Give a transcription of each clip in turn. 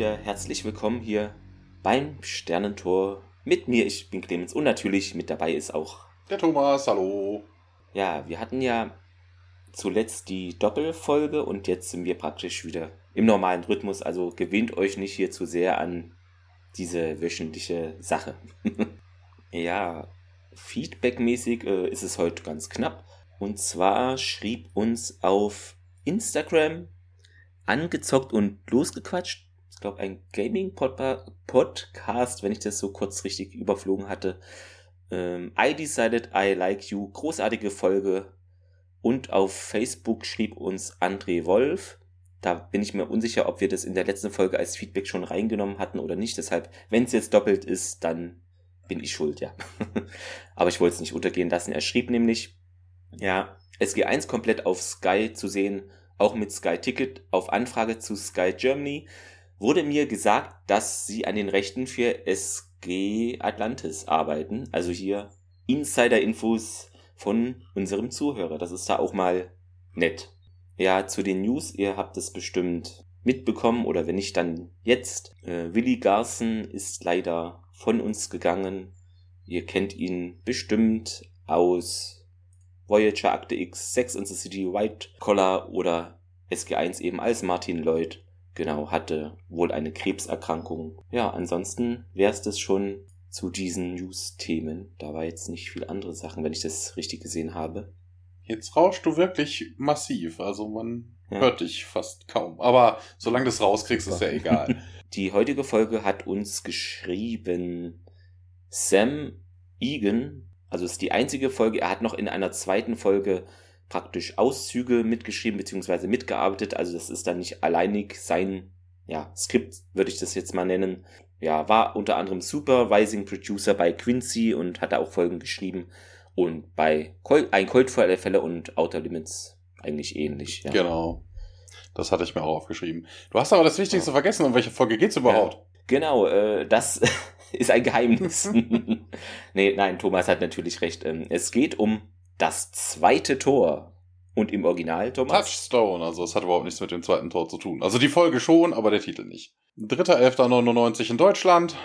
wieder herzlich willkommen hier beim Sternentor mit mir. Ich bin Clemens und natürlich mit dabei ist auch der Thomas. Hallo. Ja, wir hatten ja zuletzt die Doppelfolge und jetzt sind wir praktisch wieder im normalen Rhythmus. Also gewöhnt euch nicht hier zu sehr an diese wöchentliche Sache. ja, feedbackmäßig äh, ist es heute ganz knapp. Und zwar schrieb uns auf Instagram angezockt und losgequatscht. Ich glaube, ein Gaming-Podcast, wenn ich das so kurz richtig überflogen hatte. Ähm, I decided I like you. Großartige Folge. Und auf Facebook schrieb uns André Wolf. Da bin ich mir unsicher, ob wir das in der letzten Folge als Feedback schon reingenommen hatten oder nicht. Deshalb, wenn es jetzt doppelt ist, dann bin ich schuld, ja. Aber ich wollte es nicht untergehen lassen. Er schrieb nämlich, ja, SG1 komplett auf Sky zu sehen auch mit Sky Ticket auf Anfrage zu Sky Germany wurde mir gesagt, dass sie an den Rechten für SG Atlantis arbeiten. Also hier Insider-Infos von unserem Zuhörer. Das ist da auch mal nett. Ja, zu den News, ihr habt es bestimmt mitbekommen oder wenn nicht, dann jetzt. Äh, Willi Garson ist leider von uns gegangen. Ihr kennt ihn bestimmt aus Voyager Akte X, Sex in the City, White Collar oder SG1 eben als Martin Lloyd. Genau, hatte wohl eine Krebserkrankung. Ja, ansonsten wäre es das schon zu diesen News-Themen. Da war jetzt nicht viel andere Sachen, wenn ich das richtig gesehen habe. Jetzt rauschst du wirklich massiv. Also man ja. hört dich fast kaum. Aber solange du es rauskriegst, ist ja egal. Die heutige Folge hat uns geschrieben Sam Egan also ist die einzige Folge. Er hat noch in einer zweiten Folge praktisch Auszüge mitgeschrieben bzw. mitgearbeitet. Also das ist dann nicht alleinig sein ja, Skript, würde ich das jetzt mal nennen. Ja, war unter anderem Supervising Producer bei Quincy und hat auch Folgen geschrieben. Und bei Col Ein Colt für alle Fälle und Outer Limits eigentlich ähnlich. Ja. Genau. Das hatte ich mir auch aufgeschrieben. Du hast aber das Wichtigste ja. vergessen. Um welche Folge geht's überhaupt? Ja, genau, äh, das ist ein Geheimnis. nee, nein, Thomas hat natürlich recht. Ähm, es geht um das zweite Tor. Und im Original, Thomas? Touchstone, also es hat überhaupt nichts mit dem zweiten Tor zu tun. Also die Folge schon, aber der Titel nicht. 3.11.99 in Deutschland.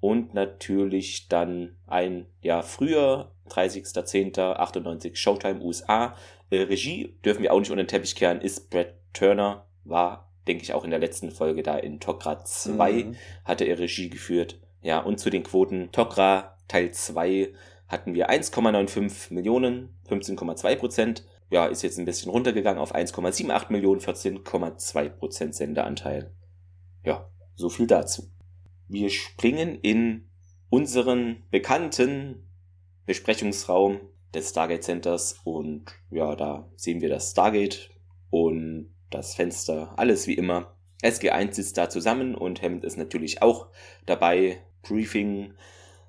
Und natürlich dann ein Jahr früher, 30.10.98 Showtime USA. Äh, Regie dürfen wir auch nicht unter den Teppich kehren, ist Brad Turner, war, denke ich, auch in der letzten Folge da in Tokra 2, mhm. hatte er Regie geführt. Ja, und zu den Quoten Tokra Teil 2 hatten wir 1,95 Millionen, 15,2 Prozent. Ja, ist jetzt ein bisschen runtergegangen auf 1,78 Millionen, 14,2 Prozent Sendeanteil. Ja, so viel dazu. Wir springen in unseren bekannten Besprechungsraum des Stargate Centers und ja, da sehen wir das Stargate und das Fenster, alles wie immer. SG1 sitzt da zusammen und Hammond ist natürlich auch dabei. Briefing.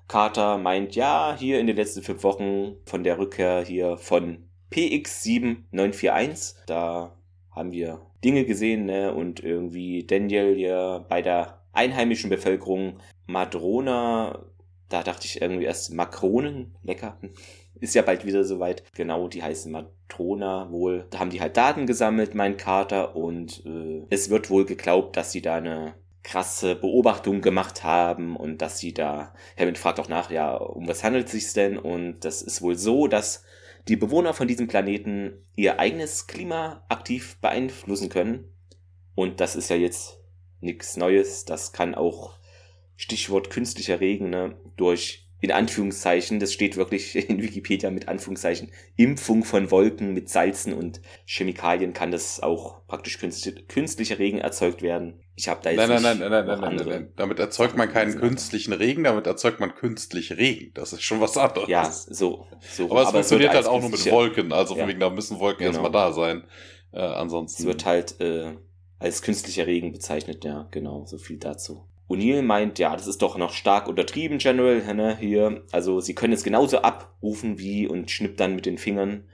Carter meint, ja, hier in den letzten fünf Wochen von der Rückkehr hier von PX7941, da haben wir Dinge gesehen, ne, und irgendwie Daniel hier bei der einheimischen Bevölkerung Madrona, da dachte ich irgendwie erst Makronen, lecker, ist ja bald wieder soweit. Genau, die heißen Matrona wohl. Da haben die halt Daten gesammelt, mein Kater, und äh, es wird wohl geglaubt, dass sie da eine krasse Beobachtung gemacht haben und dass sie da, Hammond fragt auch nach, ja, um was handelt es sich denn? Und das ist wohl so, dass die Bewohner von diesem Planeten ihr eigenes Klima aktiv beeinflussen können. Und das ist ja jetzt nichts Neues. Das kann auch Stichwort künstlicher Regen ne, durch in Anführungszeichen, das steht wirklich in Wikipedia mit Anführungszeichen, Impfung von Wolken mit Salzen und Chemikalien kann das auch praktisch künstlich, künstlicher Regen erzeugt werden. Ich habe da jetzt nein, nicht nein, nein, nein, nein, nein, nein, nein, Damit erzeugt man keinen künstlichen Regen, damit erzeugt man künstlich Regen. Das ist schon was anderes. Ja, so. so aber es aber funktioniert halt auch nur mit Wolken. Also ja. von wegen, da müssen Wolken genau. erstmal da sein. Äh, ansonsten. Es wird halt äh, als künstlicher Regen bezeichnet, ja, genau. So viel dazu. O'Neill meint, ja, das ist doch noch stark untertrieben, General, ne, hier. Also sie können es genauso abrufen wie und schnippt dann mit den Fingern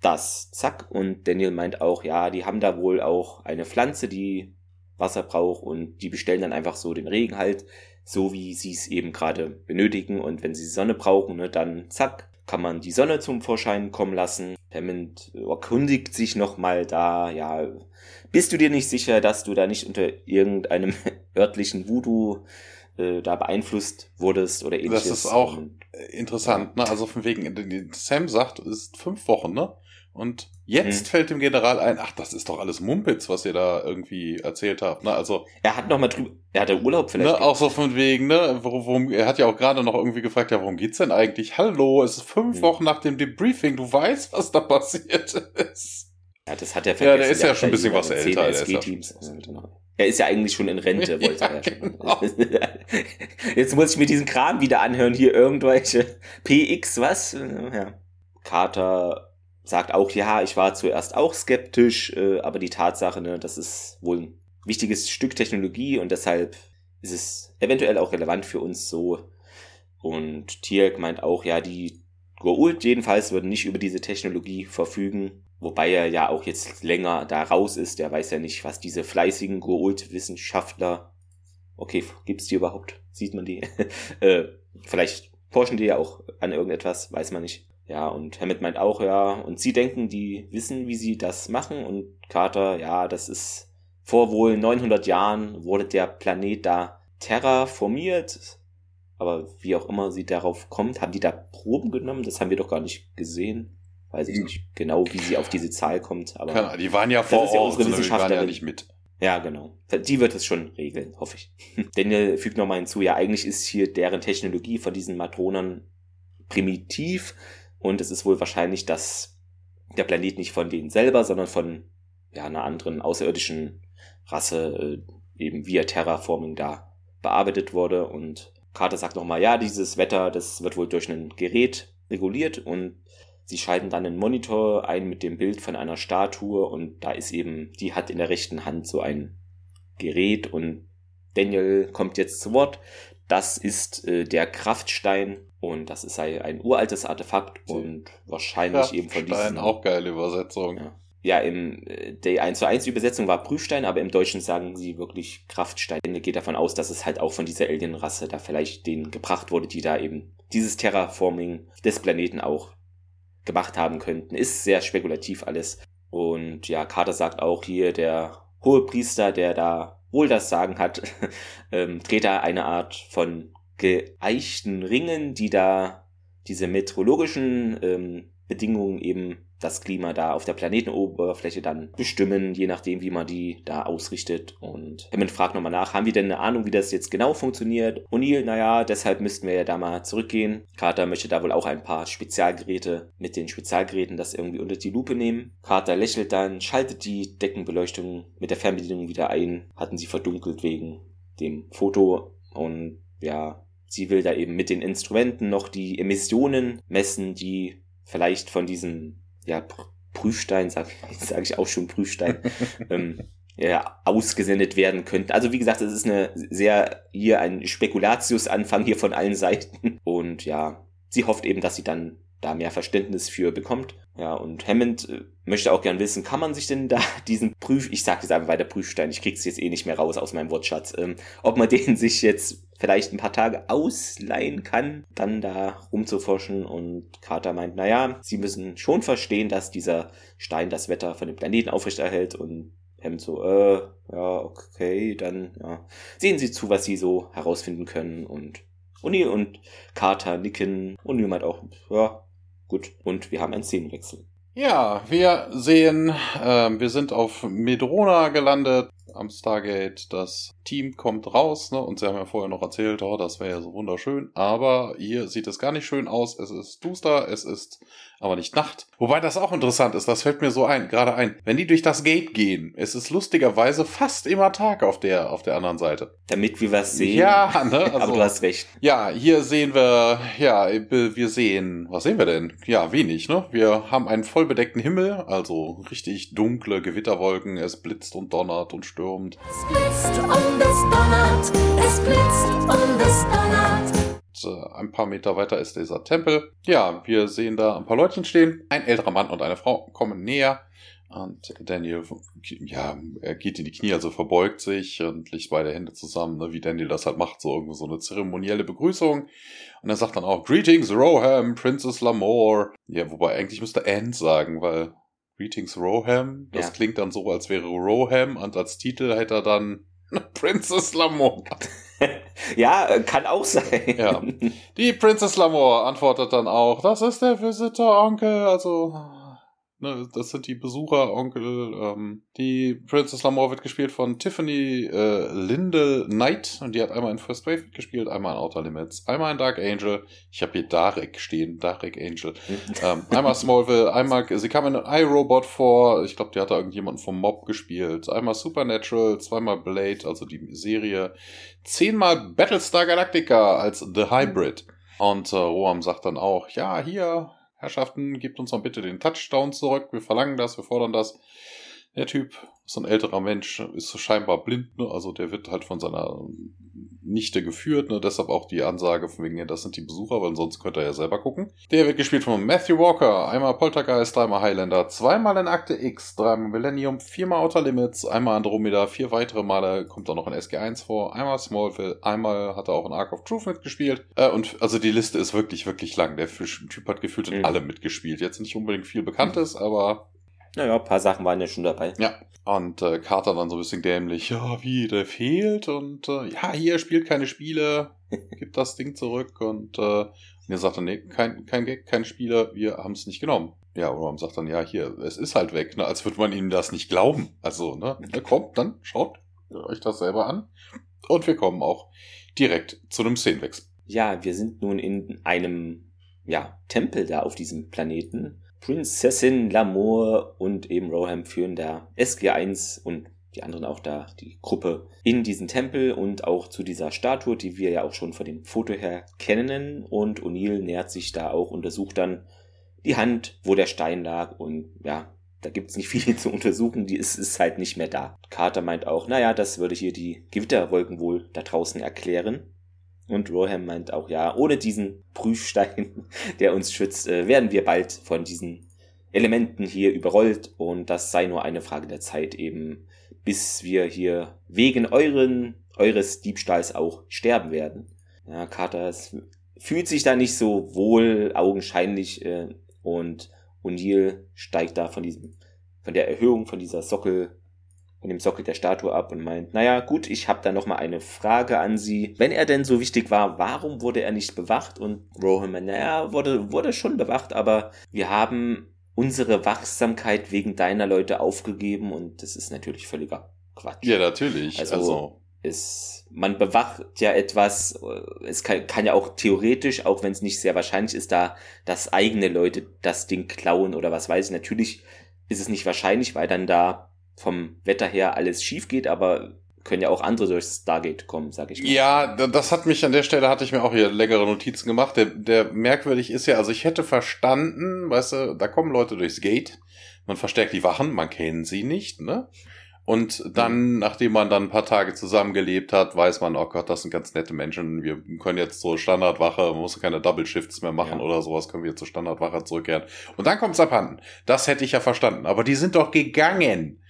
das. Zack. Und Daniel meint auch, ja, die haben da wohl auch eine Pflanze, die Wasser braucht und die bestellen dann einfach so den Regen halt, so wie sie es eben gerade benötigen. Und wenn sie Sonne brauchen, ne, dann zack, kann man die Sonne zum Vorschein kommen lassen. Hammond erkundigt sich nochmal da, ja, bist du dir nicht sicher, dass du da nicht unter irgendeinem örtlichen Voodoo äh, da beeinflusst wurdest oder ähnliches? Das ist auch interessant, ne? Also von wegen, Sam sagt, es ist fünf Wochen, ne? Und jetzt hm. fällt dem General ein, ach, das ist doch alles Mumpitz, was ihr da irgendwie erzählt habt. Ne? Also er hat noch mal drüber, er hatte Urlaub vielleicht. Ne, auch so von wegen, ne, worum, er hat ja auch gerade noch irgendwie gefragt, ja, worum geht's denn eigentlich? Hallo, es ist fünf hm. Wochen nach dem Debriefing, du weißt, was da passiert ist. Ja, das hat er vergessen. Ja, der ist ja, ja schon ein bisschen was älter. Ja er ist ja eigentlich schon in Rente, wollte ja, er. Genau. Jetzt muss ich mir diesen Kram wieder anhören, hier irgendwelche PX, was? Ja. Carter sagt auch, ja, ich war zuerst auch skeptisch, äh, aber die Tatsache, ne, das ist wohl ein wichtiges Stück Technologie und deshalb ist es eventuell auch relevant für uns so. Und Tierk meint auch, ja, die Goult jedenfalls würden nicht über diese Technologie verfügen, wobei er ja auch jetzt länger da raus ist. Der weiß ja nicht, was diese fleißigen Goult-Wissenschaftler, okay, gibt's die überhaupt? Sieht man die? äh, vielleicht forschen die ja auch an irgendetwas, weiß man nicht. Ja, und Hammett meint auch, ja, und sie denken, die wissen, wie sie das machen. Und Carter, ja, das ist vor wohl 900 Jahren wurde der Planet da terraformiert. Aber wie auch immer sie darauf kommt, haben die da Proben genommen? Das haben wir doch gar nicht gesehen. Weiß ich hm. nicht genau, wie sie auf diese Zahl kommt. Aber Keine, die waren ja vor Ort, ja unsere Wissenschaftlerin. Ja nicht mit. Ja, genau. Die wird es schon regeln, hoffe ich. Daniel fügt nochmal hinzu, ja, eigentlich ist hier deren Technologie von diesen Matronern primitiv und es ist wohl wahrscheinlich, dass der Planet nicht von denen selber, sondern von ja, einer anderen außerirdischen Rasse äh, eben via Terraforming da bearbeitet wurde. Und Carter sagt nochmal, ja, dieses Wetter, das wird wohl durch ein Gerät reguliert und sie schalten dann einen Monitor ein mit dem Bild von einer Statue und da ist eben, die hat in der rechten Hand so ein Gerät und Daniel kommt jetzt zu Wort. Das ist äh, der Kraftstein und das ist ein uraltes Artefakt und wahrscheinlich eben von diesem. auch geile Übersetzung. Ja, ja im äh, der 1 zu 1 Übersetzung war Prüfstein, aber im Deutschen sagen sie wirklich Kraftstein. Geht davon aus, dass es halt auch von dieser Alienrasse da vielleicht denen gebracht wurde, die da eben dieses Terraforming des Planeten auch gemacht haben könnten. Ist sehr spekulativ alles. Und ja, Carter sagt auch hier, der hohe Priester, der da wohl das Sagen hat, ähm, dreht da eine Art von geeichten Ringen, die da diese meteorologischen ähm, Bedingungen eben das Klima da auf der Planetenoberfläche dann bestimmen, je nachdem, wie man die da ausrichtet. Und Hammond fragt nochmal nach, haben wir denn eine Ahnung, wie das jetzt genau funktioniert? O'Neill, naja, deshalb müssten wir ja da mal zurückgehen. Carter möchte da wohl auch ein paar Spezialgeräte mit den Spezialgeräten das irgendwie unter die Lupe nehmen. Carter lächelt dann, schaltet die Deckenbeleuchtung mit der Fernbedienung wieder ein, hatten sie verdunkelt wegen dem Foto und ja, Sie will da eben mit den Instrumenten noch die Emissionen messen, die vielleicht von diesem ja, Prüfstein, sag, sag ich auch schon Prüfstein, ähm, ja, ausgesendet werden könnten. Also wie gesagt, es ist eine sehr hier ein Spekulatius-Anfang hier von allen Seiten. Und ja, sie hofft eben, dass sie dann da mehr Verständnis für bekommt. Ja, und Hammond äh, möchte auch gern wissen, kann man sich denn da diesen Prüf, ich sag jetzt einfach weiter Prüfstein, ich krieg's jetzt eh nicht mehr raus aus meinem Wortschatz, ähm, ob man den sich jetzt vielleicht ein paar Tage ausleihen kann, dann da rumzuforschen. Und Carter meint, naja, sie müssen schon verstehen, dass dieser Stein das Wetter von dem Planeten aufrechterhält. Und Hammond so, äh, ja, okay, dann, ja, sehen Sie zu, was Sie so herausfinden können. Und O'Neill und Carter nicken. O'Neill meint auch, ja, Gut, und wir haben einen Szenenwechsel. Ja, wir sehen, äh, wir sind auf Medrona gelandet am Stargate. Das Team kommt raus, ne? Und sie haben ja vorher noch erzählt, oh, das wäre ja so wunderschön. Aber hier sieht es gar nicht schön aus. Es ist duster, es ist aber nicht Nacht. Wobei das auch interessant ist, das fällt mir so ein, gerade ein. Wenn die durch das Gate gehen, es ist lustigerweise fast immer Tag auf der, auf der anderen Seite. Damit wir was sehen. Ja, ne? Also, aber du hast recht. Ja, hier sehen wir, ja, wir sehen, was sehen wir denn? Ja, wenig, ne? Wir haben einen vollbedeckten Himmel, also richtig dunkle Gewitterwolken, es blitzt und donnert und stürmt. Es blitzt und es donnert, es blitzt und es donnert ein paar Meter weiter ist dieser Tempel. Ja, wir sehen da ein paar Leutchen stehen. Ein älterer Mann und eine Frau kommen näher. Und Daniel, ja, er geht in die Knie, also verbeugt sich und legt beide Hände zusammen, ne, wie Daniel das halt macht, so irgendwie so eine zeremonielle Begrüßung. Und er sagt dann auch, Greetings, Roham, Princess Lamore. Ja, wobei eigentlich müsste Anne sagen, weil Greetings, Roham, das Ja. klingt dann so, als wäre Roham und als Titel hätte er dann Princess Lamore. ja, äh, kann auch sein. Ja. Die Princess Lamore antwortet dann auch, das ist der Visitor Onkel, also ne, das sind die Besucher Onkel. Ähm, die Princess Lamore wird gespielt von Tiffany äh, Linde Knight und die hat einmal in First Wave gespielt, einmal in Outer Limits, einmal in Dark Angel. Ich habe hier Darek stehen, Darek Angel. Ähm, einmal Smallville, einmal, sie kam in iRobot vor, ich glaube, die hat da irgendjemanden vom Mob gespielt. Einmal Supernatural, zweimal Blade, also die Serie. Zehnmal Battlestar Galactica als The Hybrid. Und äh, Roam sagt dann auch, ja, hier, Herrschaften, gebt uns doch bitte den Touchdown zurück, wir verlangen das, wir fordern das. Der Typ ist so ein älterer Mensch, ist so scheinbar blind, ne? also der wird halt von seiner Nichte geführt, ne? deshalb auch die Ansage von wegen, ja, das sind die Besucher, weil sonst könnte er ja selber gucken. Der wird gespielt von Matthew Walker, einmal Poltergeist, dreimal Highlander, zweimal in Akte X, dreimal Millennium, viermal Outer Limits, einmal Andromeda, vier weitere Male kommt auch noch in SG1 vor, einmal Smallville, einmal hat er auch in Ark of Truth mitgespielt. Äh, und also die Liste ist wirklich, wirklich lang. Der Typ hat gefühlt in Mhm. allem mitgespielt. Jetzt nicht unbedingt viel Bekanntes, aber Naja, ein paar Sachen waren ja schon dabei. ja. Und äh, Carter dann so ein bisschen dämlich, ja, wie, der fehlt und äh, ja, hier spielt keine Spiele, gibt das Ding zurück und, äh, und er sagt dann, nee, kein, kein Gag, kein Spieler, wir haben es nicht genommen. Ja, und man sagt dann, ja, hier, es ist halt weg, ne, als würde man ihm das nicht glauben. Also, ne, na, kommt, dann schaut euch das selber an. Und wir kommen auch direkt zu einem Szenenwechsel. Ja, wir sind nun in einem ja, Tempel da auf diesem Planeten. Prinzessin Lamour und eben Roham führen da SG1 und die anderen auch da, die Gruppe, in diesen Tempel und auch zu dieser Statue, die wir ja auch schon von dem Foto her kennen. Und O'Neill nähert sich da auch, untersucht dann die Hand, wo der Stein lag und ja, da gibt's nicht viel zu untersuchen, die ist, ist halt nicht mehr da. Carter meint auch, naja, das würde hier die Gewitterwolken wohl da draußen erklären. Und Roham meint auch, ja, ohne diesen Prüfstein, der uns schützt, äh, werden wir bald von diesen Elementen hier überrollt und das sei nur eine Frage der Zeit eben, bis wir hier wegen euren, eures Diebstahls auch sterben werden. Ja, Carter fühlt sich da nicht so wohl, augenscheinlich, äh, und O'Neill steigt da von diesem, von der Erhöhung von dieser Sockel, von dem Sockel der Statue ab und meint, naja, gut, ich habe da noch mal eine Frage an Sie. Wenn er denn so wichtig war, warum wurde er nicht bewacht? Und Rohan meint, naja, wurde, wurde schon bewacht, aber wir haben unsere Wachsamkeit wegen deiner Leute aufgegeben und das ist natürlich völliger Quatsch. Ja, natürlich. Also- Also, Es, man bewacht ja etwas, äh, es kann, kann ja auch theoretisch, auch wenn es nicht sehr wahrscheinlich ist, da, dass eigene Leute das Ding klauen oder was weiß ich. Natürlich ist es nicht wahrscheinlich, weil dann da vom Wetter her alles schief geht, aber können ja auch andere durchs Stargate kommen, sag ich mal. Ja, das hat mich an der Stelle, hatte ich mir auch hier längere Notizen gemacht. Der, der merkwürdig ist ja, also ich hätte verstanden, weißt du, da kommen Leute durchs Gate, man verstärkt die Wachen, man kennt sie nicht, ne? Und dann, nachdem man dann ein paar Tage zusammengelebt hat, weiß man, oh Gott, das sind ganz nette Menschen. Wir können jetzt so Standardwache, man muss keine Double Shifts mehr machen Ja. oder sowas, können wir zur Standardwache zurückkehren. Und dann kommt's abhanden. Das hätte ich ja verstanden. Aber die sind doch gegangen.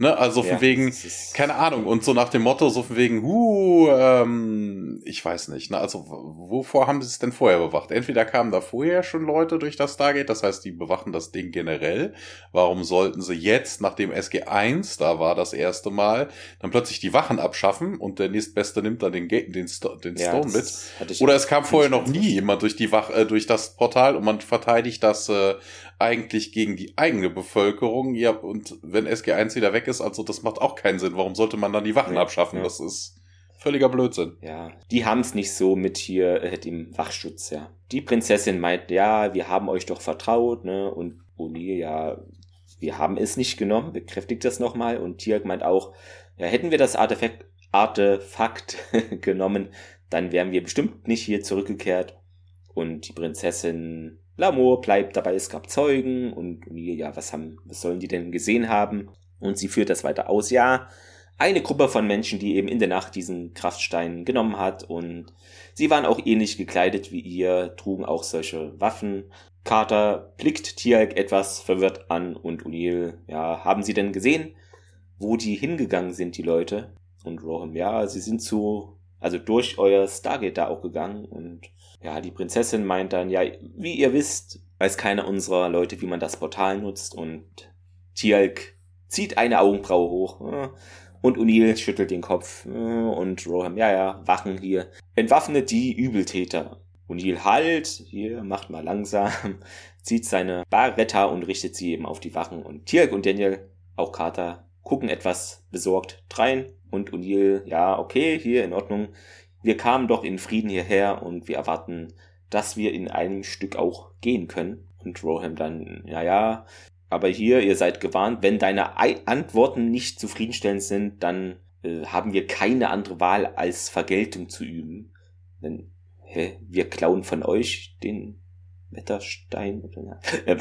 Ne? Also von Ja, wegen, das ist- keine Ahnung, und so nach dem Motto, so von wegen, huh, ähm, ich weiß nicht, ne? Also, wovor haben sie es denn vorher bewacht? Entweder kamen da vorher schon Leute durch das Stargate, das heißt, die bewachen das Ding generell. Warum sollten sie jetzt, nachdem SG1 da war, das erste Mal, dann plötzlich die Wachen abschaffen und der nächstbeste nimmt dann den, Ga- den, Sto den ja, Stone mit? Oder es kam vorher noch nie jemand durch die Wach, äh, durch das Portal und man verteidigt das äh, eigentlich gegen die eigene Bevölkerung. Ja, und wenn SG1 wieder weg ist, also das macht auch keinen Sinn. Warum sollte man dann die Wachen abschaffen? ja. Das ist völliger Blödsinn. Ja, die haben es nicht so mit hier äh, dem Wachschutz, ja. Die Prinzessin meint, ja, wir haben euch doch vertraut, ne? Und O'Neill, ja, wir haben es nicht genommen, bekräftigt das nochmal. Und Tirk meint auch, ja, hätten wir das Artefakt, Artefakt genommen, dann wären wir bestimmt nicht hier zurückgekehrt. Und die Prinzessin Lamour bleibt dabei, es gab Zeugen und O'Neill, ja, was haben, was sollen die denn gesehen haben? Und sie führt das weiter aus, ja. eine Gruppe von Menschen, die eben in der Nacht diesen Kraftstein genommen hat und sie waren auch ähnlich gekleidet wie ihr, trugen auch solche Waffen. Carter blickt Tialk etwas verwirrt an und O'Neill, ja, haben Sie denn gesehen, wo die hingegangen sind, die Leute? Und Rohan, ja, sie sind zu, also durch euer Stargate da auch gegangen und ja, die Prinzessin meint dann, ja, wie ihr wisst, weiß keiner unserer Leute, wie man das Portal nutzt und Tialk zieht eine Augenbraue hoch. Und O'Neill schüttelt den Kopf und Roham, ja, ja, Wachen hier. Entwaffnet die Übeltäter. O'Neill halt, hier, macht mal langsam, zieht seine Barretta und richtet sie eben auf die Wachen. Und Tialk und Daniel, auch Carter, gucken etwas besorgt drein. Und O'Neill, ja, okay, hier in Ordnung. Wir kamen doch in Frieden hierher und wir erwarten, dass wir in einem Stück auch gehen können. Und Roham dann, ja, ja, aber hier, ihr seid gewarnt, wenn deine Antworten nicht zufriedenstellend sind, dann äh, haben wir keine andere Wahl, als Vergeltung zu üben. Denn, hä, wir klauen von euch den Wetterstein. ja,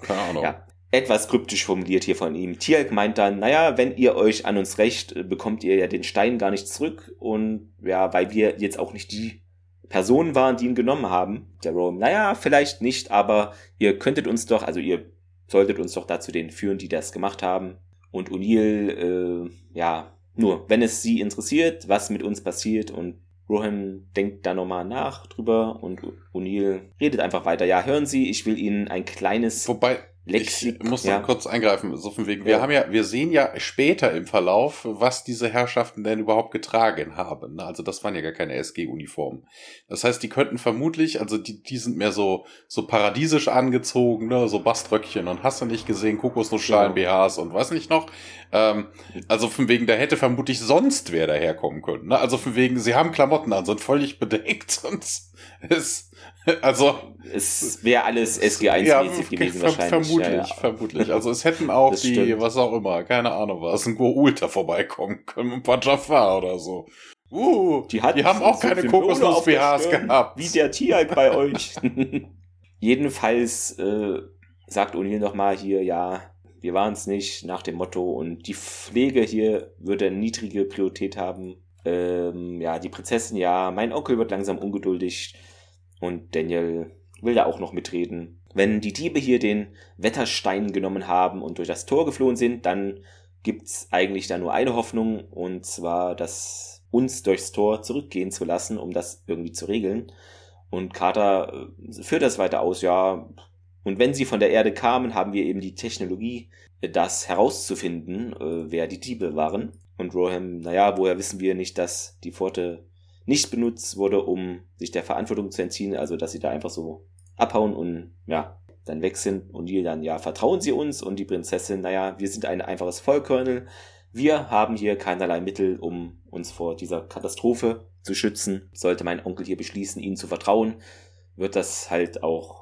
keine Ahnung. Ja, etwas kryptisch formuliert hier von ihm. Tierk meint dann, naja, wenn ihr euch an uns rächt, äh, bekommt ihr ja den Stein gar nicht zurück. Und ja, weil wir jetzt auch nicht die Personen waren, die ihn genommen haben. Der Rome, naja, vielleicht nicht, aber ihr könntet uns doch, also ihr solltet uns doch dazu den führen, die das gemacht haben. Und O'Neill, äh, ja, nur, wenn es sie interessiert, was mit uns passiert und Rohan denkt da nochmal nach drüber und O'Neill redet einfach weiter. Ja, hören Sie, ich will Ihnen ein kleines. Wobei, Lexik ich muss ja. kurz eingreifen, so von wegen. Wir ja. haben ja, wir sehen ja später im Verlauf, was diese Herrschaften denn überhaupt getragen haben. Ne? Also das waren ja gar keine SG-Uniformen. Das heißt, die könnten vermutlich, also die, die sind mehr so, so paradiesisch angezogen, ne? so Baströckchen und hast du nicht gesehen, Kokosnussschalen, genau. BHs und was nicht noch. Ähm, also von wegen, da hätte vermutlich sonst wer daherkommen können. Ne? Also von wegen, sie haben Klamotten an, sind völlig bedeckt und es Also es wäre alles SG1-mäßig ja, gewesen wahrscheinlich. Vermutlich, ja, ja. vermutlich. Also es hätten auch das die, stimmt. was auch immer, keine Ahnung was, ein Go-Ultra vorbeikommen können, ein paar Jafar oder so. Uh, die, die haben auch keine Kokosnuss-BHs gehabt. Wie der Tieralk bei euch. Jedenfalls äh, sagt O'Neill nochmal hier, ja, wir waren es nicht, nach dem Motto, und die Pflege hier würde eine niedrige Priorität haben. Ähm, ja, die Prinzessin, ja, mein Onkel wird langsam ungeduldig und Daniel will da auch noch mitreden. Wenn die Diebe hier den Wetterstein genommen haben und durch das Tor geflohen sind, dann gibt's eigentlich da nur eine Hoffnung, und zwar, dass uns durchs Tor zurückgehen zu lassen, um das irgendwie zu regeln. Und Carter äh, führt das weiter aus, ja. Und wenn sie von der Erde kamen, haben wir eben die Technologie, das herauszufinden, äh, wer die Diebe waren. Und Roham, naja, woher wissen wir nicht, dass die Pforte nicht benutzt wurde, um sich der Verantwortung zu entziehen, also dass sie da einfach so abhauen und ja, dann weg sind und die dann, ja, vertrauen sie uns und die Prinzessin, naja, wir sind ein einfaches Vollkörnel, wir haben hier keinerlei Mittel, um uns vor dieser Katastrophe zu schützen. Sollte mein Onkel hier beschließen, ihnen zu vertrauen, wird das halt auch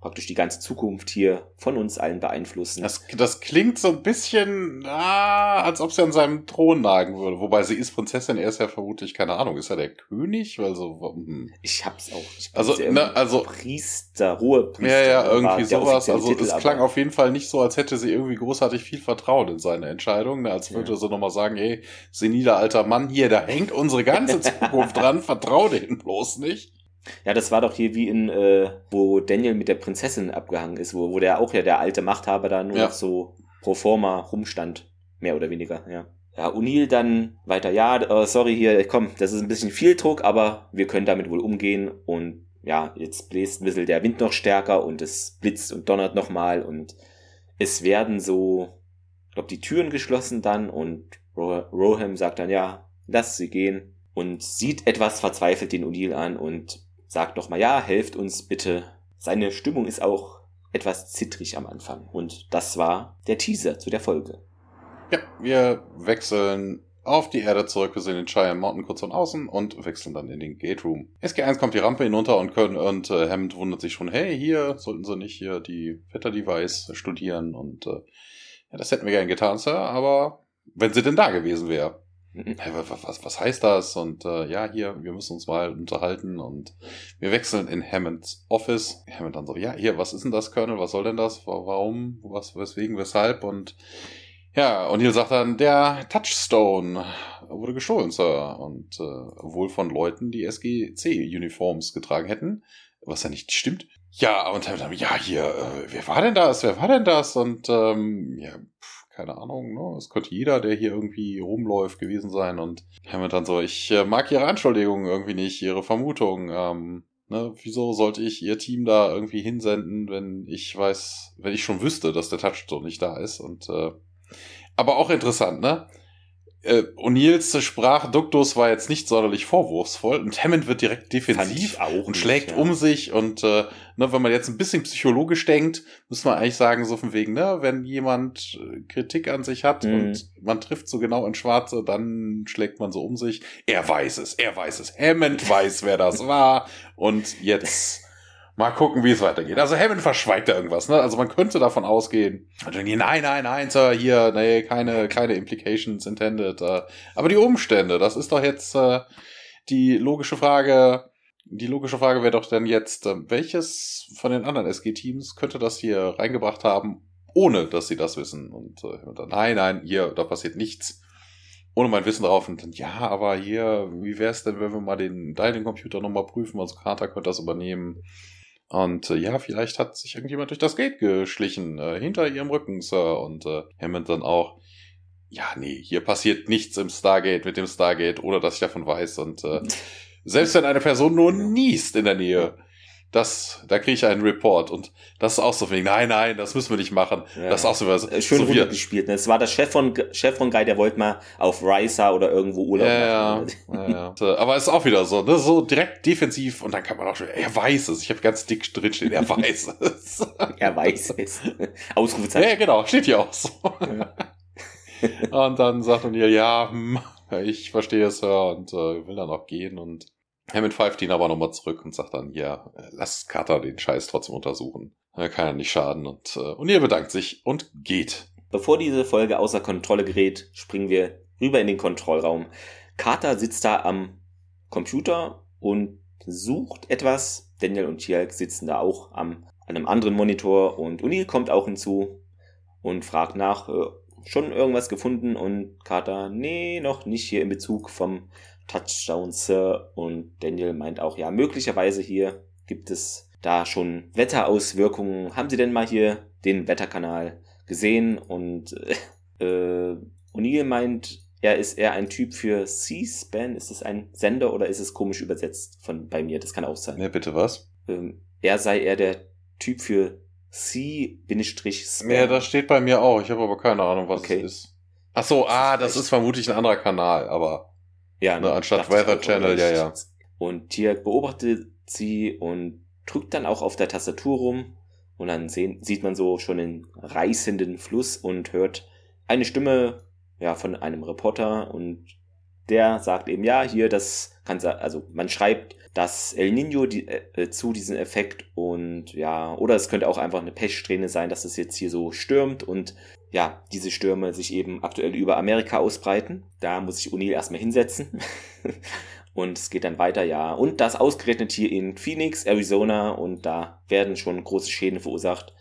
praktisch die ganze Zukunft hier von uns allen beeinflussen. Das, das klingt so ein bisschen, ah, als ob sie an seinem Thron nagen würde. Wobei sie ist Prinzessin, er ist ja vermutlich, keine Ahnung, ist er der König? Also, hm. Ich hab's auch nicht. Also, ne, also Priester, hohe Priester. Ja, ja, irgendwie sowas. Also Titel, es klang auf jeden Fall nicht so, als hätte sie irgendwie großartig viel Vertrauen in seine Entscheidung. Ne? Als würde ja. sie nochmal sagen, hey, seniler alter Mann hier, da hängt unsere ganze Zukunft dran, vertrau denen bloß nicht. Ja, das war doch hier wie in, äh, wo Daniel mit der Prinzessin abgehangen ist, wo, wo der auch ja der alte Machthaber da nur ja. noch so pro forma rumstand. Mehr oder weniger, ja. Ja, O'Neill dann weiter, ja, äh, sorry hier, komm, das ist ein bisschen viel Druck, aber wir können damit wohl umgehen und ja, jetzt bläst ein bisschen der Wind noch stärker und es blitzt und donnert nochmal und es werden so, ich glaube, die Türen geschlossen dann und Roham sagt dann, ja, lass sie gehen und sieht etwas verzweifelt den O'Neill an und sagt doch mal, ja, helft uns bitte. Seine Stimmung ist auch etwas zittrig am Anfang. Und das war der Teaser zu der Folge. Ja, wir wechseln auf die Erde zurück. Wir sehen den Cheyenne Mountain kurz von außen und wechseln dann in den Gate Room. SG1 kommt die Rampe hinunter und, können, und äh, Hammond wundert sich schon, hey, hier sollten sie nicht hier die Wetter-Device studieren und äh, ja, das hätten wir gern getan, Sir, aber wenn sie denn da gewesen wäre. Was, was heißt das? Und äh, ja, hier, wir müssen uns mal unterhalten und wir wechseln in Hammonds Office. Hammond dann so, ja, hier, was ist denn das, Colonel? Was soll denn das? Warum? Was, weswegen, weshalb? Und Ja, und hier sagt dann, der Touchstone wurde gestohlen, Sir. Und äh, wohl von Leuten, die SGC-Uniforms getragen hätten. Was ja nicht stimmt. Ja, und dann, ja, hier, äh, wer war denn das? Wer war denn das? Und ähm, ja, pff, keine Ahnung, ne? Es könnte jeder, der hier irgendwie rumläuft, gewesen sein. Und Hammond dann so, ich äh, mag ihre Anschuldigungen irgendwie nicht, ihre Vermutung. Ähm, ne? Wieso sollte ich ihr Team da irgendwie hinsenden, wenn ich weiß, wenn ich schon wüsste, dass der Touchstone nicht da ist? Und äh, aber auch interessant, ne? Äh, O'Neills Sprachduktus war jetzt nicht sonderlich vorwurfsvoll und Hammond wird direkt defensiv und nicht, schlägt ja. um sich und äh, ne, wenn man jetzt ein bisschen psychologisch denkt, muss man eigentlich sagen, so von wegen, ne, wenn jemand äh, Kritik an sich hat mhm. und man trifft so genau in Schwarze, dann schlägt man so um sich. Er weiß es, er weiß es. Hammond weiß, wer das war und jetzt Mal gucken, wie es weitergeht. Also Hammond verschweigt da irgendwas, ne? Also man könnte davon ausgehen. Also nein, nein, nein, Sir, hier, nee, keine, keine Implications intended. Äh, aber die Umstände, das ist doch jetzt äh, die logische Frage. Die logische Frage wäre doch dann jetzt, äh, welches von den anderen SG-Teams könnte das hier reingebracht haben, ohne dass sie das wissen? Und äh, dann, nein, nein, hier, da passiert nichts ohne mein Wissen drauf und dann, ja, aber hier, wie wäre es denn, wenn wir mal den Dining-Computer nochmal prüfen? Also Carter könnte das übernehmen. Und äh, ja, vielleicht hat sich irgendjemand durch das Gate geschlichen, äh, hinter ihrem Rücken, Sir. Und äh, Hammond dann auch, ja, nee, hier passiert nichts im Stargate mit dem Stargate, ohne dass ich davon weiß. Und äh, selbst wenn eine Person nur niest in der Nähe, das, da kriege ich einen Report und das ist auch so wegen, nein, nein, das müssen wir nicht machen. Ja. Das ist auch so was. Äh, schön so runtergespielt. Ne? Es war der Chef von, Chef von Guy, der wollte mal auf Ricer oder irgendwo Urlaub ja, machen. Ja, ja, ja. Aber es ist auch wieder so, ne? so direkt defensiv und dann kann man auch schon, er weiß es. Ich habe ganz dick drinstehen, er weiß es. er weiß es. Ausrufezeichen. Ja, genau, steht hier auch so. und dann sagt er ja, hm, ich verstehe es, ja, und äh, will dann auch gehen und Hammond pfeift ihn aber nochmal zurück und sagt dann, ja, lass Carter den Scheiß trotzdem untersuchen. Er kann ja nicht schaden und, äh, er bedankt sich und geht. Bevor diese Folge außer Kontrolle gerät, springen wir rüber in den Kontrollraum. Carter sitzt da am Computer und sucht etwas. Daniel und Tialk sitzen da auch am, an einem anderen Monitor und Unil kommt auch hinzu und fragt nach, äh, schon irgendwas gefunden und Carter, nee, noch nicht hier in Bezug vom Touchdown Sir und Daniel meint auch, ja, möglicherweise hier gibt es da schon Wetterauswirkungen. Haben Sie denn mal hier den Wetterkanal gesehen? Und äh, O'Neill meint, er ist eher ein Typ für C-SPAN. Ist es ein Sender oder ist es komisch übersetzt von bei mir? Das kann auch sein. Ja, bitte was? Ähm, er sei eher der Typ für C-SPAN. Ja, das steht bei mir auch. Ich habe aber keine Ahnung, was okay. es ist. Ach so, ah, das ist vermutlich ein anderer Kanal, aber ja, ne, anstatt Weather Channel, ja, ja. Und Tiak beobachtet sie und drückt dann auch auf der Tastatur rum. Und dann sehen, sieht man so schon den reißenden Fluss und hört eine Stimme ja von einem Reporter. Und der sagt eben ja hier das kann also man schreibt das El Nino die, äh, zu diesem Effekt. Und ja oder es könnte auch einfach eine Pechsträhne sein dass es jetzt hier so stürmt. Und ja, diese Stürme sich eben aktuell über Amerika ausbreiten. Da muss sich O'Neill erstmal hinsetzen. und es geht dann weiter, ja. Und das ausgerechnet hier in Phoenix, Arizona. Und da werden schon große Schäden verursacht.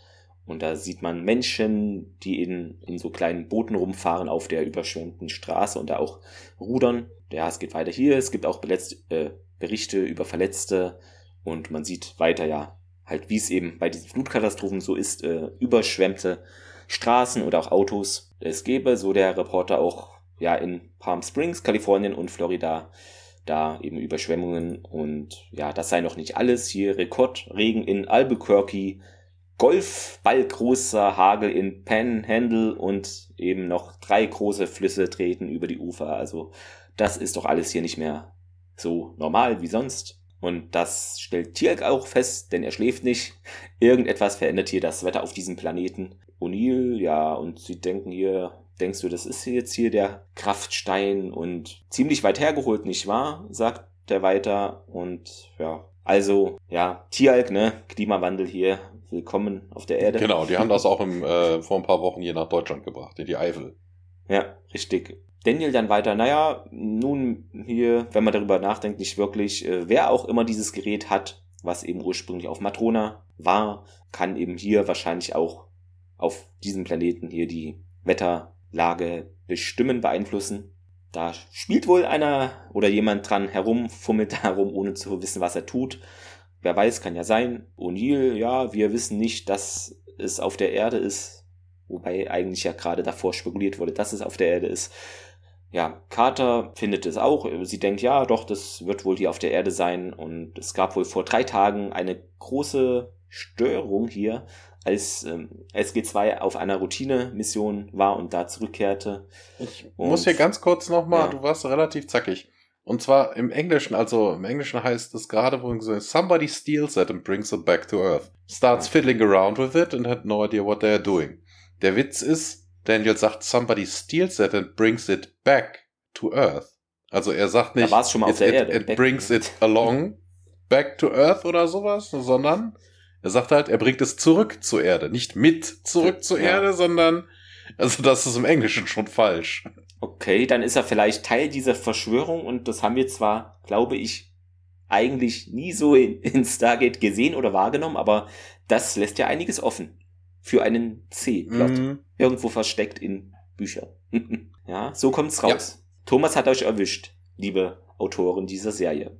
Und da sieht man Menschen, die in, in so kleinen Booten rumfahren auf der überschwemmten Straße und da auch rudern. Ja, es geht weiter hier. Es gibt auch beletzt, äh, Berichte über Verletzte. Und man sieht weiter, ja, halt wie es eben bei diesen Flutkatastrophen so ist, äh, überschwemmte Straßen oder auch Autos es gäbe, so der Reporter auch ja in Palm Springs, Kalifornien und Florida da eben Überschwemmungen und ja, das sei noch nicht alles. Hier Rekordregen in Albuquerque, Golfball großer Hagel in Panhandle und eben noch drei große Flüsse treten über die Ufer. Also das ist doch alles hier nicht mehr so normal wie sonst. Und das stellt Tierk auch fest, denn er schläft nicht. Irgendetwas verändert hier das Wetter auf diesem Planeten. O'Neill, ja, und sie denken hier, denkst du, das ist jetzt hier der Kraftstein und ziemlich weit hergeholt, nicht wahr? sagt der weiter und ja, also, ja, Tieralk, ne, Klimawandel hier, willkommen auf der Erde. Genau, die haben das auch im, äh, vor ein paar Wochen hier nach Deutschland gebracht, in die Eifel. Ja, richtig. Daniel dann weiter, naja, nun hier, wenn man darüber nachdenkt, nicht wirklich, äh, wer auch immer dieses Gerät hat, was eben ursprünglich auf Matrona war, kann eben hier wahrscheinlich auch auf diesem Planeten hier die Wetter Lage bestimmen, beeinflussen. Da spielt wohl einer oder jemand dran herum, fummelt darum, ohne zu wissen, was er tut. Wer weiß, kann ja sein. O'Neill, ja, wir wissen nicht, dass es auf der Erde ist. Wobei eigentlich ja gerade davor spekuliert wurde, dass es auf der Erde ist. Ja, Carter findet es auch. Sie denkt, ja, doch, das wird wohl hier auf der Erde sein. Und es gab wohl vor drei Tagen eine große Störung hier, als ähm, SG2 auf einer Routine-Mission war und da zurückkehrte. Ich und, muss hier ganz kurz nochmal, ja. du warst relativ zackig. Und zwar im Englischen, also im Englischen heißt es gerade, wo so, somebody steals it and brings it back to Earth. Starts fiddling around with it and had no idea what they are doing. Der Witz ist, Daniel sagt, somebody steals it and brings it back to Earth. Also er sagt nicht, da schon mal auf der it, Erde. it brings it along back to Earth oder sowas, sondern er sagt halt, er bringt es zurück zur Erde. Nicht mit zurück zur ja. Erde, sondern, also das ist im Englischen schon falsch. Okay, dann ist er vielleicht Teil dieser Verschwörung und das haben wir zwar, glaube ich, eigentlich nie so in, in Stargate gesehen oder wahrgenommen, aber das lässt ja einiges offen. Für einen C-Plot. Mhm. Irgendwo versteckt in Büchern. ja, so kommt's raus. Ja. Thomas hat euch erwischt, liebe Autoren dieser Serie.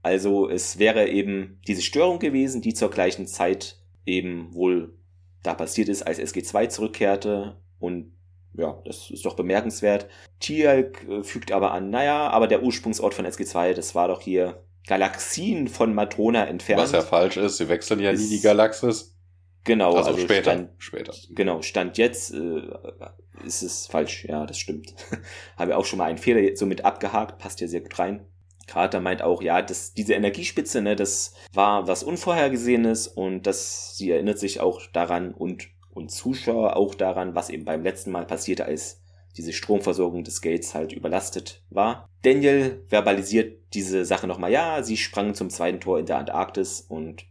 Also es wäre eben diese Störung gewesen, die zur gleichen Zeit eben wohl da passiert ist, als SG2 zurückkehrte und ja, das ist doch bemerkenswert. Tialk äh, fügt aber an, naja, aber der Ursprungsort von SG2, das war doch hier Galaxien von Matrona entfernt. Was ja falsch ist, sie wechseln ja nie die Galaxis. Genau, also, also später, stand, später. Genau, Stand jetzt äh, ist es falsch, ja, das stimmt. Habe auch schon mal einen Fehler somit abgehakt, passt ja sehr gut rein. Carter meint auch, ja, dass diese Energiespitze, ne, das war was Unvorhergesehenes und dass sie erinnert sich auch daran und, und Zuschauer auch daran, was eben beim letzten Mal passierte, als diese Stromversorgung des Gates halt überlastet war. Daniel verbalisiert diese Sache nochmal, ja, sie sprang zum zweiten Tor in der Antarktis und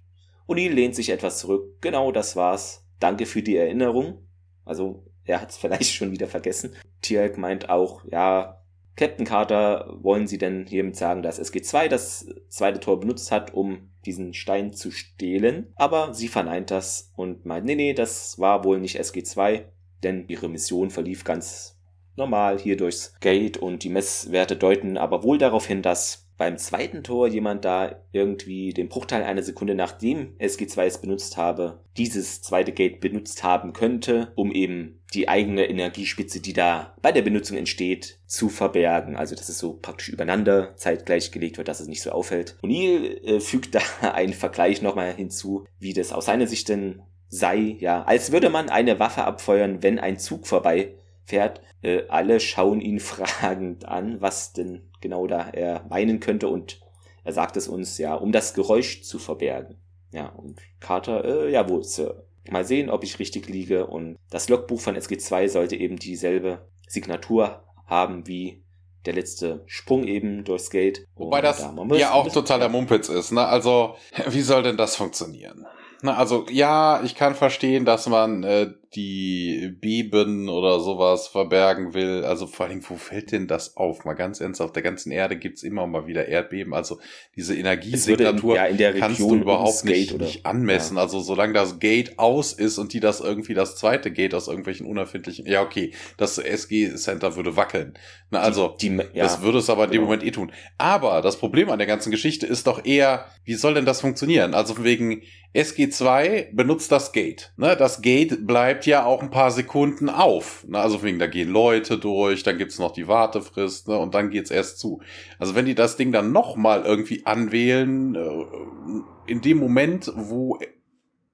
O'Neill lehnt sich etwas zurück. Genau, das war's. Danke für die Erinnerung. Also, er hat's vielleicht schon wieder vergessen. Tierk meint auch, ja, Captain Carter wollen sie denn hiermit sagen, dass SG2 das zweite Tor benutzt hat, um diesen Stein zu stehlen. Aber sie verneint das und meint, nee, nee, das war wohl nicht SG2, denn ihre Mission verlief ganz normal hier durchs Gate und die Messwerte deuten aber wohl darauf hin, dass beim zweiten Tor jemand da irgendwie den Bruchteil einer Sekunde nachdem SG2 es benutzt habe, dieses zweite Gate benutzt haben könnte, um eben die eigene Energiespitze, die da bei der Benutzung entsteht, zu verbergen. Also dass es so praktisch übereinander zeitgleich gelegt wird, dass es nicht so auffällt. O'Neill äh, fügt da einen Vergleich nochmal hinzu, wie das aus seiner Sicht denn sei, ja, als würde man eine Waffe abfeuern, wenn ein Zug vorbei fährt. Äh, alle schauen ihn fragend an, was denn genau da er meinen könnte und er sagt es uns ja, um das Geräusch zu verbergen. Ja, und Carter, äh, jawohl, Sir. Mal sehen, ob ich richtig liege und das Logbuch von SG2 sollte eben dieselbe Signatur haben wie der letzte Sprung eben durchs Gate. Wobei das da ja auch totaler Mumpitz ist, ne? Also, wie soll denn das funktionieren? Na, also ja, ich kann verstehen, dass man äh, die Beben oder sowas verbergen will. Also vor allem, wo fällt denn das auf? Mal ganz ernst, auf der ganzen Erde gibt's immer mal wieder Erdbeben. Also diese Energiesignatur ja, in der kannst du überhaupt nicht, nicht, anmessen. Ja. Also solange das Gate aus ist und die das irgendwie das zweite Gate aus irgendwelchen unerfindlichen, ja okay, das SG-Center würde wackeln. Na, also die, die, ja, das würde es aber in dem genau. Moment eh tun. Aber das Problem an der ganzen Geschichte ist doch eher, wie soll denn das funktionieren? Also wegen SG2 benutzt das Gate. Ne? Das Gate bleibt ja auch ein paar Sekunden auf. Ne? Also wegen, da gehen Leute durch, dann gibt's noch die Wartefrist ne? und dann geht's erst zu. Also wenn die das Ding dann nochmal irgendwie anwählen, äh, in dem Moment, wo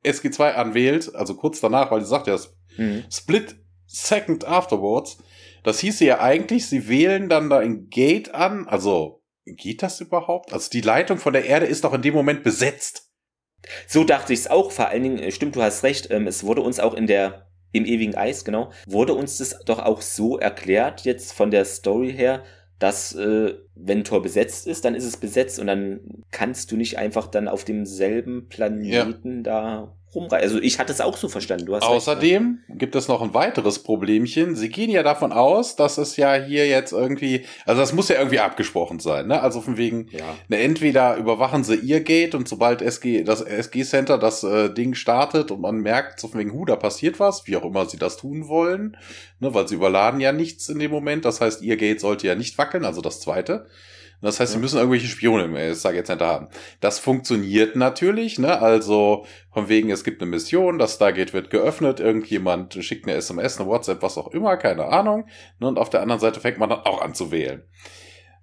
SG2 anwählt, also kurz danach, weil sie sagt ja, mhm. Split Second afterwards, das hieße ja eigentlich, sie wählen dann da ein Gate an, also geht das überhaupt? Also die Leitung von der Erde ist doch in dem Moment besetzt. So dachte ich es auch, vor allen Dingen, äh, stimmt, du hast recht, ähm, es wurde uns auch in der, im ewigen Eis, genau, wurde uns das doch auch so erklärt, jetzt von der Story her, dass äh, wenn Tor besetzt ist, dann ist es besetzt und dann kannst du nicht einfach dann auf demselben Planeten ja. da rumreißen. Also ich hatte es auch so verstanden. Du hast Außerdem recht, ne? gibt es noch ein weiteres Problemchen. Sie gehen ja davon aus, dass es ja hier jetzt irgendwie, also das muss ja irgendwie abgesprochen sein, ne? Also von wegen, ja. ne, entweder überwachen sie ihr Gate und sobald SG, das SG Center das äh, Ding startet und man merkt, so von wegen, hu, da passiert was, wie auch immer sie das tun wollen, ne? Weil sie überladen ja nichts in dem Moment. Das heißt, ihr Gate sollte ja nicht wackeln, also das zweite. Das heißt, ja. sie müssen irgendwelche Spione im Stargate Center haben. Das funktioniert natürlich, ne? Also von wegen, es gibt eine Mission, das Stargate wird geöffnet, irgendjemand schickt eine SMS, eine WhatsApp, was auch immer, keine Ahnung. Ne? Und auf der anderen Seite fängt man dann auch an zu wählen.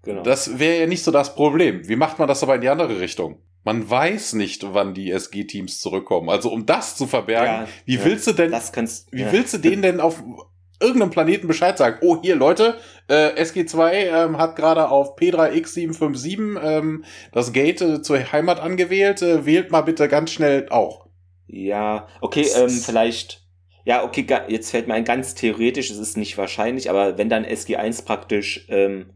Genau. Das wäre ja nicht so das Problem. Wie macht man das aber in die andere Richtung? Man weiß nicht, wann die SG-Teams zurückkommen. Also um das zu verbergen, ja, wie ja, willst du denn, kannst, wie ja. willst du denen denn auf irgendeinem Planeten Bescheid sagen, oh hier Leute, äh, SG2 ähm, hat gerade auf P3X757 ähm, das Gate äh, zur Heimat angewählt, äh, wählt mal bitte ganz schnell auch. Ja, okay, ähm, vielleicht, ja, okay, jetzt fällt mir ein ganz theoretisch, es ist nicht wahrscheinlich, aber wenn dann SG1 praktisch ähm,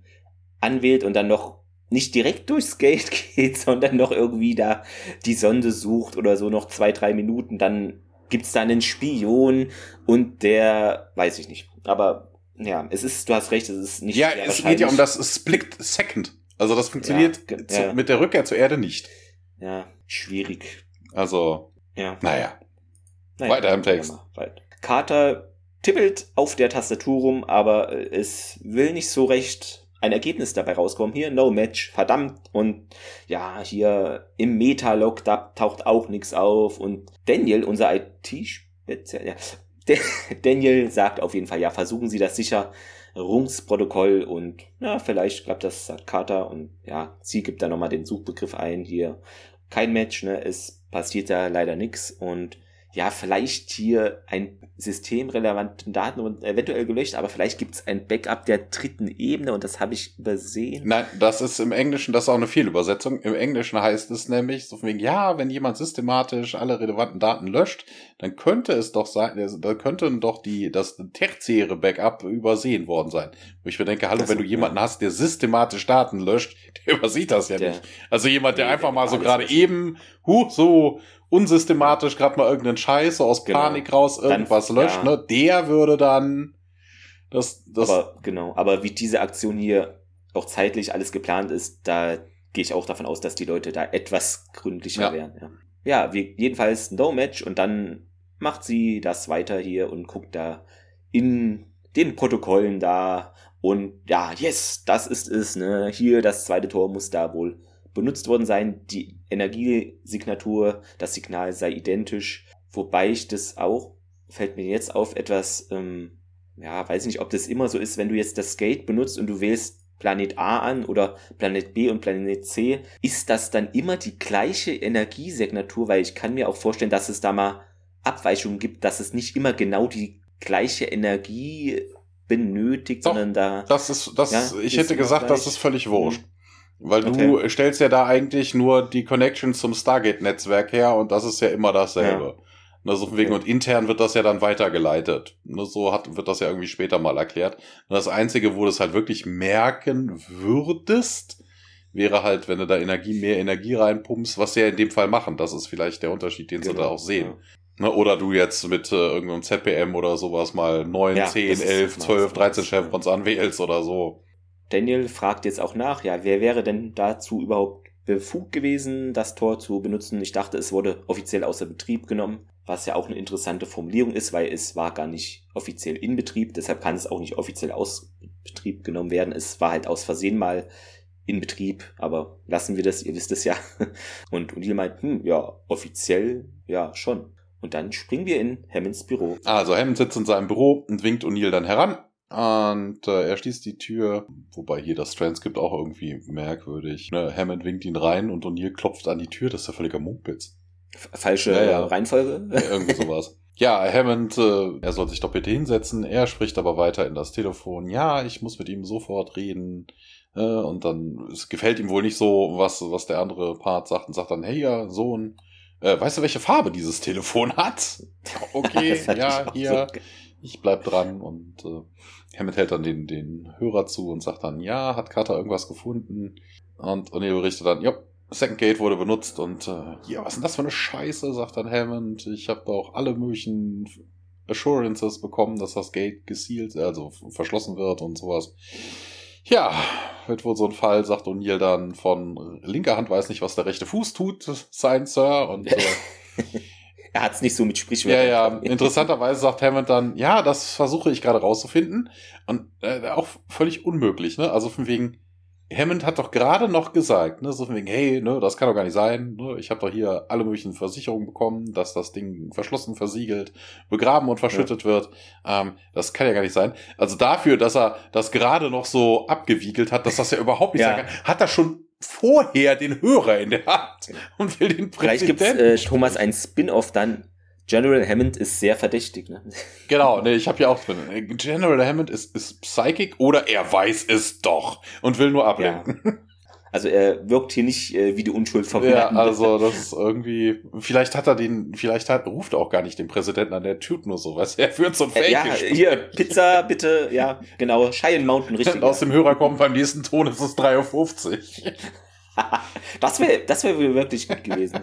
anwählt und dann noch nicht direkt durchs Gate geht, sondern noch irgendwie da die Sonde sucht oder so noch zwei, drei Minuten, dann gibt's da einen Spion und der, weiß ich nicht. Aber ja, es ist, du hast recht, es ist nicht. Ja, es geht ja um das Split Second. Also das funktioniert ja, ja. mit der Rückkehr zur Erde nicht. Ja, schwierig. Also, ja. naja. naja Weiter im Text. Carter tippelt auf der Tastatur rum, aber es will nicht so recht ein Ergebnis dabei rauskommen. Hier, no match, verdammt. Und ja, hier im Meta-Log, da taucht auch nichts auf. Und Daniel, unser IT-Spezial, ja, Daniel sagt auf jeden Fall, ja, versuchen Sie das Sicherungsprotokoll und ja, vielleicht klappt das, sagt Carter. Und ja, sie gibt da nochmal den Suchbegriff ein. Hier, kein Match, ne, es passiert da leider nichts. Und ja, vielleicht hier ein systemrelevanten Daten und eventuell gelöscht, aber vielleicht gibt es ein Backup der dritten Ebene und das habe ich übersehen. Nein, das ist im Englischen, das ist auch eine Fehlübersetzung. Im Englischen heißt es nämlich so von wegen, ja, wenn jemand systematisch alle relevanten Daten löscht, dann könnte es doch sein, da könnte doch die, das tertiäre Backup übersehen worden sein. Wo ich mir denke, hallo, das wenn du jemanden ja. hast, der systematisch Daten löscht, der übersieht das ja der, nicht. Also jemand, der nee, einfach mal so gerade eben, huh, so unsystematisch gerade mal irgendeinen Scheiß so aus genau. Panik raus irgendwas dann, löscht, ja. ne? Der würde dann das, das. Aber genau, aber wie diese Aktion hier auch zeitlich alles geplant ist, da gehe ich auch davon aus, dass die Leute da etwas gründlicher ja. wären. Ja, ja wie, jedenfalls No Match und dann macht sie das weiter hier und guckt da in den Protokollen da und ja, yes, das ist es, ne? Hier das zweite Tor muss da wohl benutzt worden sein. Die Energiesignatur, das Signal sei identisch. Wobei ich das auch, fällt mir jetzt auf, etwas, ähm, ja, weiß nicht, ob das immer so ist, wenn du jetzt das Gate benutzt und du wählst Planet A an oder Planet B und Planet C, ist das dann immer die gleiche Energiesignatur? Weil ich kann mir auch vorstellen, dass es da mal Abweichungen gibt, dass es nicht immer genau die gleiche Energie benötigt, Doch, sondern da. Das ist, das, ja, ich hätte gesagt, gleich. das ist völlig wurscht. Mhm. Weil okay. du stellst ja da eigentlich nur die Connection zum Stargate-Netzwerk her und das ist ja immer dasselbe. Ja. Ne, so wegen, okay. und intern wird das ja dann weitergeleitet. Ne, so hat, wird das ja irgendwie später mal erklärt. Und das Einzige, wo du es halt wirklich merken würdest, wäre halt, wenn du da Energie, mehr Energie reinpumpst, was sie ja in dem Fall machen. Das ist vielleicht der Unterschied, den genau. sie da auch sehen. Ja. Ne, oder du jetzt mit äh, irgendeinem ZPM oder sowas mal 9, ja, 10, 11, 12, 13 Chevrons anwählst oder so. Daniel fragt jetzt auch nach, ja, wer wäre denn dazu überhaupt befugt gewesen, das Tor zu benutzen? Ich dachte, es wurde offiziell außer Betrieb genommen, was ja auch eine interessante Formulierung ist, weil es war gar nicht offiziell in Betrieb, deshalb kann es auch nicht offiziell aus Betrieb genommen werden. Es war halt aus Versehen mal in Betrieb, aber lassen wir das, ihr wisst es ja. Und O'Neill meint, hm, ja, offiziell, ja, schon. Und dann springen wir in Hammonds Büro. Also Hammond sitzt in seinem Büro und winkt O'Neill dann heran und äh, er schließt die Tür, wobei hier das Transkript auch irgendwie merkwürdig. Ne? Hammond winkt ihn rein und O'Neill klopft an die Tür. Das ist ja völliger Mumpitz. Falsche ja, ja. Reihenfolge? Ja, irgendwie sowas. Ja, Hammond, äh, er soll sich doch bitte hinsetzen. Er spricht aber weiter in das Telefon. Ja, ich muss mit ihm sofort reden. Äh, und dann, es gefällt ihm wohl nicht so, was, was der andere Part sagt und sagt dann, hey, ja, Sohn, äh, weißt du, welche Farbe dieses Telefon hat? Okay, ja, hier, ich bleib dran und äh, Hammett hält dann den, den Hörer zu und sagt dann, ja, hat Carter irgendwas gefunden? Und O'Neill berichtet dann, ja, Second Gate wurde benutzt und äh, ja, was ist denn das für eine Scheiße, sagt dann Hammond. Ich habe auch alle möglichen Assurances bekommen, dass das Gate gesealt, also verschlossen wird und sowas. Ja, wird wohl so ein Fall, sagt O'Neill dann von linker Hand weiß nicht, was der rechte Fuß tut, sein Sir. Und äh, er hat es nicht so mit Sprichwörtern. Ja, ja. Interessanterweise sagt Hammond dann, ja, das versuche ich gerade rauszufinden. Und äh, auch völlig unmöglich, ne? Also von wegen, Hammond hat doch gerade noch gesagt, ne, so von wegen, hey, ne, das kann doch gar nicht sein. Ne, ich habe doch hier alle möglichen Versicherungen bekommen, dass das Ding verschlossen, versiegelt, begraben und verschüttet ja. wird. Ähm, das kann ja gar nicht sein. Also dafür, dass er das gerade noch so abgewiegelt hat, dass das ja überhaupt nicht ja. sein kann, hat er schon vorher den Hörer in der Hand und will den Präsidenten. Vielleicht gibt's äh, Thomas ein Spin-off dann General Hammond ist sehr verdächtig, ne? Genau, ne, ich habe ja auch drin. General Hammond ist, ist Psychic oder er weiß es doch und will nur ablenken. Ja. Also er wirkt hier nicht äh, wie die Unschuld Ja, also das ist irgendwie, vielleicht hat er den, vielleicht hat, ruft er auch gar nicht den Präsidenten an, der tut nur so, was er führt so ein Fake. Äh, ja, hier, Pizza, bitte, ja, genau, Cheyenne Mountain, richtig. Aus dem Hörer kommen beim nächsten Ton ist es 3.50 Uhr. das wäre das wäre wirklich gut gewesen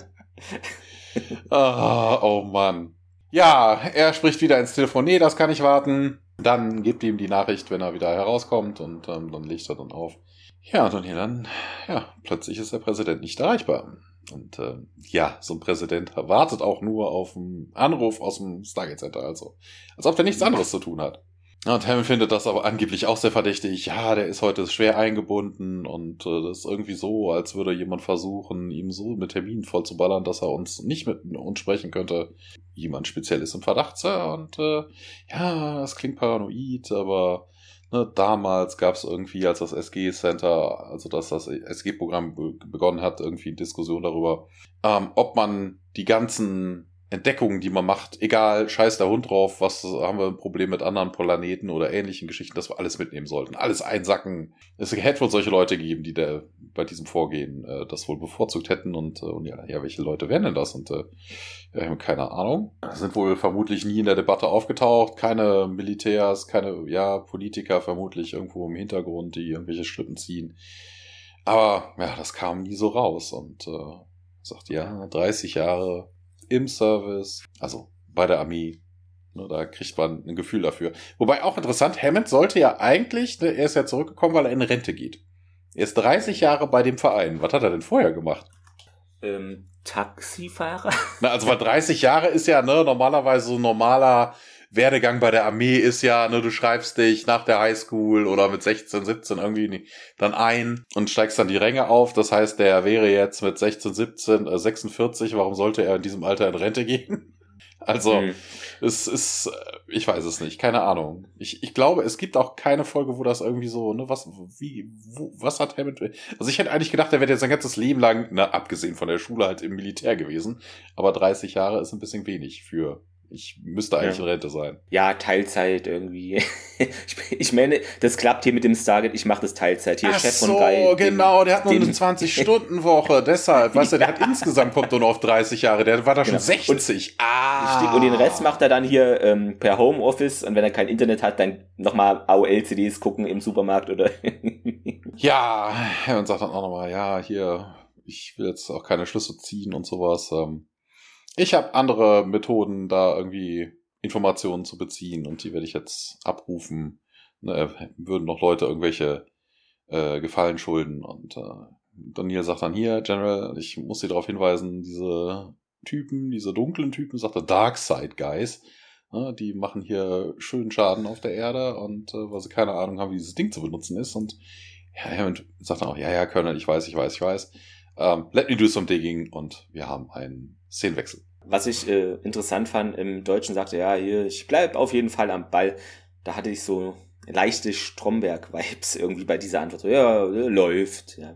oh, oh Mann. Ja, er spricht wieder ins Telefon. Nee, das kann ich warten. Dann gibt ihm die Nachricht, wenn er wieder herauskommt und ähm, dann legt er dann auf. Ja, und hier dann, ja, plötzlich ist der Präsident nicht erreichbar. Und äh, ja, so ein Präsident wartet auch nur auf einen Anruf aus dem Stargate Center, also als ob der nichts anderes zu tun hat. Und Hammond findet das aber angeblich auch sehr verdächtig. Ja, der ist heute schwer eingebunden und äh, das ist irgendwie so, als würde jemand versuchen, ihm so mit Terminen vollzuballern, dass er uns nicht mit uns sprechen könnte. Jemand speziell ist im Verdacht, Sir. Und äh, ja, das klingt paranoid, aber ne, damals gab es irgendwie, als das SG-Center, also dass das SG-Programm begonnen hat, irgendwie Diskussion darüber, ähm, ob man die ganzen Entdeckungen, die man macht, egal, scheiß der Hund drauf, was haben wir ein Problem mit anderen Planeten oder ähnlichen Geschichten, dass wir alles mitnehmen sollten. Alles einsacken. Es hätte wohl solche Leute geben, die da bei diesem Vorgehen äh, das wohl bevorzugt hätten und, äh, und ja, ja, welche Leute wären denn das? Und äh, haben keine Ahnung. Sind wohl vermutlich nie in der Debatte aufgetaucht, keine Militärs, keine, ja, Politiker vermutlich irgendwo im Hintergrund, die irgendwelche Strippen ziehen. Aber ja, das kam nie so raus und äh, sagt, ja, 30 Jahre im Service, also bei der Armee. Ne, da kriegt man ein Gefühl dafür. Wobei auch interessant, Hammond sollte ja eigentlich, ne, er ist ja zurückgekommen, weil er in Rente geht. Er ist 30 Jahre bei dem Verein. Was hat er denn vorher gemacht? Ähm, Taxifahrer? Na, also weil 30 Jahre ist ja ne, normalerweise so ein normaler Werdegang bei der Armee ist ja, ne, du schreibst dich nach der Highschool oder mit 16, 17 irgendwie dann ein und steigst dann die Ränge auf. Das heißt, der wäre jetzt mit 16, 17, äh, 46. Warum sollte er in diesem Alter in Rente gehen? Also, mhm. es ist, äh, ich weiß es nicht, keine Ahnung. Ich, ich glaube, es gibt auch keine Folge, wo das irgendwie so, ne, was, wie, wo, was hat Hammond, also ich hätte eigentlich gedacht, er wäre jetzt sein ganzes Leben lang, na, abgesehen von der Schule halt im Militär gewesen, aber 30 Jahre ist ein bisschen wenig für ich müsste eigentlich ja. in Rente sein. Ja, Teilzeit irgendwie. ich, ich meine, das klappt hier mit dem Stargate, ich mache das Teilzeit. Hier, Ach Chef so, von Guy. genau, der hat nur eine 20-Stunden-Woche, deshalb, weißt du, der hat insgesamt kommt nur noch auf 30 Jahre, der war da schon genau. 60. Und, ah. Und den Rest macht er dann hier ähm, per Homeoffice und wenn er kein Internet hat, dann nochmal AOL-CDs gucken im Supermarkt oder. ja, und sagt dann auch nochmal, ja, hier, ich will jetzt auch keine Schlüsse ziehen und sowas. Ähm, ich habe andere Methoden, da irgendwie Informationen zu beziehen und die werde ich jetzt abrufen. Ne, würden noch Leute irgendwelche äh, Gefallen schulden und äh, Daniel sagt dann hier, General, ich muss Sie darauf hinweisen, diese Typen, diese dunklen Typen, sagt er, Dark Side Guys, ne, die machen hier schönen Schaden auf der Erde und äh, weil sie keine Ahnung haben, wie dieses Ding zu benutzen ist und ja, Hammond sagt dann auch, ja, ja, Colonel, ich weiß, ich weiß, ich weiß. Um, let me do some digging und wir haben einen Szenenwechsel. Was ich äh, interessant fand, im Deutschen sagte ja, hier, ich bleib auf jeden Fall am Ball. Da hatte ich so leichte Stromberg-Vibes irgendwie bei dieser Antwort. Ja, läuft. Ja.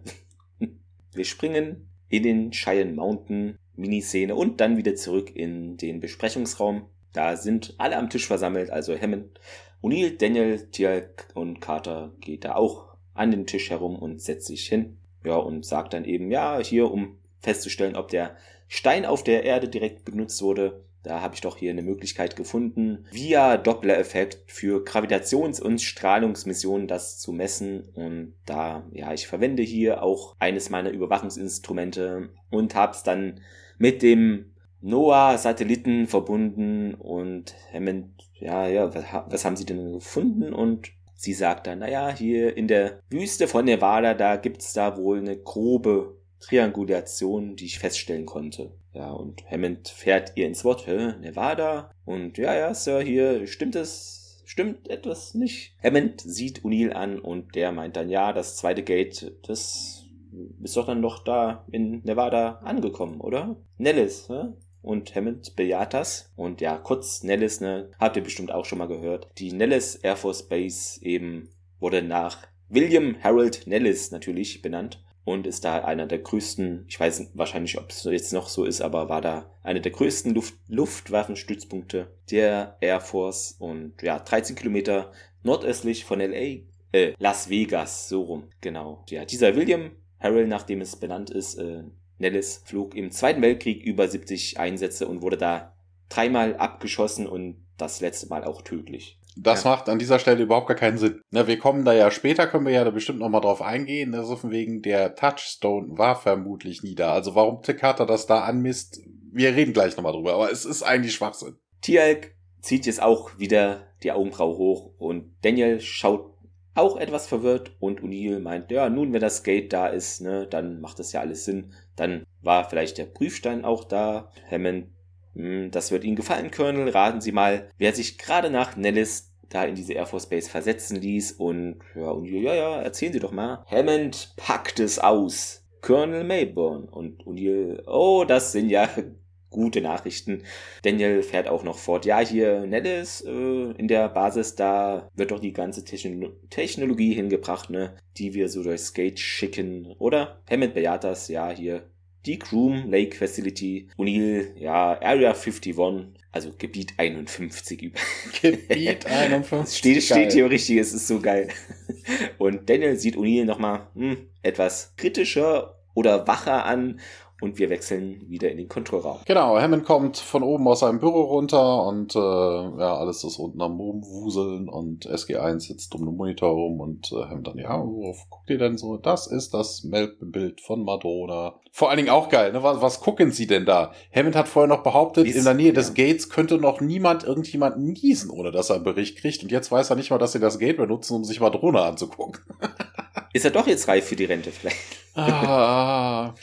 Wir springen in den Cheyenne Mountain Miniszene und dann wieder zurück in den Besprechungsraum. Da sind alle am Tisch versammelt, also Hammond, O'Neill, Daniel, Tialk und Carter geht da auch an den Tisch herum und setzt sich hin. Ja, und sagt dann eben, ja, hier, um festzustellen, ob der Stein auf der Erde direkt benutzt wurde, da habe ich doch hier eine Möglichkeit gefunden, via Doppler-Effekt für Gravitations- und Strahlungsmissionen das zu messen. Und da, ja, ich verwende hier auch eines meiner Überwachungsinstrumente und habe es dann mit dem NOAA-Satelliten verbunden und Hammond, ja, ja, was, haben sie denn gefunden? Und sie sagt dann, naja, hier in der Wüste von Nevada, da gibt's da wohl eine grobe Triangulation, die ich feststellen konnte. Ja, und Hammond fährt ihr ins Wort, Hä, Nevada? Und ja, ja, Sir, hier stimmt es, stimmt etwas nicht. Hammond sieht O'Neill an und der meint dann, ja, das zweite Gate, das ist doch dann doch da in Nevada angekommen, oder? Nellis, hä? Und Hammond bejaht das. Und ja, kurz Nellis, ne, habt ihr bestimmt auch schon mal gehört. Die Nellis Air Force Base eben wurde nach William Harold Nellis natürlich benannt und ist da einer der größten, ich weiß wahrscheinlich, ob es jetzt noch so ist, aber war da einer der größten Luft Luftwaffenstützpunkte der Air Force und ja, 13 Kilometer nordöstlich von LA, äh, Las Vegas, so rum, genau. Ja, dieser William Harrell, nachdem es benannt ist, äh, Nellis, flog im Zweiten Weltkrieg über 70 Einsätze und wurde da dreimal abgeschossen und das letzte Mal auch tödlich. Das ja. macht an dieser Stelle überhaupt gar keinen Sinn. Na, wir kommen da ja später, können wir ja da bestimmt nochmal drauf eingehen. Also von wegen der Touchstone war vermutlich nie da. Also warum Takata das da anmisst, wir reden gleich nochmal drüber, aber es ist eigentlich Schwachsinn. Tialk zieht jetzt auch wieder die Augenbraue hoch und Daniel schaut auch etwas verwirrt und O'Neill meint, ja, nun, wenn das Gate da ist, ne, dann macht das ja alles Sinn. Dann war vielleicht der Prüfstein auch da. Hammond das wird Ihnen gefallen, Colonel. Raten Sie mal, wer sich gerade nach Nellis da in diese Air Force Base versetzen ließ und ja, und ja, ja, erzählen Sie doch mal. Hammond packt es aus. Colonel Mayborn und O'Neill, oh, das sind ja gute Nachrichten. Daniel fährt auch noch fort. Ja, hier Nellis äh, in der Basis, da wird doch die ganze Techno Technologie hingebracht, ne, die wir so durchs Gate schicken, oder? Hammond bejaht das, ja, hier die Groom Lake Facility, O'Neill, ja, Area 51, also Gebiet 51 über. Gebiet 51. steht, steht hier richtig, es ist so geil. Und Daniel sieht O'Neill nochmal hm, etwas kritischer oder wacher an und wir wechseln wieder in den Kontrollraum. Genau, Hammond kommt von oben aus seinem Büro runter und äh, ja, alles ist unten am Rumwuseln und SG1 sitzt um den Monitor rum und äh, Hammond dann, ja, worauf guckt ihr denn so? Das ist das Melkbild von Madonna. Vor allen Dingen auch geil, ne? Was, was gucken sie denn da? Hammond hat vorher noch behauptet, Dies, in der Nähe ja. des Gates könnte noch niemand irgendjemanden niesen, ohne dass er einen Bericht kriegt und jetzt weiß er nicht mal, dass sie das Gate benutzen, um sich Madonna anzugucken. ist er doch jetzt reif für die Rente vielleicht? ah,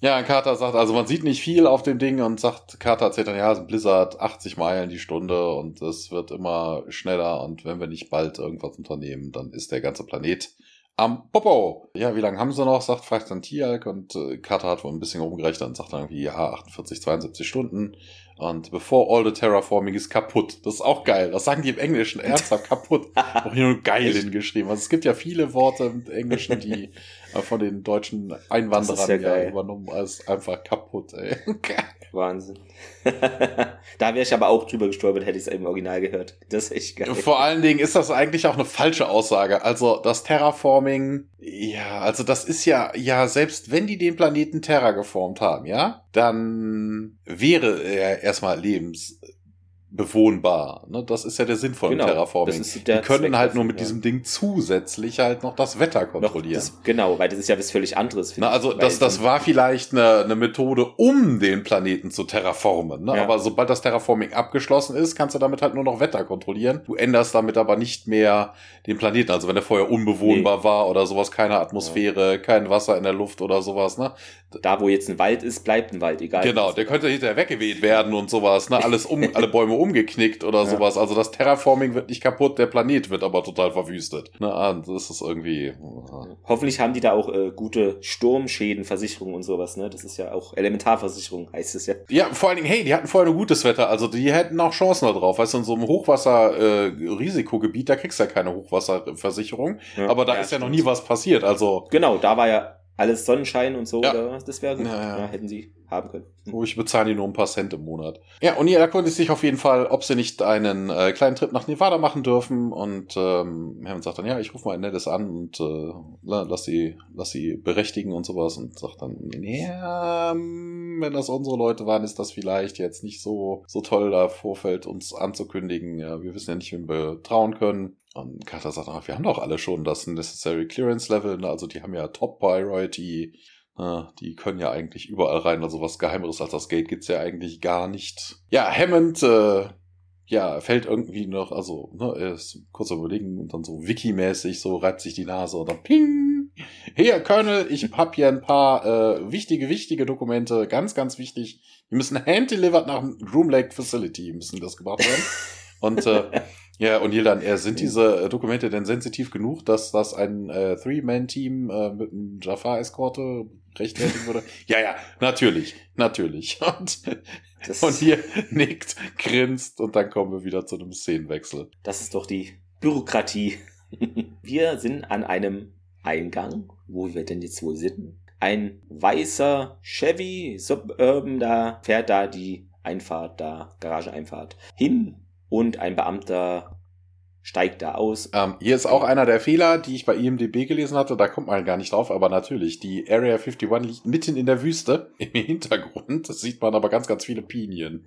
ja, Carter sagt, also man sieht nicht viel auf dem Ding und sagt, Carter erzählt dann, ja, es ist ein Blizzard, 80 Meilen die Stunde und es wird immer schneller und wenn wir nicht bald irgendwas unternehmen, dann ist der ganze Planet am Popo. Ja, wie lange haben sie noch, sagt, fragt dann Tialk und äh, Carter hat wohl ein bisschen rumgerechnet und sagt dann irgendwie, ja, 48, 72 Stunden und before all the terraforming is kaputt. Das ist auch geil. Das sagen die im Englischen ernsthaft kaputt. Auch hier nur geil hingeschrieben. Also es gibt ja viele Worte im Englischen, die äh, von den deutschen Einwanderern ja, ja übernommen als einfach kaputt, ey. Wahnsinn. da wäre ich aber auch drüber gestolpert, hätte ich es im Original gehört. Das ist echt geil. Vor allen Dingen ist das eigentlich auch eine falsche Aussage. Also das Terraforming, ja, also das ist ja, ja, selbst wenn die den Planeten Terra geformt haben, ja, dann wäre er erstmal lebens bewohnbar. Ne? Das ist ja der Sinn von genau, Terraforming. Die können Zweck halt nur mit ja. diesem Ding zusätzlich halt noch das Wetter kontrollieren. Das, genau, weil das ist ja was völlig anderes. Na, also das, das war vielleicht eine, eine Methode, um den Planeten zu terraformen. Ne? Ja. Aber sobald das Terraforming abgeschlossen ist, kannst du damit halt nur noch Wetter kontrollieren. Du änderst damit aber nicht mehr den Planeten. Also wenn der vorher unbewohnbar nee. war oder sowas, keine Atmosphäre, ja. kein Wasser in der Luft oder sowas. Ne? Da, wo jetzt ein Wald ist, bleibt ein Wald, egal. Genau, der könnte hinterher weggeweht werden und sowas. Ne? Alles um, alle Bäume umgeknickt oder ja. sowas. Also das Terraforming wird nicht kaputt, der Planet wird aber total verwüstet. Na, ah, das ist irgendwie. Ja. Hoffentlich haben die da auch äh, gute Sturmschädenversicherung und sowas, ne? Das ist ja auch Elementarversicherung, heißt es ja. Ja, vor allen Dingen, hey, die hatten vorher ein gutes Wetter, also die hätten auch Chancen da drauf. Weißt du, in so einem Hochwasser-Risikogebiet, äh, da kriegst du ja keine Hochwasserversicherung. Ja, aber da ja, ist ja noch nie was passiert. Also. Genau, da war ja alles Sonnenschein und so, ja. das wäre gut. Ja, ja. hätten sie haben können. Oh, ich bezahle die nur ein paar Cent im Monat. Ja, und ihr erkundigt sich auf jeden Fall, ob sie nicht einen äh, kleinen Trip nach Nevada machen dürfen. Und ähm, Hammond sagt dann, ja, ich rufe mal ein nettes an und äh, lass sie, lass sie berechtigen und sowas. Und sagt dann, ja, ähm, wenn das unsere Leute waren, ist das vielleicht jetzt nicht so, so toll, da Vorfeld uns anzukündigen. Ja, wir wissen ja nicht, wem wir trauen können. Und Carter sagt, ach, wir haben doch alle schon das Necessary Clearance Level, ne? also die haben ja Top Priority die können ja eigentlich überall rein. Also was Geheimeres als das Gate gibt's ja eigentlich gar nicht. Ja, Hammond, äh, ja, fällt irgendwie noch, also, ne, er ist kurz überlegen und dann so Wiki-mäßig so reibt sich die Nase und dann ping! Hier, Colonel, ich hab hier ein paar äh, wichtige, wichtige Dokumente, ganz, ganz wichtig. Die müssen hand-delivered nach dem Groom Lake Facility, müssen das gebracht werden. Und äh, ja, und hier dann, äh, sind diese äh, Dokumente denn sensitiv genug, dass das ein äh, Three-Man-Team äh, mit einem Jafar-Eskorte rechtfertigen würde? ja, ja, natürlich, natürlich. Und, und hier nickt, grinst und dann kommen wir wieder zu einem Szenenwechsel. Das ist doch die Bürokratie. wir sind an einem Eingang, wo wir denn jetzt wohl sind. Ein weißer Chevy Suburban, da fährt da die Einfahrt, da Garageeinfahrt hin und ein Beamter steigt da aus. Ähm, hier ist auch einer der Fehler, die ich bei IMDB gelesen hatte. Da kommt man gar nicht drauf, aber natürlich, die Area 51 liegt mitten in der Wüste. Im Hintergrund das sieht man aber ganz, ganz viele Pinien,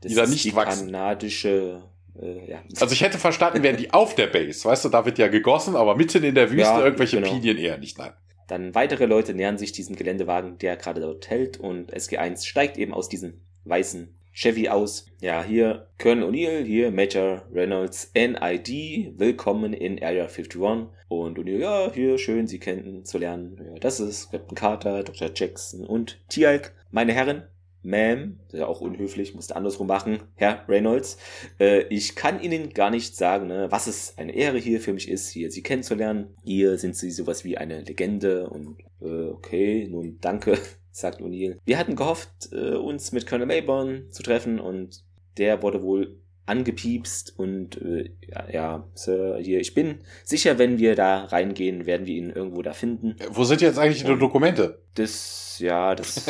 das die da nicht die wachsen. kanadische äh, ja. Also ich hätte verstanden, wären die auf der Base. Weißt du, da wird ja gegossen, aber mitten in der Wüste ja, irgendwelche genau. Pinien eher nicht. Nein. Dann weitere Leute nähern sich diesem Geländewagen, der gerade dort hält und SG1 steigt eben aus diesem weißen Chevy aus. Ja, hier Colonel O'Neill, hier Major Reynolds NID, willkommen in Area 51. Und O'Neill, ja, hier schön, Sie kennenzulernen. Ja, das ist Captain Carter, Dr. Jackson und Tialk. Meine Herren, Ma'am, ja auch unhöflich, musste andersrum machen, Herr Reynolds. Äh, ich kann Ihnen gar nicht sagen, ne, was es eine Ehre hier für mich ist, hier Sie kennenzulernen. Hier sind Sie sowas wie eine Legende und äh, okay, nun danke sagt O'Neill. Wir hatten gehofft, äh, uns mit Colonel Mayborn zu treffen und der wurde wohl angepiepst und äh, ja, ja, Sir, hier, ich bin sicher, wenn wir da reingehen, werden wir ihn irgendwo da finden. Wo sind jetzt eigentlich die Dokumente? Das, ja, das,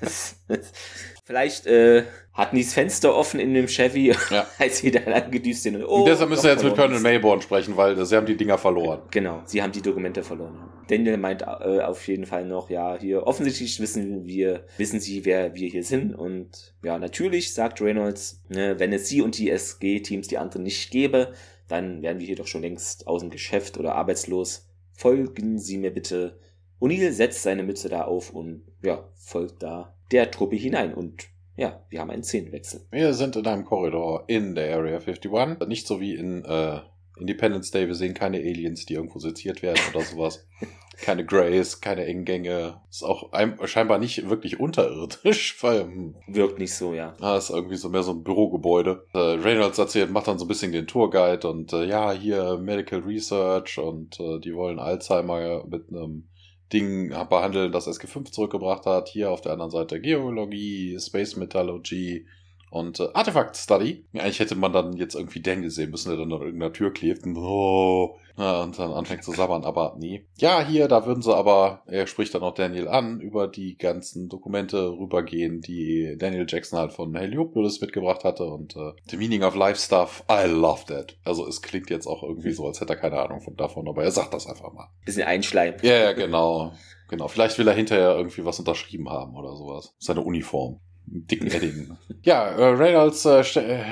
das, das Vielleicht äh, hatten die das Fenster offen in dem Chevy, ja. als sie dann angedüst sind. Oh, und deshalb müssen wir jetzt mit Colonel Mayborn sprechen, weil sie haben die Dinger verloren. Genau, sie haben die Dokumente verloren. Daniel meint äh, auf jeden Fall noch, ja, hier offensichtlich wissen wir, wissen sie, wer wir hier sind. Und ja, natürlich, sagt Reynolds, ne, wenn es sie und die SG-Teams die anderen nicht gäbe, dann wären wir hier doch schon längst aus dem Geschäft oder arbeitslos. Folgen Sie mir bitte. O'Neill setzt seine Mütze da auf und ja, folgt da der Truppe hinein und ja, wir haben einen Szenenwechsel. Wir sind in einem Korridor in der Area 51. Nicht so wie in äh, Independence Day. Wir sehen keine Aliens, die irgendwo seziert werden oder sowas. keine Greys, keine engen Gänge. Ist auch scheinbar nicht wirklich unterirdisch, weil. Hm, Wirkt nicht so, ja. Ah, ist irgendwie so mehr so ein Bürogebäude. Äh, Reynolds erzählt, macht dann so ein bisschen den Tourguide und äh, ja, hier Medical Research und äh, die wollen Alzheimer mit einem Ding behandeln, das SG5 zurückgebracht hat. Hier auf der anderen Seite Geologie, Space Metallurgy und äh, Artifact Study. Ja, eigentlich hätte man dann jetzt irgendwie Daniel sehen müssen, der dann an irgendeiner Tür klebt und, oh, ja, und dann anfängt zu sabbern, aber nee. Ja, hier, da würden sie aber, er spricht dann auch Daniel an, über die ganzen Dokumente rübergehen, die Daniel Jackson halt von Heliopolis mitgebracht hatte und äh, The Meaning of Life Stuff, I love that. Also es klingt jetzt auch irgendwie so, als hätte er keine Ahnung von davon, aber er sagt das einfach mal. Bisschen einschleim. Ja, ja, genau. Genau, vielleicht will er hinterher irgendwie was unterschrieben haben oder sowas. Seine Uniform dicken Edding. ja, äh, Reynolds äh, äh,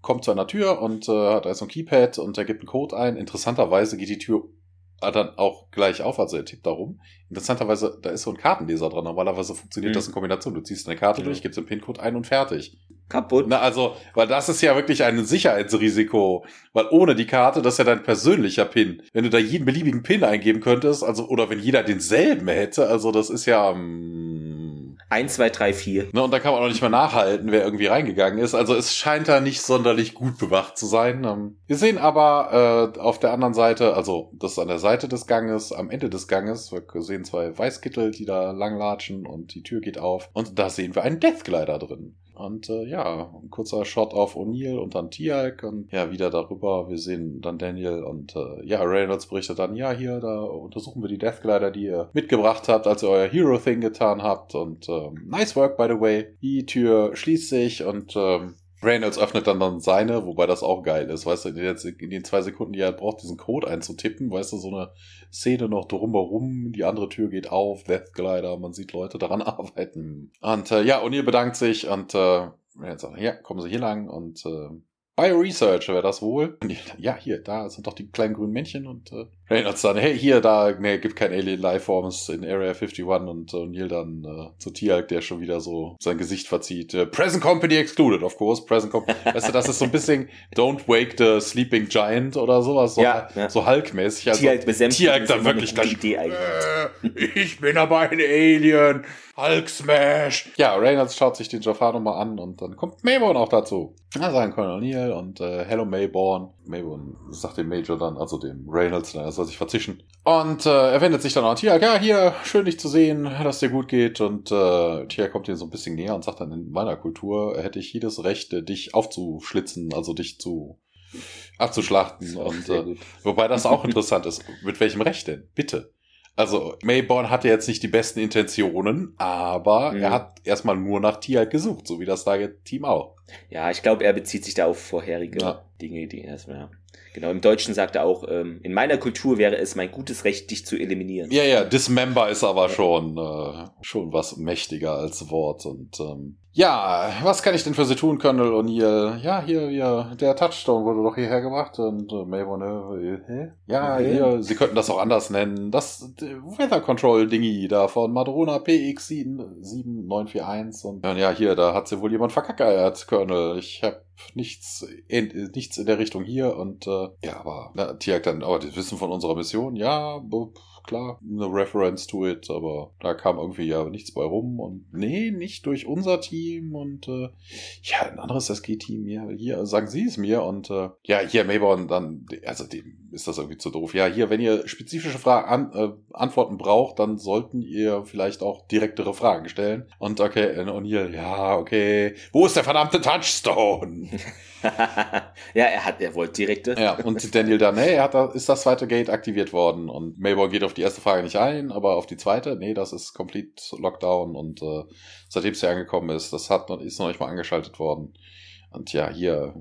kommt zu einer Tür und äh, hat also ein Keypad und er gibt einen Code ein. Interessanterweise geht die Tür dann auch gleich auf, also er tippt da rum. Interessanterweise, da ist so ein Kartenleser dran. Normalerweise funktioniert mhm. das in Kombination. Du ziehst eine Karte mhm. durch, gibst den PIN-Code ein und fertig. Kaputt. Na, also, weil das ist ja wirklich ein Sicherheitsrisiko. Weil ohne die Karte, das ist ja dein persönlicher PIN. Wenn du da jeden beliebigen PIN eingeben könntest, also, oder wenn jeder denselben hätte, also das ist ja, ähm, 1, 2, 3, 4. Ne, und da kann man auch nicht mehr nachhalten, wer irgendwie reingegangen ist. Also es scheint da nicht sonderlich gut bewacht zu sein. Ähm, wir sehen aber äh, auf der anderen Seite, also das ist an der Seite des Ganges, am Ende des Ganges, wir sehen zwei Weißkittel, die da langlatschen und die Tür geht auf. Und da sehen wir einen Deathglider drin. Und äh, ja, ein kurzer Shot auf O'Neill und dann Tialk und ja, wieder darüber. Wir sehen dann Daniel und äh, ja, Reynolds berichtet dann, ja, hier, da untersuchen wir die Deathglider, die ihr mitgebracht habt, als ihr euer Hero-Thing getan habt. Und ähm, nice work, by the way. Die Tür schließt sich und ähm, Reynolds öffnet dann dann seine, wobei das auch geil ist, weißt du, in den zwei Sekunden, die er braucht, diesen Code einzutippen, weißt du, so eine Szene noch drumherum, die andere Tür geht auf, Death Glider, man sieht Leute daran arbeiten. Und äh, ja, O'Neill bedankt sich und äh, Reynolds sagt, ja, kommen Sie hier lang und äh, Bioresearch wäre das wohl. Ja, hier, da sind doch die kleinen grünen Männchen und äh, Reynolds dann, hey, hier, da, nee, gibt kein Alien Lifeforms in Area 51 und äh, Neil dann äh, zu Tialk, der schon wieder so sein Gesicht verzieht. Äh, Present Company excluded, of course, Present Company. weißt du, das ist so ein bisschen Don't Wake the Sleeping Giant oder sowas, so, Ja, ja. so Hulk-mäßig. Also, Tialk besänftigt Tialk ist dann wirklich gleich, äh, ich bin aber ein Alien. Hulk Smash. Ja, Reynolds schaut sich den Jafar nochmal an und dann kommt Mayborn auch dazu. Da sagen Colonel Neal und äh, Hello Mayborn. Mayborn sagt dem Major dann, also dem Reynolds, er soll sich verzischen. Und äh, er wendet sich dann an Tia, ja, hier, schön dich zu sehen, dass dir gut geht. Und äh, Tia kommt ihm so ein bisschen näher und sagt dann, in meiner Kultur hätte ich jedes Recht, äh, dich aufzuschlitzen, also dich zu abzuschlachten. Und äh. Wobei das auch interessant ist. Mit welchem Recht denn? Bitte. Also, Mayborn hatte jetzt nicht die besten Intentionen, aber Mhm. er hat erstmal nur nach Tialk gesucht, so wie das Target-Team auch. Ja, ich glaube, er bezieht sich da auf vorherige Ja. Dinge, die erstmal. Ja. Genau, im Deutschen sagt er auch, ähm, in meiner Kultur wäre es mein gutes Recht, dich zu eliminieren. Ja, ja, Dismember ist aber schon, äh, schon was mächtiger als Wort. Und ähm, ja, was kann ich denn für Sie tun, Colonel O'Neill? Ja, hier, hier, der Touchstone wurde doch hierher gebracht. Und äh, Mayborn, äh, hä? Ja, Okay. hier, Sie könnten das auch anders nennen. Das äh, Weather Control Dingy da von Madrona PX 7941. Und ja, ja, hier, da hat sie wohl jemand verkackeiert, Colonel. Ich hab nichts in, nichts in der Richtung hier. Und äh, ja, aber na, Tiak dann, aber die wissen von unserer Mission, ja, b- klar, eine Reference to it, aber da kam irgendwie ja nichts bei rum und nee, nicht durch unser Team und äh, ja, ein anderes SG-Team hier, hier, sagen Sie es mir und äh, ja, hier Mayborn dann, also dem ist das irgendwie zu doof. Ja, hier, wenn ihr spezifische Fragen, an, äh, Antworten braucht, dann sollten ihr vielleicht auch direktere Fragen stellen und okay, äh, O'Neill, ja, okay, wo ist der verdammte Touchstone? ja, er hat, er wollte direkte. Ja, und Daniel dann, hey, hat ist das zweite Gate aktiviert worden? Und Mayborn geht auf die erste Frage nicht ein, aber auf die zweite, nee, das ist Complete Lockdown und äh, seitdem es hier angekommen ist, das hat noch, ist noch nicht mal angeschaltet worden. Und ja, hier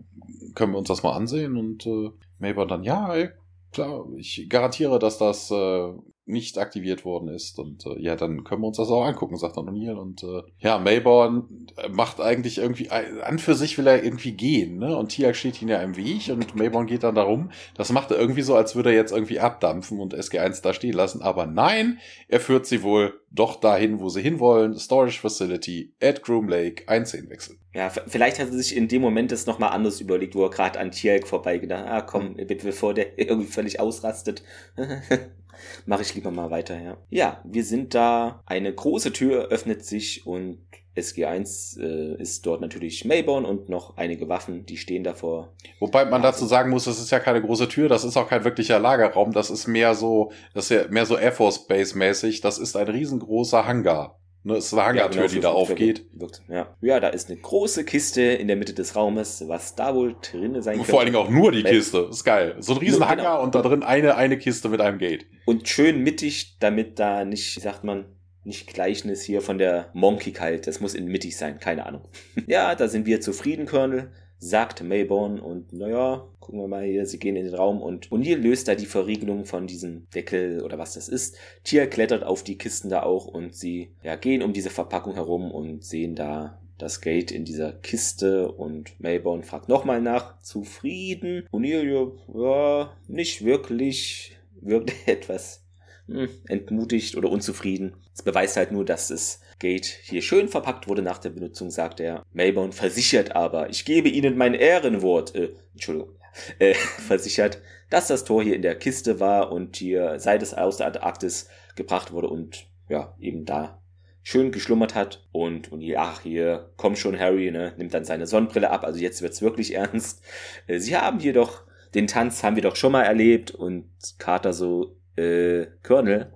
können wir uns das mal ansehen und äh, Mayborn dann, ja, ey, klar, ich garantiere, dass das äh, nicht aktiviert worden ist. Und äh, ja, dann können wir uns das auch angucken, sagt dann O'Neill. Und äh, ja, Mayborn macht eigentlich irgendwie, äh, an für sich will er irgendwie gehen, ne, und Tiak steht ihm ja im Weg und Mayborn geht dann darum, das macht er irgendwie so, als würde er jetzt irgendwie abdampfen und SG1 da stehen lassen, aber nein, er führt sie wohl doch dahin, wo sie hinwollen, Storage Facility at Groom Lake, Einzehn wechseln. Ja, vielleicht hat er sich in dem Moment das nochmal anders überlegt, wo er gerade an Tierk vorbeigedacht Ah, komm, Hm. be- bevor der irgendwie völlig ausrastet, mache ich lieber mal weiter, ja. Ja, wir sind da. Eine große Tür öffnet sich und SG1 äh, ist dort natürlich Mayborn und noch einige Waffen, die stehen davor. Wobei man dazu sagen muss, das ist ja keine große Tür, das ist auch kein wirklicher Lagerraum, das ist mehr so, das ist ja mehr so Air Force Base mäßig, das ist ein riesengroßer Hangar. Ne, es ist eine Hangartür, genau, die da aufgeht. Wirkt, ja. ja, da ist eine große Kiste in der Mitte des Raumes, was da wohl drinne sein Und könnte. vor allen Dingen auch nur die Kiste. ist geil. So ein riesen Nur- Hangar genau. und da drin eine, eine Kiste mit einem Gate. Und schön mittig, damit da nicht, wie sagt man, nicht Gleichnis hier von der Monkey kalt. Das muss in mittig sein, keine Ahnung. ja, da sind wir zufrieden, Colonel, sagt Mayborn. Und naja, gucken wir mal hier, sie gehen in den Raum und O'Neill löst da die Verriegelung von diesem Deckel oder was das ist. Tier klettert auf die Kisten da auch und sie ja, gehen um diese Verpackung herum und sehen da das Gate in dieser Kiste und Mayborn fragt nochmal nach. Zufrieden? O'Neill, ja, nicht wirklich. Wirkt etwas hm, entmutigt oder unzufrieden. Es beweist halt nur, dass das Gate hier schön verpackt wurde nach der Benutzung, sagt er. Mayborn versichert aber, ich gebe Ihnen mein Ehrenwort, äh, Entschuldigung, äh, versichert, dass das Tor hier in der Kiste war und hier seit es aus der Antarktis gebracht wurde und ja, eben da schön geschlummert hat und, und ach hier, komm schon Harry, ne, nimmt dann seine Sonnenbrille ab, also jetzt wird's wirklich ernst. Äh, Sie haben hier doch, den Tanz haben wir doch schon mal erlebt und Carter so, äh, Colonel,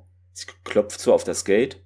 klopft so auf das Gate.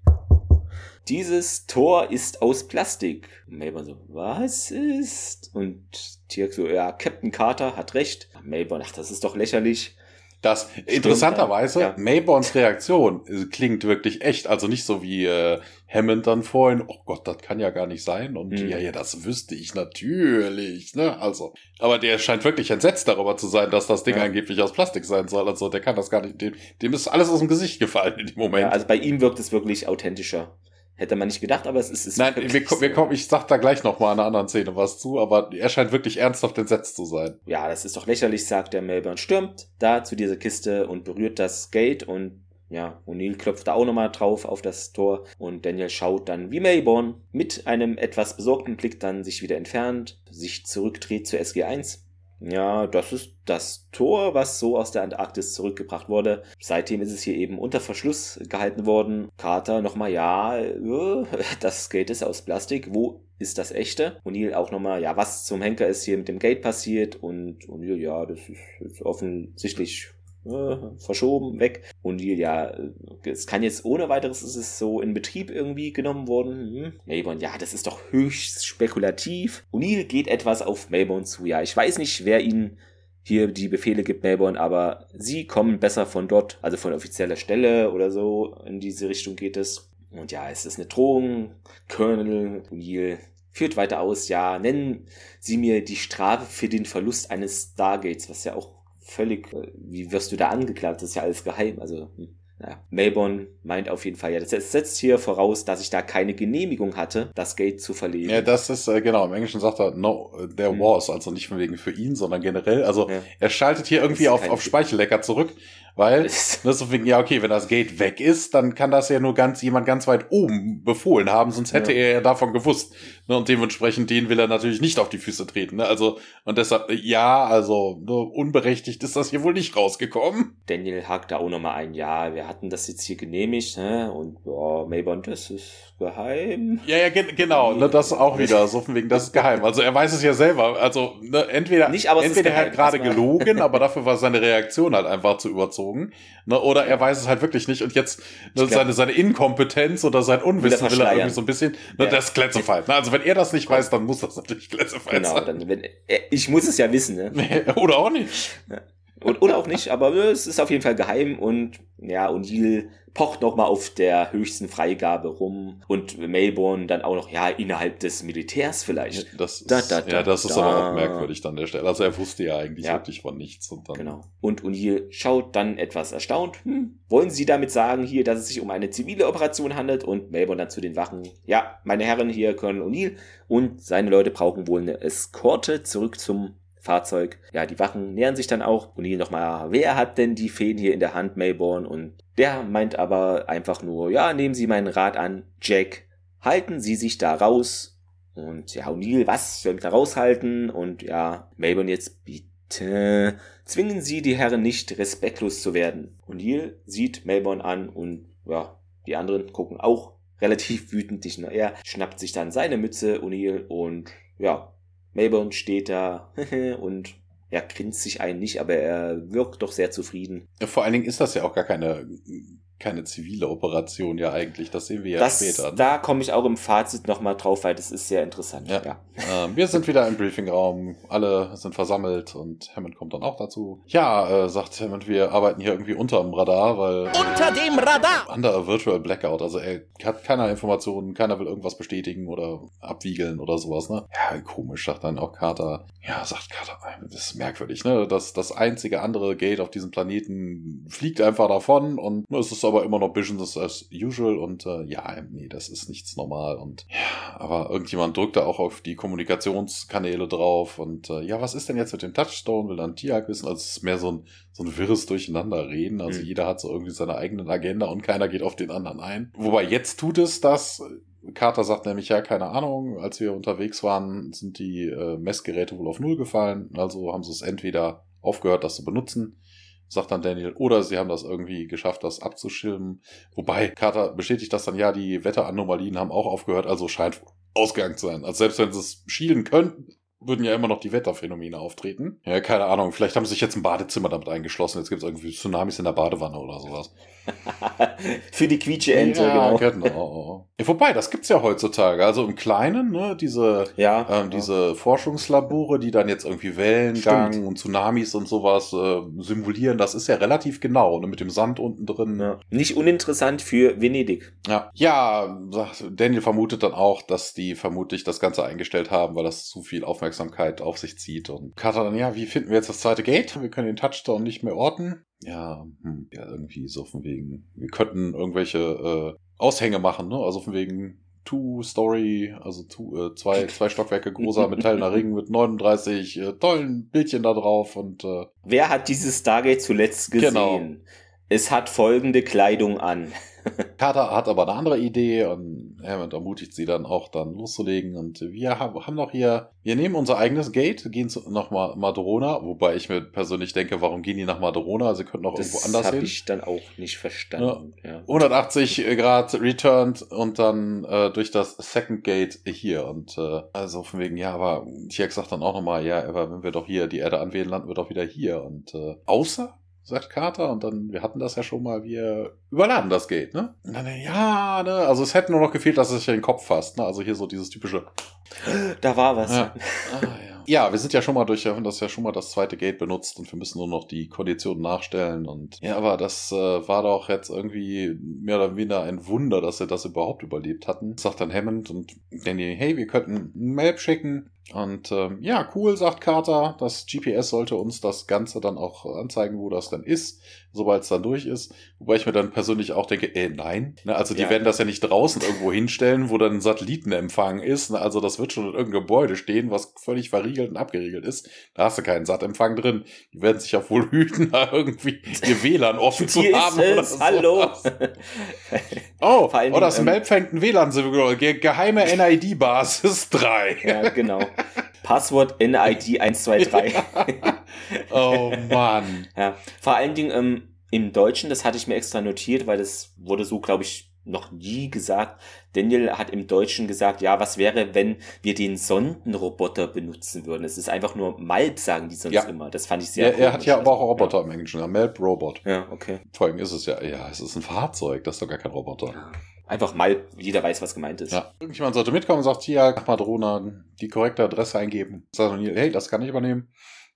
Dieses Tor ist aus Plastik. Mayborn so, was ist? Und Tirk so, ja, Captain Carter hat recht. Mayborn, ach, das ist doch lächerlich. Das interessanterweise, ja. Mayborns Reaktion äh, klingt wirklich echt. Also nicht so wie äh, Hammond dann vorhin, oh Gott, das kann ja gar nicht sein. Und Mhm. ja, ja, das wüsste ich natürlich. Ne? Also, aber der scheint wirklich entsetzt darüber zu sein, dass das Ding Ja. angeblich aus Plastik sein soll. Also der kann das gar nicht. Dem, dem ist alles aus dem Gesicht gefallen in dem Moment. Ja, also bei ihm wirkt es wirklich authentischer. Hätte man nicht gedacht, aber es ist. ist Nein, wir, ko- wir so. kommen, ich sag da gleich noch mal in einer anderen Szene was zu, aber er scheint wirklich ernsthaft entsetzt zu sein. Ja, das ist doch lächerlich, sagt der Melbourne. Stürmt da zu dieser Kiste und berührt das Gate und ja, O'Neill klopft da auch nochmal drauf auf das Tor und Daniel schaut dann, wie Mayborn mit einem etwas besorgten Blick dann sich wieder entfernt, sich zurückdreht zur SG1. Ja, das ist das Tor, was so aus der Antarktis zurückgebracht wurde. Seitdem ist es hier eben unter Verschluss gehalten worden. Carter nochmal, ja, äh, das Gate ist aus Plastik. Wo ist das echte? O'Neill auch nochmal, ja, was zum Henker ist hier mit dem Gate passiert? Und O'Neill, ja, das ist, ist offensichtlich äh, verschoben, weg. O'Neill, ja, äh, es kann jetzt ohne weiteres, ist es so in Betrieb irgendwie genommen worden. Hm. Mayborn, ja, das ist doch höchst spekulativ. O'Neill geht etwas auf Mayborn zu. Ja, ich weiß nicht, wer ihn hier die Befehle gibt, Melbourne, aber sie kommen besser von dort, also von offizieller Stelle oder so, in diese Richtung geht es. Und ja, es ist eine Drohung. Colonel O'Neill führt weiter aus, ja, nennen Sie mir die Strafe für den Verlust eines Stargates, was ja auch völlig, äh, wie wirst du da angeklagt? Das ist ja alles geheim, also, hm. Naja, Melbourne meint auf jeden Fall, ja, das setzt hier voraus, dass ich da keine Genehmigung hatte, das Gate zu verlegen. Ja, das ist, äh, genau, im Englischen sagt er, no, there Hm. was, also nicht von wegen für ihn, sondern generell. Also Ja. er schaltet hier irgendwie auf, auf Speichellecker zurück, weil, Das- ist so wegen, ja, okay, wenn das Gate weg ist, dann kann das ja nur ganz, jemand ganz weit oben befohlen haben, sonst hätte Ja. er ja davon gewusst. Ne, und dementsprechend, den will er natürlich nicht auf die Füße treten. Ne? Also, und deshalb, ja, also, unberechtigt ist das hier wohl nicht rausgekommen. Daniel hakt da auch nochmal ein, ja, wir hatten das jetzt hier genehmigt, ne? Und ja, Mayborn, das ist geheim. Ja, ja, gen genau, ne, das auch wieder, so von wegen, das ist geheim. Also er weiß es ja selber. Also ne, entweder, Nicht, aber entweder er hat gerade gelogen, aber dafür war seine Reaktion halt einfach zu überzogen. Ne, oder er weiß es halt wirklich nicht und jetzt ne, seine, seine Inkompetenz oder sein Unwissen will er irgendwie so ein bisschen, ne, Ja. das ist Glätzefall. Ne, also wenn er das nicht weiß, dann muss das natürlich Glätzefall Genau, sein. äh, ich muss es ja wissen, ne? oder auch nicht. Und, oder auch nicht, aber es ist auf jeden Fall geheim und ja, O'Neill pocht nochmal auf der höchsten Freigabe rum und Melbourne dann auch noch, ja, innerhalb des Militärs vielleicht. Das ist, Da, da, da, ja, das ist aber auch merkwürdig an der Stelle. Also er wusste ja eigentlich Ja. wirklich von nichts und dann. Genau. Und O'Neill schaut dann etwas erstaunt. Hm, wollen Sie damit sagen hier, dass es sich um eine zivile Operation handelt? Und Melbourne dann zu den Wachen. Ja, meine Herren, hier Colonel O'Neill und seine Leute brauchen wohl eine Eskorte zurück zum Fahrzeug. Ja, die Wachen nähern sich dann auch. O'Neill nochmal, wer hat denn die Fäden hier in der Hand, Melbourne? Und der meint aber einfach nur, ja, nehmen Sie meinen Rat an, Jack. Halten Sie sich da raus. Und ja, O'Neill, was? Soll ich da raushalten? Und ja, Melbourne jetzt bitte. Zwingen Sie die Herren nicht, respektlos zu werden. O'Neill sieht Melbourne an und ja, die anderen gucken auch relativ wütend. Nicht nur er schnappt sich dann seine Mütze, O'Neill, und ja, Melbourne steht da und er grinst sich ein nicht, aber er wirkt doch sehr zufrieden. Vor allen Dingen ist das ja auch gar keine, keine zivile Operation ja eigentlich. Das sehen wir ja das, später. ne? Da komme ich auch im Fazit nochmal drauf, weil das ist sehr interessant. Ja. ja. Ähm, wir sind wieder im Briefingraum, alle sind versammelt und Hammond kommt dann auch dazu. Ja, äh, sagt Hammond, wir arbeiten hier irgendwie unterm Radar, weil Unter dem Radar! under a virtual blackout, also er hat keine Informationen, keiner will irgendwas bestätigen oder abwiegeln oder sowas, ne? Ja, komisch, sagt dann auch Carter. Ja, sagt Carter, das ist merkwürdig, ne? Das, das einzige andere Gate auf diesem Planeten fliegt einfach davon und es ist aber immer noch Business as usual und äh, ja, nee, das ist nichts normal und ja, aber irgendjemand drückt da auch auf die Kommunikationskanäle drauf und äh, ja, was ist denn jetzt mit dem Touchstone? Will dann Tiag wissen? Also es ist mehr so ein, so ein wirres Durcheinanderreden. Also Mhm. jeder hat so irgendwie seine eigene Agenda und keiner geht auf den anderen ein. Wobei jetzt tut es das. Carter sagt nämlich, ja, keine Ahnung, als wir unterwegs waren, sind die äh, Messgeräte wohl auf Null gefallen. Also haben sie es entweder aufgehört, das zu benutzen, sagt dann Daniel, oder sie haben das irgendwie geschafft, das abzuschirmen. Wobei Carter bestätigt das dann, ja, die Wetteranomalien haben auch aufgehört, also scheint ausgegangen zu sein. Also selbst wenn sie es schielen könnten, würden ja immer noch die Wetterphänomene auftreten. Ja, keine Ahnung, vielleicht haben sie sich jetzt ein Badezimmer damit eingeschlossen. Jetzt gibt es irgendwie Tsunamis in der Badewanne oder sowas. Für die Quietsche-Ente, ja, genau. genau. Ja, wobei, das gibt's ja heutzutage. Also im Kleinen, ne, diese, Ja. ähm, diese Forschungslabore, die dann jetzt irgendwie Wellengang Stimmt. und Tsunamis und sowas äh, simulieren, das ist ja relativ genau, ne, mit dem Sand unten drin. ja. Nicht uninteressant für Venedig. Ja, ja Daniel vermutet dann auch, dass die vermutlich das Ganze eingestellt haben, weil das zu viel Aufmerksamkeit auf sich zieht. Und Carter dann, ja, wie finden wir jetzt das zweite Gate? Wir können den Touchdown nicht mehr orten. Ja, hm, ja irgendwie so von wegen, wir könnten irgendwelche äh, Aushänge machen, ne? Also von wegen Two-Story, also two, äh, zwei, zwei Stockwerke großer metallener Ring mit 39 äh, tollen Bildchen da drauf und äh, Wer hat dieses Stargate zuletzt gesehen? Genau. Es hat folgende Kleidung an. Carter hat aber eine andere Idee und Hammond ermutigt sie dann auch dann loszulegen und wir haben, noch hier, wir nehmen unser eigenes Gate, gehen zu, nach Ma- Madrona, wobei ich mir persönlich denke, warum gehen die nach Madrona? Sie könnten auch irgendwo Das anders habe hin. ich dann auch nicht verstanden. Ja. 180 Grad returned und dann äh, durch das Second Gate hier und äh, also von wegen, ja, aber Tierk sagt dann auch nochmal, ja, aber wenn wir doch hier die Erde anwählen, landen wir doch wieder hier und äh, außer sagt Carter und dann, wir hatten das ja schon mal, wir überladen das Gate, ne? Und dann, ja, ne, also es hätte nur noch gefehlt, dass es sich in den Kopf fasst, ne, also hier so dieses typische, Da war was. ja. Ah, ja. ja, wir sind ja schon mal durch, wir haben das ja schon mal das zweite Gate benutzt und wir müssen nur noch die Konditionen nachstellen und ja, aber das äh, war doch jetzt irgendwie mehr oder weniger ein Wunder, dass wir das überhaupt überlebt hatten. Sagt dann Hammond und Danny, hey, wir könnten ein Map schicken. Und ähm, ja, cool, sagt Carter. Das GPS sollte uns das Ganze dann auch anzeigen, wo das dann ist, sobald es dann durch ist. Wobei ich mir dann persönlich auch denke, äh, nein. Ne, also die Ja. werden das ja nicht draußen irgendwo hinstellen, wo dann ein Satellitenempfang ist. Ne, also das wird schon in irgendeinem Gebäude stehen, was völlig verriegelt und abgeriegelt ist. Da hast du keinen Satempfang drin. Die werden sich ja wohl hüten, da irgendwie ihr WLAN offen zu haben. ist oder es, hallo. Oh, allen oh, das Dingen, ähm, Map fängt ein WLAN-Signal. Ge geheime NID-Basis 3. ja, genau. Passwort NID 123. Oh Mann. Ja, vor allen Dingen ähm, im Deutschen, das hatte ich mir extra notiert, weil das wurde so, glaube ich, noch nie gesagt. Daniel hat im Deutschen gesagt, ja, was wäre, wenn wir den Sondenroboter benutzen würden? Es ist einfach nur Malp, sagen die sonst Ja. immer. Das fand ich sehr Er, er hat ja aber auch Roboter im Englischen. Ja, Melp Robot. Ja, ja okay. Vor allem ist es ja, ja, es ist ein Fahrzeug, das ist doch gar kein Roboter. Einfach Malp, jeder weiß, was gemeint ist. Ja. Irgendjemand sollte mitkommen und sagt, hier, nach Madrona die korrekte Adresse eingeben. Sagt O'Neill, hey, das kann ich übernehmen.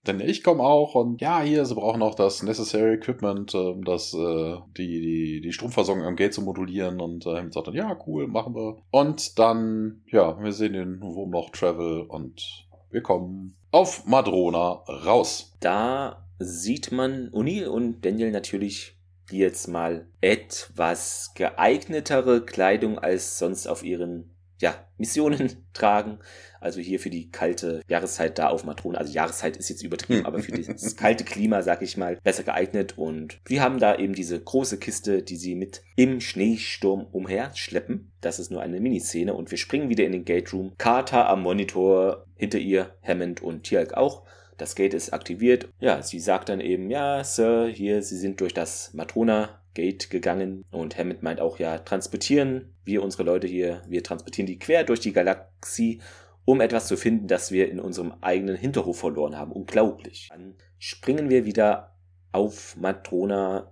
Denn ich komme auch und ja, hier, sie brauchen auch das necessary equipment, um das, äh, die, die, die Stromversorgung am Gate zu modulieren. Und äh, sagt dann, ja, cool, machen wir. Und dann, ja, wir sehen den Wurmloch Travel und wir kommen auf Madrona raus. Da sieht man O'Neill und Daniel natürlich die jetzt mal etwas geeignetere Kleidung als sonst auf ihren ja, Missionen tragen. Also hier für die kalte Jahreszeit da auf Matrona. Also Jahreszeit ist jetzt übertrieben, aber für das kalte Klima, sag ich mal, besser geeignet. Und wir haben da eben diese große Kiste, die sie mit im Schneesturm umherschleppen. Das ist nur eine Miniszene und wir springen wieder in den Gate Room. Carter am Monitor, hinter ihr Hammond und Tialk auch. Das Gate ist aktiviert. Ja, sie sagt dann eben, ja, Sir, hier, Sie sind durch das Matrona Gate gegangen. Und Hammond meint auch, ja, transportieren wir unsere Leute hier, wir transportieren die quer durch die Galaxie, um etwas zu finden, das wir in unserem eigenen Hinterhof verloren haben. Unglaublich. Dann springen wir wieder auf Matrona.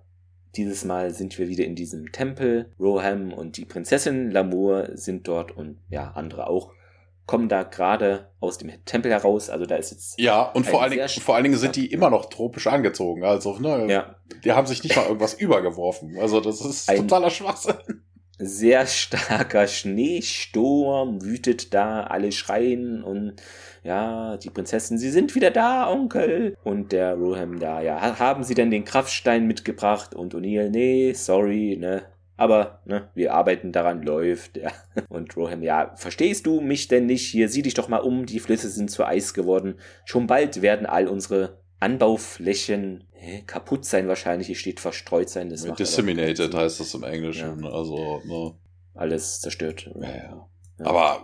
Dieses Mal sind wir wieder in diesem Tempel. Roham und die Prinzessin Lamour sind dort und ja, andere auch kommen da gerade aus dem Tempel heraus. Also da ist jetzt Ja, und vor allen, Dingen, vor allen Dingen sind die immer noch tropisch angezogen. Also, ne, ja, die haben sich nicht mal irgendwas übergeworfen. Also, das ist Ein- totaler Schwachsinn. sehr starker Schneesturm wütet da, alle schreien und ja, die Prinzessin, sie sind wieder da, Onkel. Und der Roham da, ja, ha- haben sie denn den Kraftstein mitgebracht? Und O'Neill, nee, sorry, ne. Aber, ne, wir arbeiten daran, läuft, ja. Und Roham, ja, verstehst du mich denn nicht? Hier, sieh dich doch mal um, die Flüsse sind zu Eis geworden. Schon bald werden all unsere Anbauflächen hä, kaputt sein wahrscheinlich. Hier steht verstreut sein. Das Disseminated heißt das im Englischen. Also, ne. Alles zerstört. ja, ja. Ja. Aber,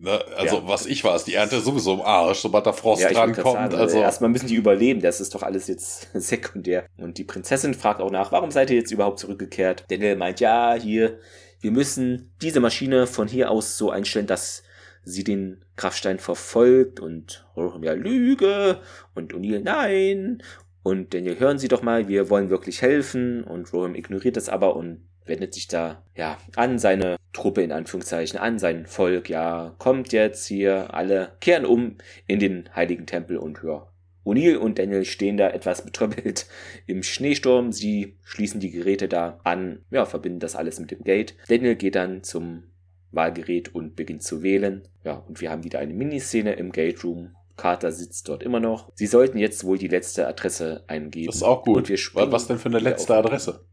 ne, also, Ja. was ich weiß, die Ernte ist sowieso im Arsch, sobald der Frost Ja, drankommt. gerade sagen, also, erstmal müssen die überleben, das ist doch alles jetzt sekundär. Und die Prinzessin fragt auch nach, warum seid ihr jetzt überhaupt zurückgekehrt? Daniel meint, ja, hier, wir müssen diese Maschine von hier aus so einstellen, dass sie den Kraftstein verfolgt und Roham, ja, Lüge und O'Neill, nein. Und Daniel, hören Sie doch mal, wir wollen wirklich helfen. Und Roham ignoriert das aber und wendet sich da, ja, an seine Truppe in Anführungszeichen, an sein Volk, ja, kommt jetzt hier, alle kehren um in den heiligen Tempel und ja. O'Neill und Daniel stehen da etwas betröppelt im Schneesturm. Sie schließen die Geräte da an, ja, verbinden das alles mit dem Gate. Daniel geht dann zum Wahlgerät und beginnt zu wählen. Ja, und wir haben wieder eine Miniszene im Gate Room. Carter sitzt dort immer noch. Sie sollten jetzt wohl die letzte Adresse eingeben. Das ist auch gut. Und wir springen Was denn für eine letzte Adresse?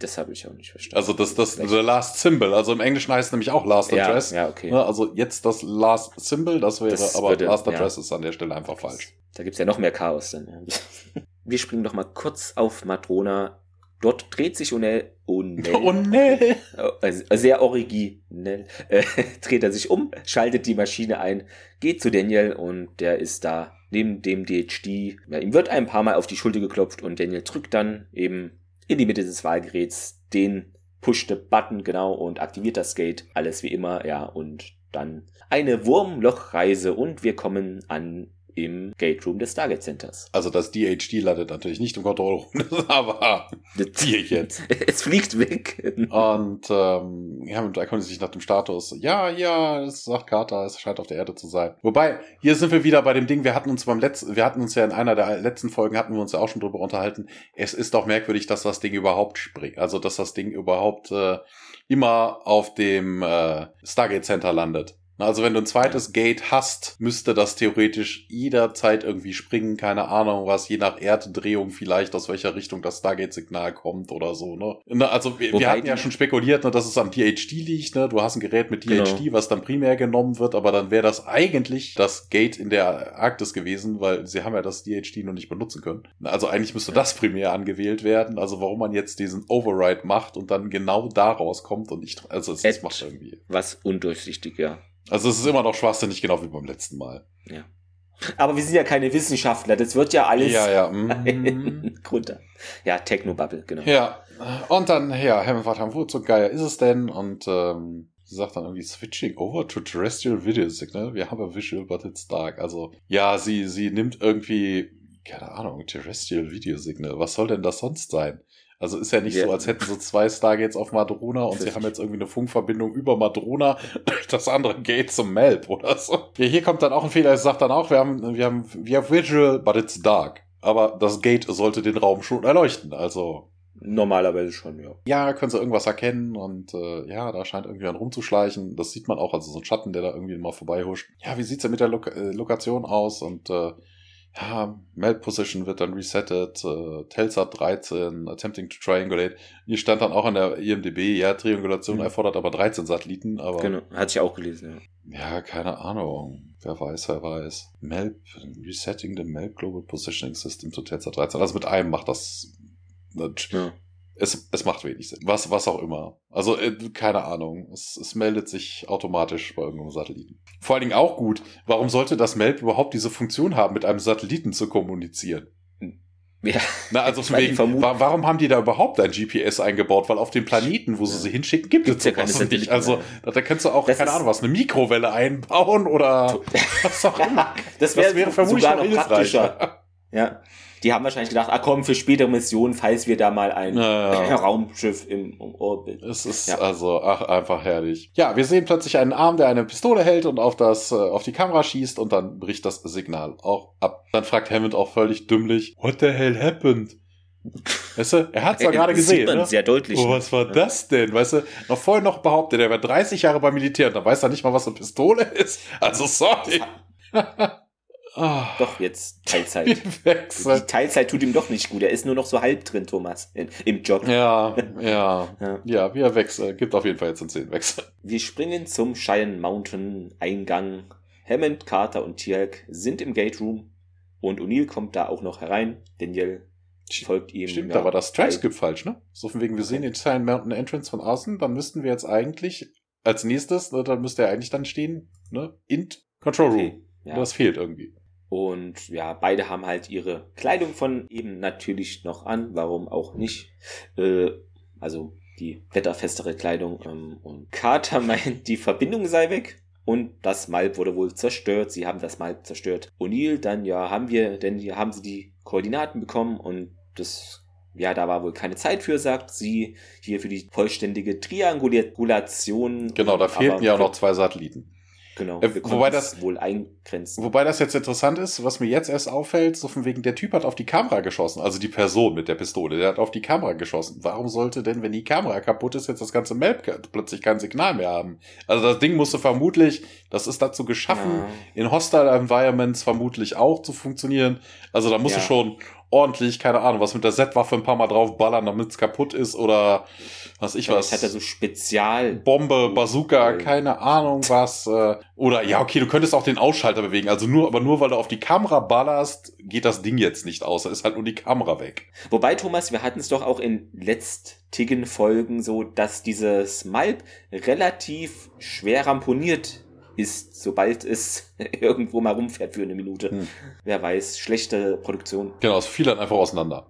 Das habe ich auch nicht verstanden. Also das, das, Vielleicht- the last symbol. Also im Englischen heißt es nämlich auch last ja, address. ja, okay. Ne, Also jetzt das last symbol, das wäre, Das aber würde- last ja. address ist an der Stelle einfach falsch. Da gibt's ja noch mehr Chaos dann. ja. Wir springen noch mal kurz auf Madrona. Dort dreht sich Oh nee. also sehr originell, äh, dreht er sich um, schaltet die Maschine ein, geht zu Daniel und der ist da neben dem DHD. Ja, ihm wird ein paar Mal auf die Schulter geklopft und Daniel drückt dann eben in die Mitte des Wahlgeräts den Push-the-Button, genau, und aktiviert das Gate. Alles wie immer, ja, und dann eine Wurmlochreise und wir kommen an im Gate Room des Stargate Centers. Also das DHD landet natürlich nicht im Kontrollraum, aber hier jetzt. Es fliegt weg. Und ähm, ja, da erkundigt sich nach dem Status. Ja, ja, es sagt Carter, es scheint auf der Erde zu sein. Wobei, hier sind wir wieder bei dem Ding, wir hatten uns beim letzten, wir hatten uns ja in einer der letzten Folgen, hatten wir uns ja auch schon drüber unterhalten. Es ist doch merkwürdig, dass das Ding überhaupt springt. Also, dass das Ding überhaupt äh, immer auf dem äh, Stargate Center landet. Na, Also wenn du ein zweites Gate hast, müsste das theoretisch jederzeit irgendwie springen, keine Ahnung was, je nach Erddrehung vielleicht, aus welcher Richtung das Stargate-Signal kommt oder so. Ne? Na, Also wir, wir hatten ja schon spekuliert, ne, dass es am DHD liegt. Ne? Du hast ein Gerät mit DHD, Genau. was dann primär genommen wird, aber dann wäre das eigentlich das Gate in der Arktis gewesen, weil sie haben ja das DHD noch nicht benutzen können. Also eigentlich müsste das primär angewählt werden. Also warum man jetzt diesen Override macht und dann genau daraus kommt und nicht, also es, macht irgendwie. Was undurchsichtig, ja. Also es ist immer noch schwachsinnig, genau wie beim letzten Mal. Aber wir sind ja keine Wissenschaftler, das wird ja alles Ja, ja. mhm. runter. Ja, Technobubble, genau. ja. Und dann, ja, Hammond fragt, wo zum Geier ist es denn? Und ähm, sie sagt dann irgendwie, switching over to terrestrial video signal. Wir haben a visual, but it's dark. Also, ja, sie, sie nimmt irgendwie, keine Ahnung, terrestrial video signal. Was soll denn das sonst sein? Also ist ja nicht Ja. so, als hätten so zwei Stargates auf Madrona und sie haben jetzt irgendwie eine Funkverbindung über Madrona durch das andere Gate zum Melb oder so. Ja, hier kommt dann auch ein Fehler. Es sagt dann auch, wir haben, wir haben, wir haben visual, but it's dark. Aber das Gate sollte den Raum schon erleuchten. Also Normalerweise schon, ja. ja, können sie irgendwas erkennen und äh, ja, da scheint irgendjemand rumzuschleichen. Das sieht man auch, also so ein Schatten, der da irgendwie mal vorbeihuscht. Ja, wie sieht's denn mit der Lok äh, Lokation aus? Und äh, ja, Meld Position wird dann resettet, äh, Telsat 13, attempting to triangulate. Hier stand dann auch in der IMDB, ja, Triangulation Mhm. erfordert aber 13 Satelliten, aber Genau, hatte ich auch gelesen, ja. ja, keine Ahnung. Wer weiß, wer weiß. Melb, resetting the Melb Global Positioning System to Telsat 13. Also mit einem macht das ja. Es, es macht wenig Sinn. Was, was auch immer. Also, äh, keine Ahnung. Es, es meldet sich automatisch bei irgendeinem Satelliten. Vor allen Dingen auch gut. Warum sollte das Melb überhaupt diese Funktion haben, mit einem Satelliten zu kommunizieren? Ja, Na, also von wegen, wa warum haben die da überhaupt ein GPS eingebaut? Weil auf dem Planeten, wo sie Ja. sie hinschicken, gibt es ja keine nicht. Also, da, da kannst du auch, Das keine Ahnung was, eine Mikrowelle einbauen oder was auch immer. das wäre Das wäre vermutlich sogar noch praktischer. Ja. Die haben wahrscheinlich gedacht, ah komm, für spätere Missionen, falls wir da mal ein Ja, ja. Raumschiff im, Orbit. Es ist Ja. also ach, einfach herrlich. Ja, wir sehen plötzlich einen Arm, der eine Pistole hält und auf das äh, auf die Kamera schießt und dann bricht das Signal auch ab. Dann fragt Hammond auch völlig dümmlich, What the hell happened? Weißt du, er hat's ja gerade Das gesehen. Sieht Ne? sehr deutlich. Oh, was war das denn? Weißt du, noch vorher noch behauptet, er war 30 Jahre beim Militär und da weiß er nicht mal, was eine Pistole ist. Also sorry. Ah, Doch, jetzt Teilzeit. die. Teilzeit tut ihm doch nicht gut. Er ist nur noch so halb drin, Thomas, in, im Job. Ja, ja. Ja. Ja, wie er wechselt. Gibt auf jeden Fall jetzt einen Szenenwechsel. Wir springen zum Cheyenne Mountain Eingang. Hammond, Carter und Tialk sind im Gate Room und O'Neill kommt da auch noch herein. Daniel folgt ihm. Stimmt, ja, da war das Transcript falsch, ne? So von wegen, wir sehen den Cyan Mountain Entrance von außen, dann müssten wir jetzt eigentlich als nächstes, ne, dann müsste er eigentlich dann stehen, ne? Int Control Room. Okay, ja. Das fehlt irgendwie. Und ja, beide haben halt ihre Kleidung von eben natürlich noch an. Warum auch nicht? Äh, also die wetterfestere Kleidung. Ähm, und Carter meint, die Verbindung sei weg. Und das Malb wurde wohl zerstört. Sie haben das Malb zerstört. O'Neill, dann ja, haben wir, denn hier haben sie die Koordinaten bekommen und das ja, da war wohl keine Zeit für, sagt sie, hier für die vollständige Triangulation. Genau, da fehlten ja auch noch zwei Satelliten. Genau, Äh, wir wobei das- wohl eingrenzen. Wobei das jetzt interessant ist, was mir jetzt erst auffällt, so von wegen, der Typ hat auf die Kamera geschossen, also die Person mit der Pistole, der hat auf die Kamera geschossen. Warum sollte denn, wenn die Kamera kaputt ist, jetzt das ganze Map plötzlich kein Signal mehr haben? Also das Ding musste vermutlich, das ist dazu geschaffen, Ja. in Hostile Environments vermutlich auch zu funktionieren. Also da musst Ja. du schon ordentlich, keine Ahnung, was mit der Z-Waffe ein paar Mal draufballern, damit es kaputt ist oder was ich Vielleicht was. hat er so Spezial. Bombe, Bazooka, Äh. keine Ahnung was. Äh, oder ja, okay, du könntest auch den Ausschalter bewegen. Also nur, aber nur weil du auf die Kamera ballerst, geht das Ding jetzt nicht aus. Da ist halt nur die Kamera weg. Wobei, Thomas, wir hatten es doch auch in letztigen Folgen so, dass dieses Malp relativ schwer ramponiert ist, sobald es irgendwo mal rumfährt für eine Minute. Hm. Wer weiß, schlechte Produktion. Genau, es fiel dann einfach auseinander.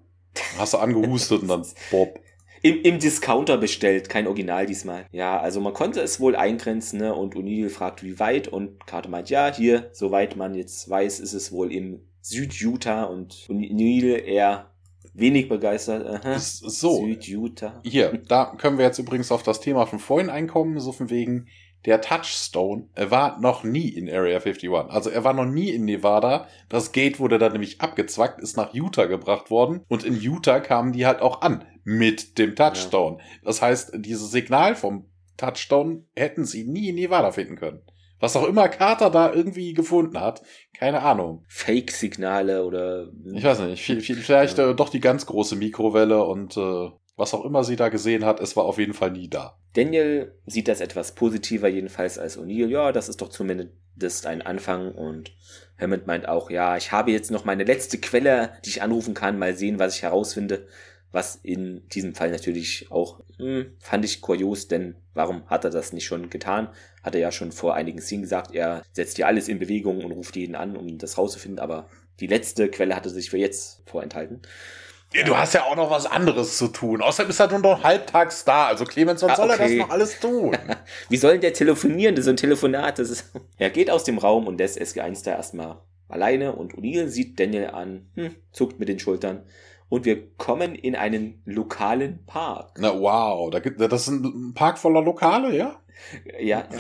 Hast du angehustet und dann Bob. Im, Im Discounter bestellt, kein Original diesmal. Ja, also man konnte es wohl eingrenzen, ne? Und O'Neill fragt, wie weit, und Carter meint, ja, hier, soweit man jetzt weiß, ist es wohl im Süd-Utah und O'Neill eher wenig begeistert. Aha. Ist so. Süd-Utah. Hier, da können wir jetzt übrigens auf das Thema von vorhin einkommen, so von wegen, der Touchstone, war noch nie in Area 51. Also er war noch nie in Nevada. Das Gate wurde dann nämlich abgezwackt, ist nach Utah gebracht worden. Und in Utah kamen die halt auch an mit dem Touchstone. Das heißt, dieses Signal vom Touchstone hätten sie nie in Nevada finden können. Was auch immer Carter da irgendwie gefunden hat, keine Ahnung. Fake-Signale oder. Ich weiß nicht, viel, viel, vielleicht Ja. äh, doch die ganz große Mikrowelle und äh, was auch immer sie da gesehen hat, es war auf jeden Fall nie da. Daniel sieht das etwas positiver jedenfalls als O'Neill. Ja, das ist doch zumindest ein Anfang. Und Hammond meint auch, ja, ich habe jetzt noch meine letzte Quelle, die ich anrufen kann, mal sehen, was ich herausfinde. Was in diesem Fall natürlich auch hm, fand ich kurios, denn warum hat er das nicht schon getan? Hat er ja schon vor einigen Szenen gesagt, er setzt ja alles in Bewegung und ruft jeden an, um das rauszufinden, aber die letzte Quelle hatte sich für jetzt vorenthalten. Du hast ja auch noch was anderes zu tun. Außerdem ist er nur noch halbtags da. Also Clemens, was Ah, soll er das okay. noch alles tun? Wie soll denn der telefonieren? Das ist so ein Telefonat. Das ist er geht aus dem Raum und lässt SG1 da erstmal alleine und O'Neill sieht Daniel an, hm, zuckt mit den Schultern und wir kommen in einen lokalen Park. Na wow, da gibt, das ist ein Park voller Lokale, ja? Ja,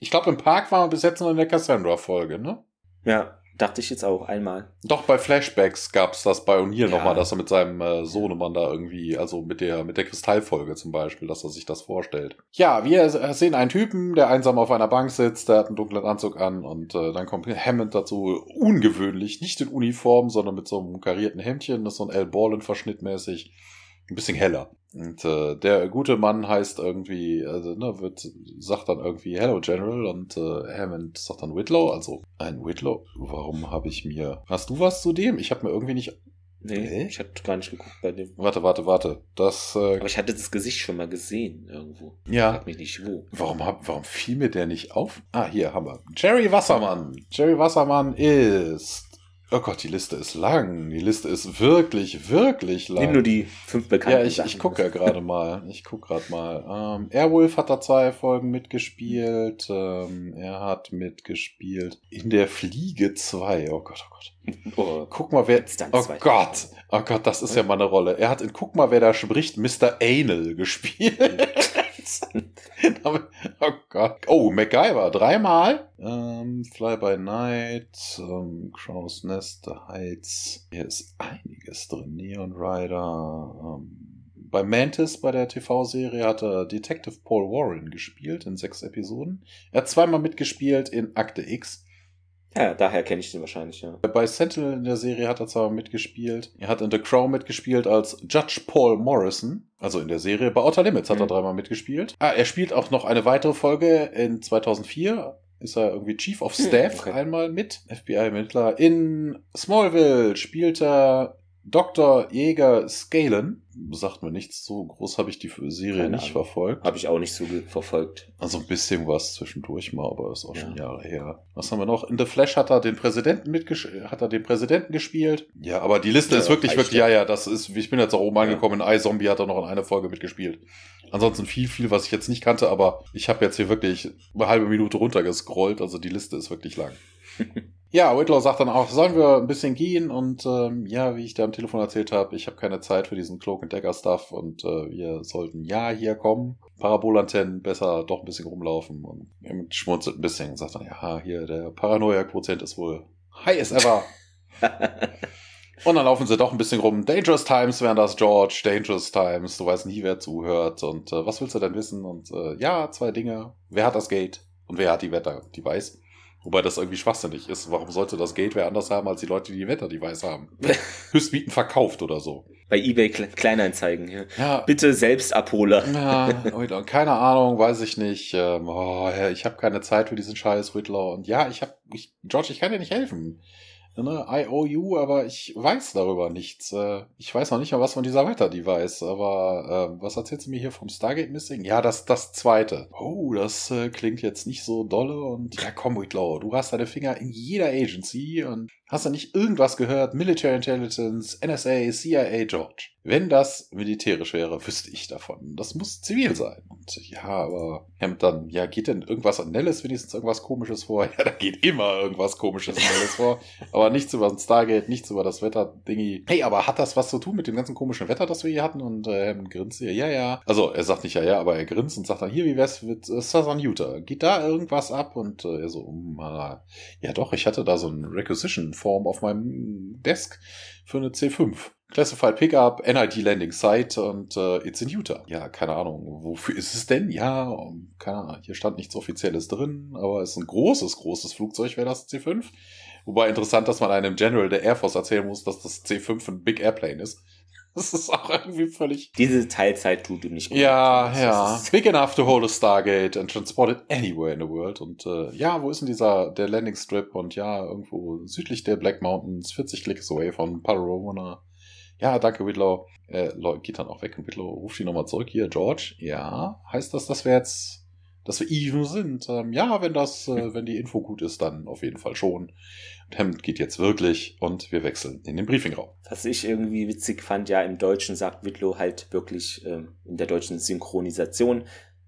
ich glaube, im Park waren wir bis jetzt nur in der Cassandra-Folge, ne? ja, dachte ich jetzt auch einmal. Doch, bei Flashbacks gab's das bei O'Neill Ja. nochmal, dass er mit seinem äh, Sohnemann da irgendwie, also mit der, mit der Kristallfolge zum Beispiel, dass er sich das vorstellt. Ja, wir sehen einen Typen, der einsam auf einer Bank sitzt, der hat einen dunklen Anzug an und äh, dann kommt Hammond dazu, ungewöhnlich, nicht in Uniform, sondern mit so einem karierten Hemdchen, das ist so ein L. Borland-Verschnitt mäßig, ein bisschen heller. Und äh, der gute Mann heißt irgendwie, also ne, wird, sagt dann irgendwie Hello General und äh, Hammond sagt dann Whitlow, also ein Whitlow. Warum habe ich mir. Hast du was zu dem? Ich habe mir irgendwie nicht. Nee, Hä? ich hatte gar nicht geguckt bei dem. Warte, warte, warte. Das. Äh, Aber ich hatte das Gesicht schon mal gesehen irgendwo. ja. Frag mich nicht wo. Warum, hab, warum fiel mir der nicht auf? Ah, hier haben wir. Jerry Wassermann. Jerry Wassermann ist. Oh Gott, die Liste ist lang. Die Liste ist wirklich, wirklich lang. Nimm nur die fünf bekannten Ja, ich, Sachen. ich gucke ja gerade mal. Ich gucke gerade mal. Ähm, Airwolf hat da zwei Folgen mitgespielt. Ähm, er hat mitgespielt in der Fliege 2. Oh Gott, oh Gott. Oh, Guck mal, wer. Oh? Gott. Oh Gott, das ist ja meine Rolle. Er hat in Guck mal, wer da spricht, Mr. Anal gespielt. oh Gott. Oh, MacGyver, dreimal. Ähm, Fly by Night, ähm, Crow's Nest, The Heights. Hier ist einiges drin. Neon Rider. Ähm, bei Mantis, bei der TV-Serie, hat er Detective Paul Warren gespielt in sechs Episoden. Er hat zweimal mitgespielt in Akte X. ja, daher kenne ich den wahrscheinlich, ja. Bei Sentinel in der Serie hat er zwar mitgespielt. Er hat in The Crow mitgespielt als Judge Paul Morrison. Also in der Serie. Bei Outer Limits hat er Mhm. dreimal mitgespielt. Ah, er spielt auch noch eine weitere Folge in 2004. Ist er irgendwie Chief of Hm, Staff okay. einmal mit. FBI-Ermittler. In Smallville spielt er Dr. Jäger Scalen. Sagt mir nichts, so groß habe ich die Serie Keine nicht Ahnung. verfolgt. Habe ich auch nicht so verfolgt. Also ein bisschen was zwischendurch mal, aber ist auch schon Ja. Jahre her. Was haben wir noch? In The Flash hat er den Präsidenten mitgesch hat er den Präsidenten gespielt. Ja, aber die Liste Ja, ist wirklich, wirklich, ja. ja, ja, das ist, ich bin jetzt auch oben Ja. angekommen. In iZombie hat er noch in einer Folge mitgespielt. Ansonsten viel, viel, was ich jetzt nicht kannte, aber ich habe jetzt hier wirklich eine halbe Minute runtergescrollt, also die Liste ist wirklich lang. Ja, Whitlow sagt dann auch, sollen wir ein bisschen gehen? Und ähm, ja, wie ich da am Telefon erzählt habe, ich habe keine Zeit für diesen Cloak and Dagger Stuff und äh, wir sollten ja hier kommen. Parabolantennen besser doch ein bisschen rumlaufen und er schmunzelt ein bisschen und sagt dann, ja, hier der Paranoia-Quotient ist wohl high as ever. und dann laufen sie doch ein bisschen rum. Dangerous Times wären das, George. Dangerous Times. Du weißt nie, wer zuhört. Und äh, was willst du denn wissen? Und äh, ja, zwei Dinge. Wer hat das Gate? Und wer hat die Wetter-Device? Wobei das irgendwie schwachsinnig ist. Warum sollte das Gate wer anders haben als die Leute, die die Wetter-Device haben? Höchstbieten verkauft oder so. Bei eBay Kleinanzeigen. Ja. ja. Bitte selbst Abholer. Ja, keine Ahnung, weiß ich nicht. Ähm, oh, ich habe keine Zeit für diesen Scheiß, Whitlaw. Und ja, ich habe, ich, George, ich kann dir nicht helfen ne, IOU, aber ich weiß darüber nichts. Äh, ich weiß noch nicht mal was von dieser Wetter-Device, aber äh, was erzählst du mir hier vom Stargate Missing? Ja, das, das zweite. Oh, das äh, klingt jetzt nicht so dolle und ja, komm, Whitlow, du hast deine Finger in jeder Agency und hast du nicht irgendwas gehört? Military Intelligence, NSA, CIA, George. Wenn das militärisch wäre, wüsste ich davon. Das muss zivil sein. Und ja, aber ja, dann, ja, geht denn irgendwas an Nellis wenigstens irgendwas komisches vor? Ja, da geht immer irgendwas komisches an Nellis vor. Aber nichts über den Stargate, nichts über das Wetter-Dingi. Hey, aber hat das was zu tun mit dem ganzen komischen Wetter, das wir hier hatten? Und äh, grinst hier, ja, ja. Also, er sagt nicht ja, ja, aber er grinst und sagt dann, hier, wie wär's mit äh, Southern Utah? Geht da irgendwas ab? Und äh, er so, um, äh, ja doch, ich hatte da so ein Requisition-Form auf meinem Desk für eine C5. Classified Pickup, NID Landing Site und äh, it's in Utah. Ja, keine Ahnung, wofür ist es denn? Ja, keine Ahnung, hier stand nichts Offizielles drin, aber es ist ein großes, großes Flugzeug, wäre das C5. Wobei interessant, dass man einem General der Air Force erzählen muss, dass das C5 ein Big Airplane ist. Das ist auch irgendwie völlig. Diese Teilzeit tut ihm nicht gut. Ja, ja. Big enough to hold a Stargate and transport it anywhere in the world. Und äh, ja, wo ist denn dieser der Landing Strip? Und ja, irgendwo südlich der Black Mountains, 40 Klicks away von Pararona. Ja, danke, Whitlow. Äh, geht dann auch weg und Whitlow ruft ihn nochmal zurück. Hier, George. Ja, heißt das, dass wir jetzt, dass wir even sind? Ähm, ja, wenn das, äh, wenn die Info gut ist, dann auf jeden Fall schon. Und Hammond geht jetzt wirklich und wir wechseln in den Briefingraum. Was ich irgendwie witzig fand, ja, im Deutschen sagt Whitlow halt wirklich ähm, in der deutschen Synchronisation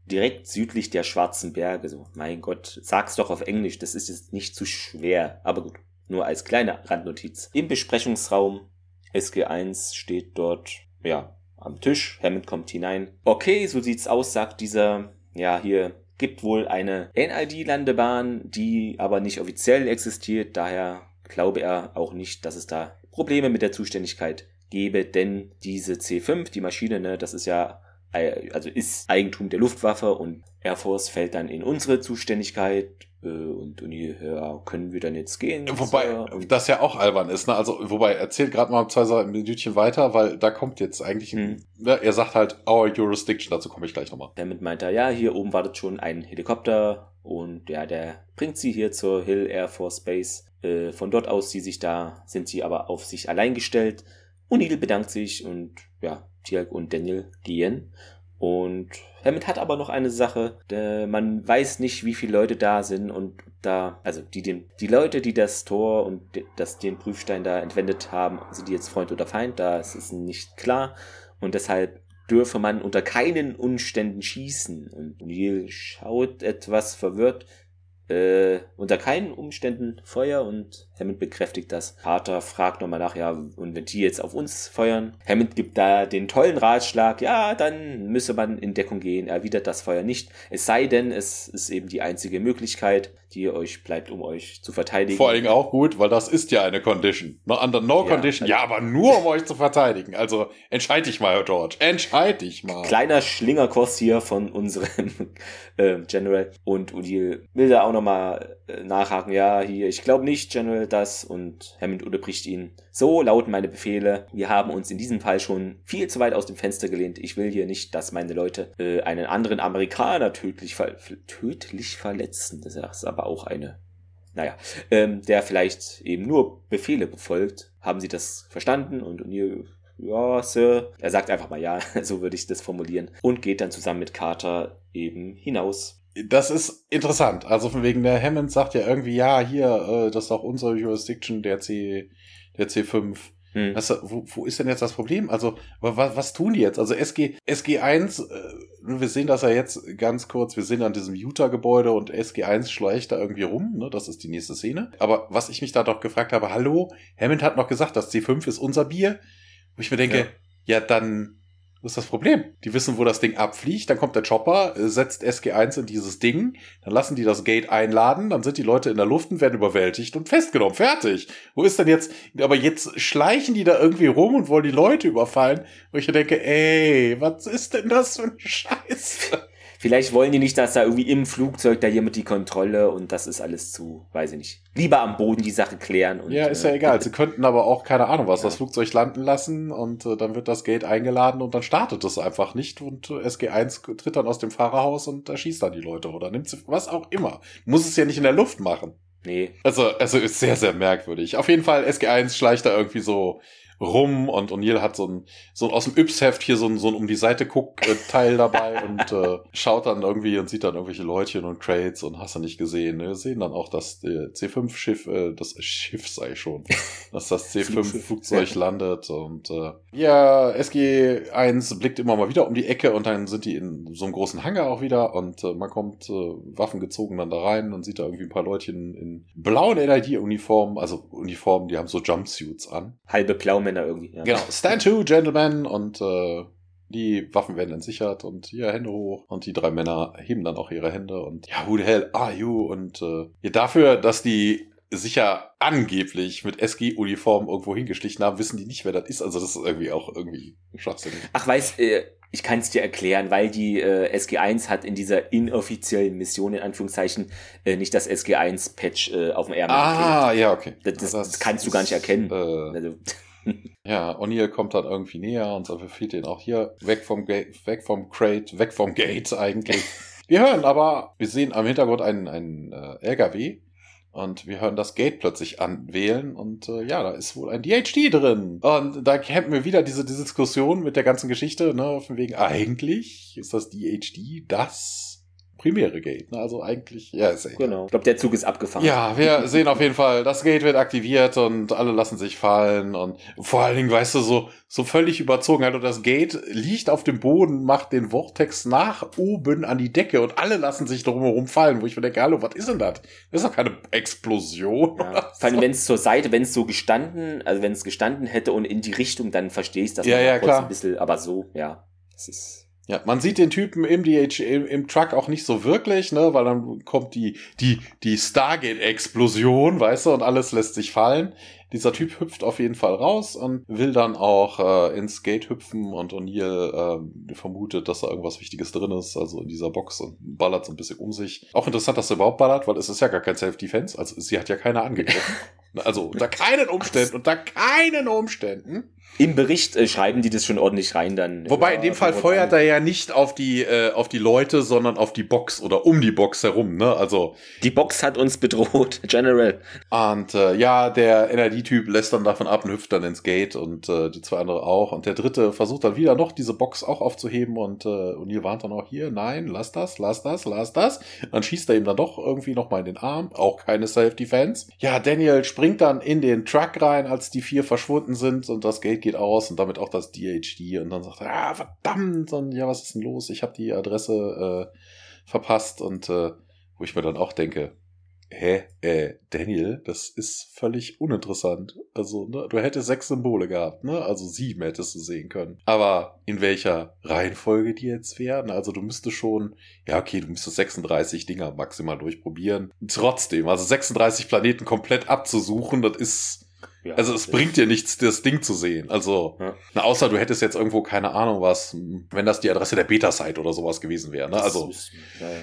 direkt südlich der Schwarzen Berge. So, mein Gott, sag's doch auf Englisch, das ist jetzt nicht zu schwer. Aber gut, nur als kleine Randnotiz. Im Besprechungsraum SG1 steht dort, ja, am Tisch. Hammond kommt hinein. Okay, so sieht's aus, sagt dieser, ja, hier gibt wohl eine NID-Landebahn, die aber nicht offiziell existiert. Daher glaube er auch nicht, dass es da Probleme mit der Zuständigkeit gäbe, denn diese C5, die Maschine, ne, das ist ja also ist Eigentum der Luftwaffe und Air Force fällt dann in unsere Zuständigkeit äh, und, und hier, ja, können wir dann jetzt gehen? Wobei und das ja auch albern ist, ne? Also, wobei, erzählt gerade mal zwei Minütchen weiter, weil da kommt jetzt eigentlich ein, hm. ne, er sagt halt our jurisdiction, dazu komme ich gleich nochmal. Damit meint er, ja, hier oben wartet schon ein Helikopter und ja, der bringt sie hier zur Hill Air Force Base. Äh, von dort aus sie sich da, sind sie aber auf sich allein gestellt. O'Neill bedankt sich und ja, Tiag und Daniel gehen. Und Hammond hat aber noch eine Sache, man weiß nicht, wie viele Leute da sind und da, also die, den, die Leute, die das Tor und das, den Prüfstein da entwendet haben, sind die jetzt Freund oder Feind, da ist es nicht klar und deshalb dürfe man unter keinen Umständen schießen. Und Neil schaut etwas verwirrt äh, unter keinen Umständen Feuer und Hammond bekräftigt das. Carter fragt nochmal nach, ja, und wenn die jetzt auf uns feuern? Hammond gibt da den tollen Ratschlag, ja, dann müsse man in Deckung gehen, erwidert das Feuer nicht. Es sei denn, es ist eben die einzige Möglichkeit, die euch bleibt, um euch zu verteidigen. Vor allem auch gut, weil das ist ja eine Condition. No, under no ja, condition. Ja, aber nur um euch zu verteidigen. Also entscheid dich mal, George. Entscheid dich mal. Kleiner Schlingerkurs hier von unserem äh, General. Und Udil will da auch nochmal äh, nachhaken. Ja, hier, ich glaube nicht, General, das. Und Hammond unterbricht ihn. So lauten meine Befehle. Wir haben uns in diesem Fall schon viel zu weit aus dem Fenster gelehnt. Ich will hier nicht, dass meine Leute äh, einen anderen Amerikaner tödlich, ver tödlich verletzen. Das ist aber auch eine naja, ähm, der vielleicht eben nur Befehle befolgt. Haben Sie das verstanden? Und O'Neill, ja, Sir. Er sagt einfach mal ja, so würde ich das formulieren. Und geht dann zusammen mit Carter eben hinaus. Das ist interessant. Also von wegen der Hammond sagt ja irgendwie, ja, hier, äh, das ist doch unsere Jurisdiction, der C, der C5. Hm. Du, wo, wo ist denn jetzt das Problem? Also, was, was tun die jetzt? Also SG, SG1, äh, wir sehen das ja jetzt ganz kurz, wir sind an diesem Utah-Gebäude und SG1 schleicht da irgendwie rum, ne? Das ist die nächste Szene. Aber was ich mich da doch gefragt habe, hallo, Hammond hat noch gesagt, das C5 ist unser Bier. Wo ich mir denke, ja, ja dann das ist das Problem. Die wissen, wo das Ding abfliegt, dann kommt der Chopper, äh, setzt SG1 in dieses Ding, dann lassen die das Gate einladen, dann sind die Leute in der Luft und werden überwältigt und festgenommen. Fertig. Wo ist denn jetzt, aber jetzt schleichen die da irgendwie rum und wollen die Leute überfallen, wo ich denke, ey, was ist denn das für ein Scheiß? Vielleicht wollen die nicht, dass da irgendwie im Flugzeug da jemand die Kontrolle und das ist alles zu, weiß ich nicht. Lieber am Boden die Sache klären. Und, ja, ist ja äh, egal. Sie könnten aber auch, keine Ahnung was, ja. das Flugzeug landen lassen und äh, dann wird das Gate eingeladen und dann startet es einfach nicht und äh, SG1 tritt dann aus dem Fahrerhaus und erschießt dann die Leute oder nimmt sie, was auch immer. Muss es ja nicht in der Luft machen. Nee. Also, also ist sehr, sehr merkwürdig. Auf jeden Fall, SG1 schleicht da irgendwie so rum und O'Neill hat so ein, so aus dem Yps-Heft hier so ein, so ein um die Seite guck Teil dabei und äh, schaut dann irgendwie und sieht dann irgendwelche Leutchen und Crates und hast du nicht gesehen. Ne? Wir sehen dann auch, dass der C5-Schiff, äh, das Schiff sei schon, dass das C5-Flugzeug landet und äh, ja, SG1 blickt immer mal wieder um die Ecke und dann sind die in so einem großen Hangar auch wieder und äh, man kommt äh, waffengezogen dann da rein und sieht da irgendwie ein paar Leutchen in blauen NID-Uniformen, also Uniformen, die haben so Jumpsuits an. Halbe blau Männer irgendwie. Ja. Genau, stand to, Gentlemen, und äh, die Waffen werden entsichert und hier Hände hoch und die drei Männer heben dann auch ihre Hände und ja, who the hell are you? Und äh, dafür, dass die sicher angeblich mit SG-Uniform irgendwo hingeschlichen haben, wissen die nicht, wer das ist. Also das ist irgendwie auch irgendwie schwachsinnig. Ach, weiß, äh, ich kann es dir erklären, weil die äh, SG1 hat in dieser inoffiziellen Mission, in Anführungszeichen, äh, nicht das SG1-Patch äh, auf dem Ärmel. Ah, geklebt. ja, okay. Das, das, das, kannst du gar nicht erkennen. Äh, also, ja, O'Neill kommt dann irgendwie näher und so befehlt ihn auch hier weg vom Gate, weg vom Crate, weg vom Gate eigentlich. wir hören aber, wir sehen am Hintergrund einen, einen äh, LKW und wir hören das Gate plötzlich anwählen und äh, ja, da ist wohl ein DHD drin. Und da kämpfen wir wieder diese, diese Diskussion mit der ganzen Geschichte, ne, von wegen, eigentlich ist das DHD das primäre Gate. Ne? Also eigentlich, ja, ist egal. Genau. Ich glaube, der Zug ist abgefahren. Ja, wir sehen auf jeden Fall, das Gate wird aktiviert und alle lassen sich fallen und vor allen Dingen, weißt du, so, so völlig überzogen halt und das Gate liegt auf dem Boden, macht den Vortex nach oben an die Decke und alle lassen sich drumherum fallen, wo ich mir denke, hallo, was ist denn das? Das ist doch keine Explosion. Ja. Vor allem, wenn es zur Seite, wenn es so gestanden, also wenn es gestanden hätte und in die Richtung, dann verstehe ich das ja, ja, klar. ein bisschen, aber so, ja, das ist ja, man sieht den Typen im DH, im, im, Truck auch nicht so wirklich, ne, weil dann kommt die, die, die Stargate-Explosion, weißt du, und alles lässt sich fallen. Dieser Typ hüpft auf jeden Fall raus und will dann auch äh, ins Gate hüpfen und O'Neill äh, vermutet, dass da irgendwas Wichtiges drin ist, also in dieser Box und ballert so ein bisschen um sich. Auch interessant, dass er überhaupt ballert, weil es ist ja gar kein Self-Defense, also sie hat ja keiner angegriffen. also unter keinen Umständen, unter keinen Umständen im Bericht äh, schreiben die das schon ordentlich rein dann. Wobei in dem Fall feuert er ja nicht auf die äh, auf die Leute, sondern auf die Box oder um die Box herum, ne? Also die Box hat uns bedroht, General. Und äh, ja, der NRD-Typ lässt dann davon ab und hüpft dann ins Gate und äh, die zwei andere auch und der dritte versucht dann wieder noch diese Box auch aufzuheben und äh, O'Neill warnt dann auch hier, nein, lass das, lass das, lass das. Dann schießt er ihm dann doch irgendwie noch mal in den Arm, auch keine Self-Defense. Ja, Daniel springt dann in den Truck rein, als die vier verschwunden sind und das Gate geht aus und damit auch das DHD und dann sagt er, ah, verdammt, und ja, was ist denn los? Ich habe die Adresse äh, verpasst und äh, wo ich mir dann auch denke, hä, äh, Daniel, das ist völlig uninteressant. Also, ne, du hättest sechs Symbole gehabt, ne? Also sieben hättest du sehen können. Aber in welcher Reihenfolge die jetzt wären? Also du müsstest schon, ja, okay, du müsstest 36 Dinger maximal durchprobieren. Trotzdem, also 36 Planeten komplett abzusuchen, das ist ja, also es bringt dir nichts, das Ding zu sehen. Also, ja. na, außer du hättest jetzt irgendwo keine Ahnung was, wenn das die Adresse der Beta-Site oder sowas gewesen wäre. Ne? Also,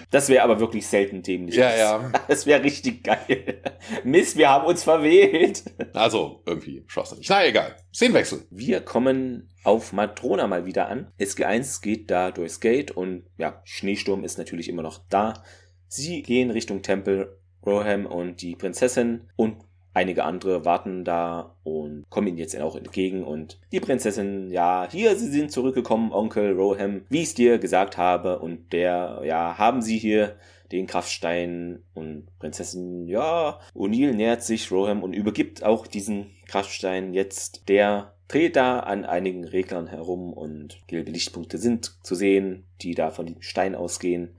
das wäre aber wirklich selten dämlich. Ja, ja. Das wäre richtig geil. Mist, wir haben uns verwählt. Also, irgendwie schwachsinnig. Na, egal. Szenenwechsel. Wir kommen auf Madrona mal wieder an. SG1 geht da durchs Gate und ja, Schneesturm ist natürlich immer noch da. Sie gehen Richtung Tempel Roham und die Prinzessin und einige andere warten da und kommen ihnen jetzt auch entgegen und die Prinzessin, ja, hier, sie sind zurückgekommen, Onkel Roham, wie ich es dir gesagt habe und der, ja, haben sie hier den Kraftstein und Prinzessin, ja, O'Neill nähert sich Roham und übergibt auch diesen Kraftstein jetzt. Der dreht da an einigen Reglern herum und gelbe Lichtpunkte sind zu sehen, die da von dem Stein ausgehen.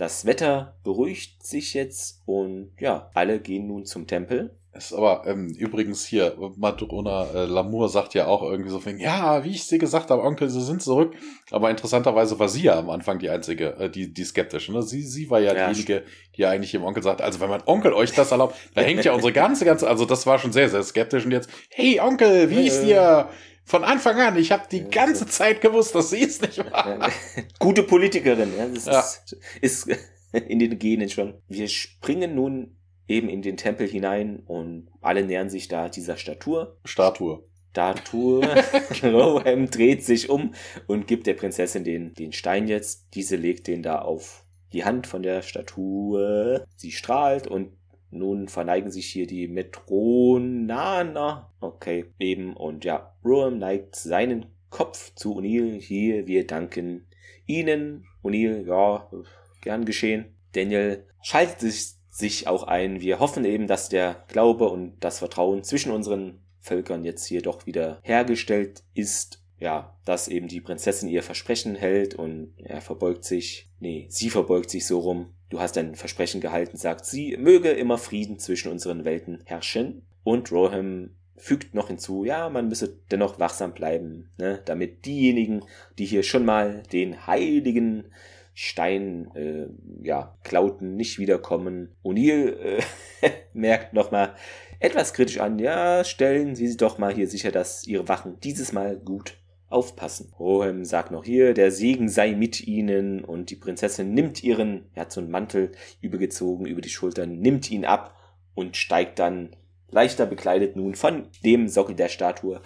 Das Wetter beruhigt sich jetzt und ja, alle gehen nun zum Tempel ist aber ähm, übrigens hier, Madrona äh, Lamour sagt ja auch irgendwie so von, ja, wie ich sie gesagt habe, Onkel, sie sind zurück. Aber interessanterweise war sie ja am Anfang die einzige, äh, die, die skeptische. Ne? Sie, sie war ja, ja diejenige, die eigentlich ihrem Onkel sagt, also wenn mein Onkel euch das erlaubt, da hängt ja unsere ganze, ganze, also das war schon sehr, sehr skeptisch. Und jetzt, hey Onkel, wie ist dir? Von Anfang an, ich habe die ganze Zeit gewusst, dass sie es nicht war. Gute Politikerin, ja. Das ja. Ist, ist in den Genen schon. Wir springen nun eben in den Tempel hinein und alle nähern sich da dieser Statur. Statue. Statue. Rohan dreht sich um und gibt der Prinzessin den, den Stein jetzt. Diese legt den da auf die Hand von der Statue. Sie strahlt und nun verneigen sich hier die Metronaner. Okay, eben. Und ja, Rohan neigt seinen Kopf zu O'Neill. Hier, wir danken Ihnen. O'Neill, ja, gern geschehen. Daniel schaltet sich sich auch ein. Wir hoffen eben, dass der Glaube und das Vertrauen zwischen unseren Völkern jetzt hier doch wieder hergestellt ist. Ja, dass eben die Prinzessin ihr Versprechen hält und er verbeugt sich. Nee, sie verbeugt sich so rum. Du hast dein Versprechen gehalten, sagt sie. Möge immer Frieden zwischen unseren Welten herrschen. Und Roham fügt noch hinzu, ja, man müsse dennoch wachsam bleiben, ne, damit diejenigen, die hier schon mal den heiligen Stein, äh, ja, Klauten nicht wiederkommen. O'Neill äh, merkt nochmal etwas kritisch an, ja, stellen Sie sich doch mal hier sicher, dass Ihre Wachen dieses Mal gut aufpassen. Rohem sagt noch hier, der Segen sei mit ihnen und die Prinzessin nimmt ihren, er hat so einen Mantel übergezogen über die Schultern, nimmt ihn ab und steigt dann leichter bekleidet nun von dem Sockel der Statue,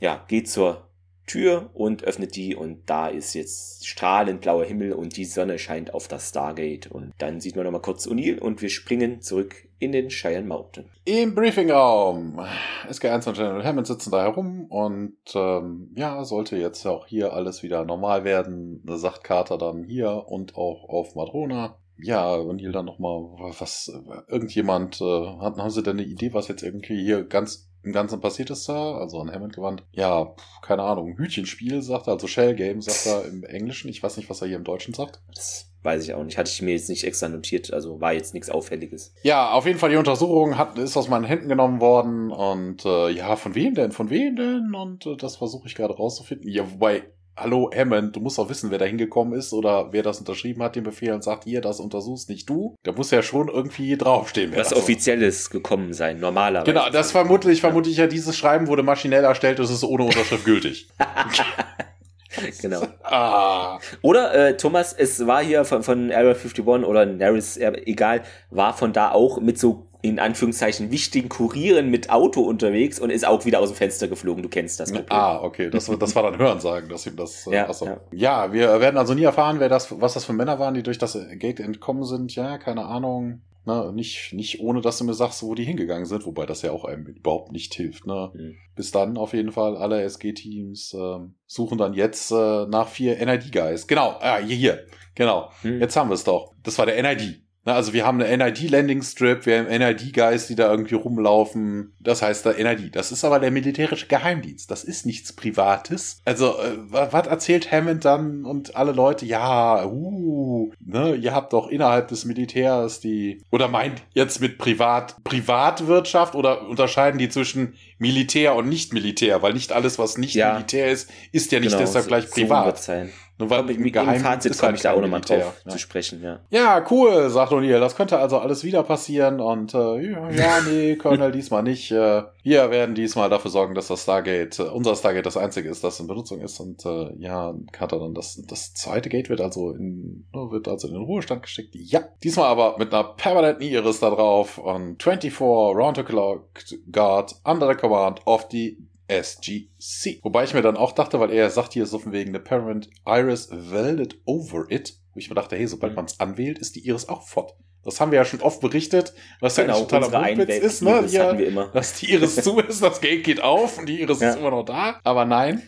ja, geht zur Tür und öffnet die und da ist jetzt strahlend blauer Himmel und die Sonne scheint auf das Stargate und dann sieht man nochmal kurz O'Neill und wir springen zurück in den Cheyenne Mountain. Im Briefingraum. SG1 und General Hammond sitzen da herum und ähm, ja, sollte jetzt auch hier alles wieder normal werden, sagt Carter dann hier und auch auf Madrona. Ja, O'Neill dann nochmal, was, irgendjemand, äh, haben Sie denn eine Idee, was jetzt irgendwie hier ganz im Ganzen passiert ist da, also an Hammond gewandt. Ja, keine Ahnung, Hütchenspiel sagt er, also Shell Game sagt er im Englischen. Ich weiß nicht, was er hier im Deutschen sagt. Das weiß ich auch nicht. Hatte ich mir jetzt nicht extra notiert, also war jetzt nichts Auffälliges. Ja, auf jeden Fall die Untersuchung hat, ist aus meinen Händen genommen worden und äh, ja, von wem denn? Von wem denn? Und äh, das versuche ich gerade rauszufinden. Ja, wobei hallo Hammond, du musst doch wissen, wer da hingekommen ist oder wer das unterschrieben hat, den Befehl und sagt, hier, das untersuchst nicht du. Da muss ja schon irgendwie draufstehen. Was offizielles gekommen sein, normalerweise. Genau, das vermutlich, vermute ich ja, dieses Schreiben wurde maschinell erstellt, das ist ohne Unterschrift gültig. genau. Ah. Oder äh, Thomas, es war hier von, von Area 51 oder Naris, egal, war von da auch mit so in Anführungszeichen wichtigen Kurieren mit Auto unterwegs und ist auch wieder aus dem Fenster geflogen. Du kennst das. Problem. Ah, okay. Das, das war dann Hörensagen, dass ihm das. Äh, ja, ja. ja, wir werden also nie erfahren, wer das, was das für Männer waren, die durch das Gate entkommen sind. Ja, keine Ahnung. Ne, nicht, nicht ohne, dass du mir sagst, wo die hingegangen sind, wobei das ja auch einem überhaupt nicht hilft. Ne? Mhm. Bis dann auf jeden Fall alle SG-Teams äh, suchen dann jetzt äh, nach vier NID-Guys. Genau, ah, hier, hier, genau. Mhm. Jetzt haben wir es doch. Das war der NID. Na, also wir haben eine NID-Landing-Strip, wir haben NID-Guys, die da irgendwie rumlaufen. Das heißt da NID. Das ist aber der militärische Geheimdienst. Das ist nichts Privates. Also, äh, was erzählt Hammond dann und alle Leute? Ja, uh, ne, ihr habt doch innerhalb des Militärs die, oder meint jetzt mit Privat, Privatwirtschaft oder unterscheiden die zwischen Militär und Nicht-Militär? Weil nicht alles, was nicht ja. Militär ist, ist ja nicht genau, deshalb gleich privat. So sein. Nur weil mit, mit Geheim Fazit komme halt ich da auch nochmal drauf ja. zu sprechen, ja. Ja, cool, sagt O'Neill. Das könnte also alles wieder passieren und äh, ja, nee, Colonel, diesmal nicht. Äh, wir werden diesmal dafür sorgen, dass das Stargate, äh, unser Stargate das einzige ist, das in Benutzung ist. Und äh, ja, Carter dann das, das zweite Gate wird also in wird also in den Ruhestand geschickt. Ja. Diesmal aber mit einer permanenten Iris da drauf und 24 Round the Clock Guard under the command of the SGC. Wobei ich mir dann auch dachte, weil er sagt hier so von wegen, the parent iris welded over it, wo ich mir dachte, hey, sobald mhm. man es anwählt, ist die Iris auch fort. Das haben wir ja schon oft berichtet, was Genau, ja ein totaler Einweg- ist, ne? Immer. dass die Iris zu ist, das Gate geht auf und die Iris Ja. ist immer noch da. Aber nein.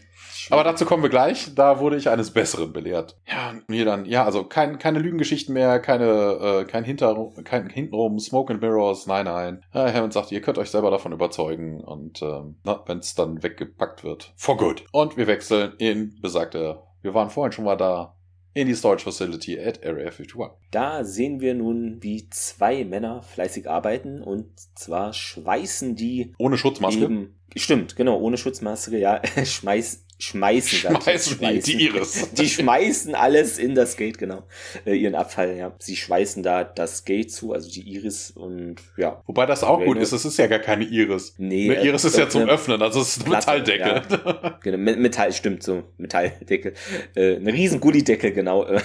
Aber dazu kommen wir gleich. Da wurde ich eines Besseren belehrt. Ja, mir dann, ja, also kein, keine Lügengeschichten mehr, keine, äh, kein Hinter, kein hintenrum, Smoke and Mirrors, nein, nein. Äh, Hammond sagt, ihr könnt euch selber davon überzeugen und ähm, wenn es dann weggepackt wird, for good. Und wir wechseln in besagte, wir waren vorhin schon mal da, in die Storage Facility at Area 51. Da sehen wir nun, wie zwei Männer fleißig arbeiten und zwar schweißen die Ohne Schutzmaske. eben. Stimmt, genau, ohne Schutzmaske, ja, schmeiß, schmeißen, ich jetzt, Schmeißen die, die Iris. Die schmeißen alles in das Gate, genau. Äh, ihren Abfall, ja. Sie schweißen da das Gate zu, also die Iris und ja. Wobei das auch gut ist, es ist ja gar keine Iris. Nee, Eine äh, Iris ist ja zum Öffnen, also es ist eine Platte, Metalldecke. Genau, Me- Metall, stimmt, so, Metalldeckel. Äh, eine riesen Gullideckel, genau. Äh,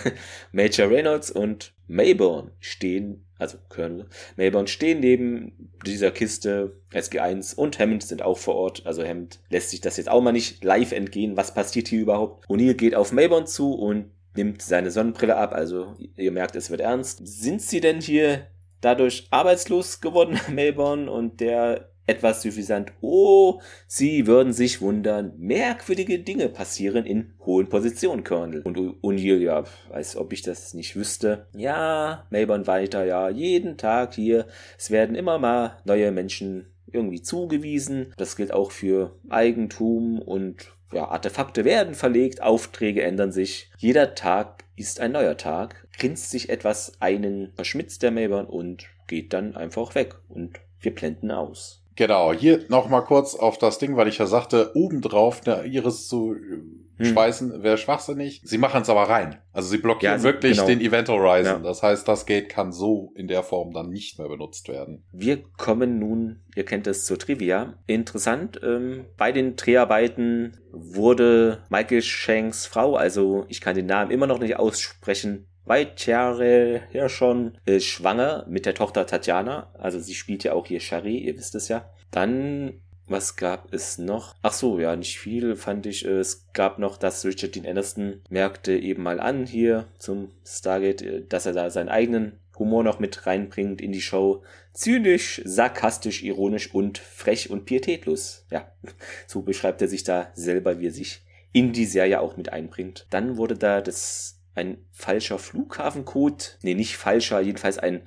Major Reynolds und Mayborn stehen, also Colonel Mayborn stehen neben dieser Kiste. SG1 und Hammond sind auch vor Ort. Also Hammond lässt sich das jetzt auch mal nicht live entgehen. Was passiert hier überhaupt? O'Neill geht auf Mayborn zu und nimmt seine Sonnenbrille ab. Also ihr merkt, es wird ernst. Sind sie denn hier dadurch arbeitslos geworden, Mayborn? Und der etwas suffisant, oh, Sie würden sich wundern, merkwürdige Dinge passieren in hohen Positionen, Colonel. Und O'Neill, ja, als ob ich das nicht wüsste. Ja, Mayborn weiter, ja, jeden Tag hier. Es werden immer mal neue Menschen irgendwie zugewiesen. Das gilt auch für Eigentum und ja, Artefakte werden verlegt, Aufträge ändern sich. Jeder Tag ist ein neuer Tag. Grinst sich etwas einen, verschmitzt der Mayborn und geht dann einfach weg. Und wir blenden aus. Genau, hier nochmal kurz auf das Ding, weil ich ja sagte, obendrauf eine Iris zu äh, Hm. schweißen wäre schwachsinnig. Sie machen es aber rein. Also sie blockieren Ja, sie- wirklich genau. den Event Horizon. Ja. Das heißt, das Gate kann so in der Form dann nicht mehr benutzt werden. Wir kommen nun, ihr kennt es zur Trivia. Interessant, ähm, bei den Dreharbeiten wurde Michael Shanks Frau, also ich kann den Namen immer noch nicht aussprechen, weit Jahre her schon äh, schwanger mit der Tochter Tatjana. Also sie spielt ja auch hier Charé, ihr wisst es ja. Dann, was gab es noch? Ach so, ja, nicht viel fand ich. Es gab noch, dass Richard Dean Anderson merkte eben mal an hier zum Stargate, äh, dass er da seinen eigenen Humor noch mit reinbringt in die Show. Zynisch, sarkastisch, ironisch und frech und pietätlos. Ja, so beschreibt er sich da selber, wie er sich in die Serie auch mit einbringt. Dann wurde da das ein falscher Flughafencode, nee, nicht falscher, jedenfalls ein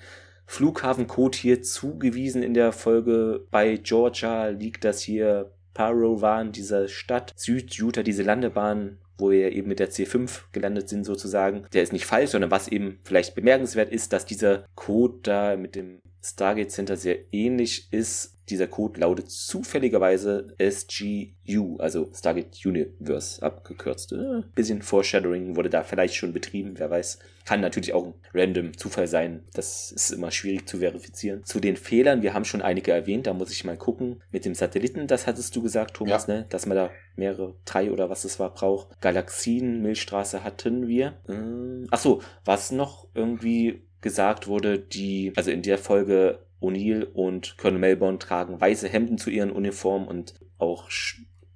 Flughafencode hier zugewiesen in der Folge. Bei Georgia liegt das hier Parowan, dieser Stadt, Süd-Utah, diese Landebahn, wo wir eben mit der C5 gelandet sind sozusagen. Der ist nicht falsch, sondern was eben vielleicht bemerkenswert ist, dass dieser Code da mit dem Stargate Center sehr ähnlich ist. Dieser Code lautet zufälligerweise SGU, also Stargate Universe abgekürzt. Äh, bisschen Foreshadowing wurde da vielleicht schon betrieben, wer weiß. Kann natürlich auch ein random Zufall sein. Das ist immer schwierig zu verifizieren. Zu den Fehlern, wir haben schon einige erwähnt, da muss ich mal gucken. Mit dem Satelliten, das hattest du gesagt, Thomas, ne? Dass man da mehrere, drei oder was es war, braucht. Galaxien, Milchstraße hatten wir. Ähm, ach so, was noch irgendwie gesagt wurde, die, also in der Folge O'Neill und Colonel Melbourne tragen weiße Hemden zu ihren Uniformen und auch,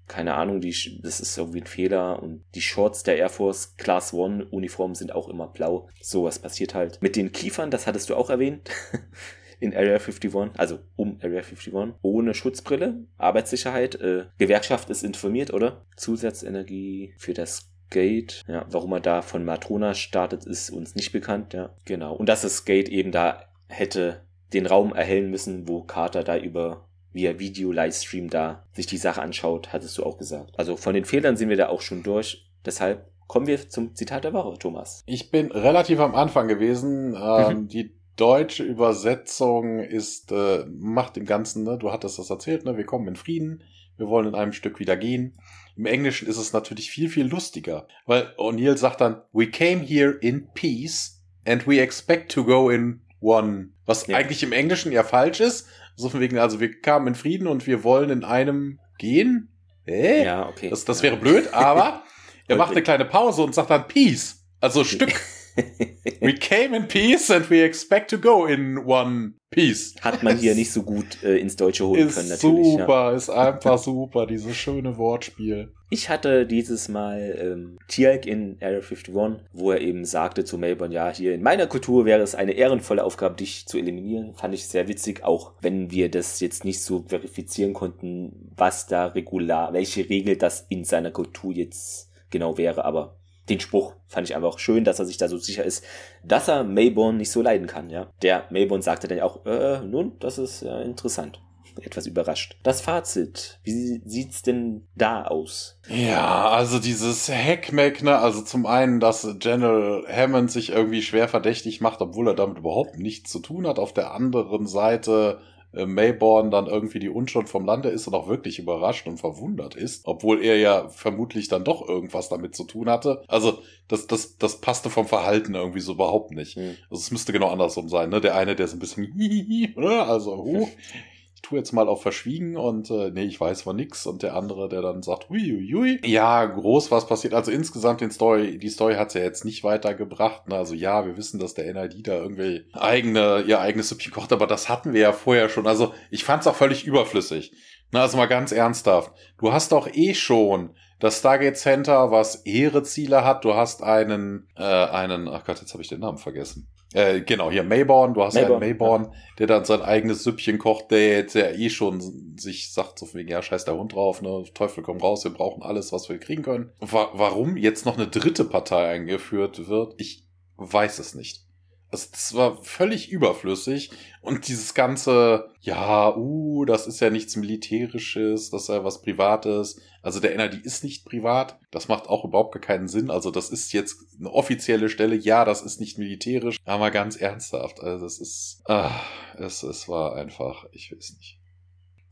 keine Ahnung, die, das ist irgendwie ein Fehler und die Shorts der Air Force Class One Uniformen sind auch immer blau. Sowas passiert halt. Mit den Kiefern, das hattest du auch erwähnt. In Area 51, also um Area 51, ohne Schutzbrille, Arbeitssicherheit, äh, Gewerkschaft ist informiert, oder? Zusatzenergie für das Gate. Ja, warum er da von Matrona startet, ist uns nicht bekannt, ja. Genau. Und dass das Gate eben da hätte den Raum erhellen müssen, wo Carter da über via Video-Livestream da sich die Sache anschaut, hattest du auch gesagt. Also von den Fehlern sind wir da auch schon durch. Deshalb kommen wir zum Zitat der Woche, Thomas. Ich bin relativ am Anfang gewesen. Ähm, Die deutsche Übersetzung ist, äh, macht dem Ganzen, ne? du hattest das erzählt, ne? wir kommen in Frieden, wir wollen in einem Stück wieder gehen. Im Englischen ist es natürlich viel, viel lustiger, weil O'Neill sagt dann, we came here in peace and we expect to go in one. Was Ja. eigentlich im Englischen ja falsch ist. So von wegen, also wir kamen in Frieden und wir wollen in einem gehen. Hä? Ja, okay. Das, das wäre blöd, aber er macht eine kleine Pause und sagt dann Peace. Also Stück. we came in peace and we expect to go in one piece. Hat man hier nicht so gut äh, ins Deutsche holen ist können, natürlich. Super, ja. ist einfach super, dieses schöne Wortspiel. Ich hatte dieses Mal ähm, Tialk in Area 51, wo er eben sagte zu Melbourne, ja, hier in meiner Kultur wäre es eine ehrenvolle Aufgabe, dich zu eliminieren. Fand ich sehr witzig, auch wenn wir das jetzt nicht so verifizieren konnten, was da regular, welche Regel das in seiner Kultur jetzt genau wäre, aber den Spruch fand ich einfach schön, dass er sich da so sicher ist, dass er Mayborn nicht so leiden kann, ja. Der Mayborn sagte dann auch, äh, nun, das ist ja interessant etwas überrascht. Das Fazit, wie sieht's denn da aus? Ja, also dieses Hackmack, ne, also zum einen, dass General Hammond sich irgendwie schwer verdächtig macht, obwohl er damit überhaupt nichts zu tun hat. Auf der anderen Seite äh, Mayborn dann irgendwie die Unschuld vom Lande ist und auch wirklich überrascht und verwundert ist, obwohl er ja vermutlich dann doch irgendwas damit zu tun hatte. Also das, das, das passte vom Verhalten irgendwie so überhaupt nicht. Mhm. Also es müsste genau andersrum sein. Ne? Der eine, der ist ein bisschen, also huh, tue jetzt mal auf verschwiegen und äh, nee, ich weiß von nix und der andere, der dann sagt, hui. Ja, groß was passiert. Also insgesamt den Story, die Story hat's ja jetzt nicht weitergebracht. Ne? Also ja, wir wissen, dass der NID da irgendwie eigene, ihr eigenes Süppchen kocht, aber das hatten wir ja vorher schon. Also ich fand's auch völlig überflüssig. Na, also mal ganz ernsthaft. Du hast doch eh schon das Stargate Center, was Ehreziele hat. Du hast einen, äh, einen, ach Gott, jetzt habe ich den Namen vergessen. Äh, genau, hier Mayborn, du hast Mayborn, ja einen Mayborn, ja. der dann sein eigenes Süppchen kocht, der jetzt ja eh schon sich sagt, so wegen, ja, scheiß der Hund drauf, ne, Teufel komm raus, wir brauchen alles, was wir kriegen können. Wa warum jetzt noch eine dritte Partei eingeführt wird, ich weiß es nicht. Also das war völlig überflüssig. Und dieses ganze, ja, uh, das ist ja nichts Militärisches, das ist ja was Privates. Also der NRD ist nicht privat. Das macht auch überhaupt gar keinen Sinn. Also das ist jetzt eine offizielle Stelle. Ja, das ist nicht militärisch. Aber ganz ernsthaft. Also das ist, ah, es, es war einfach, ich weiß nicht.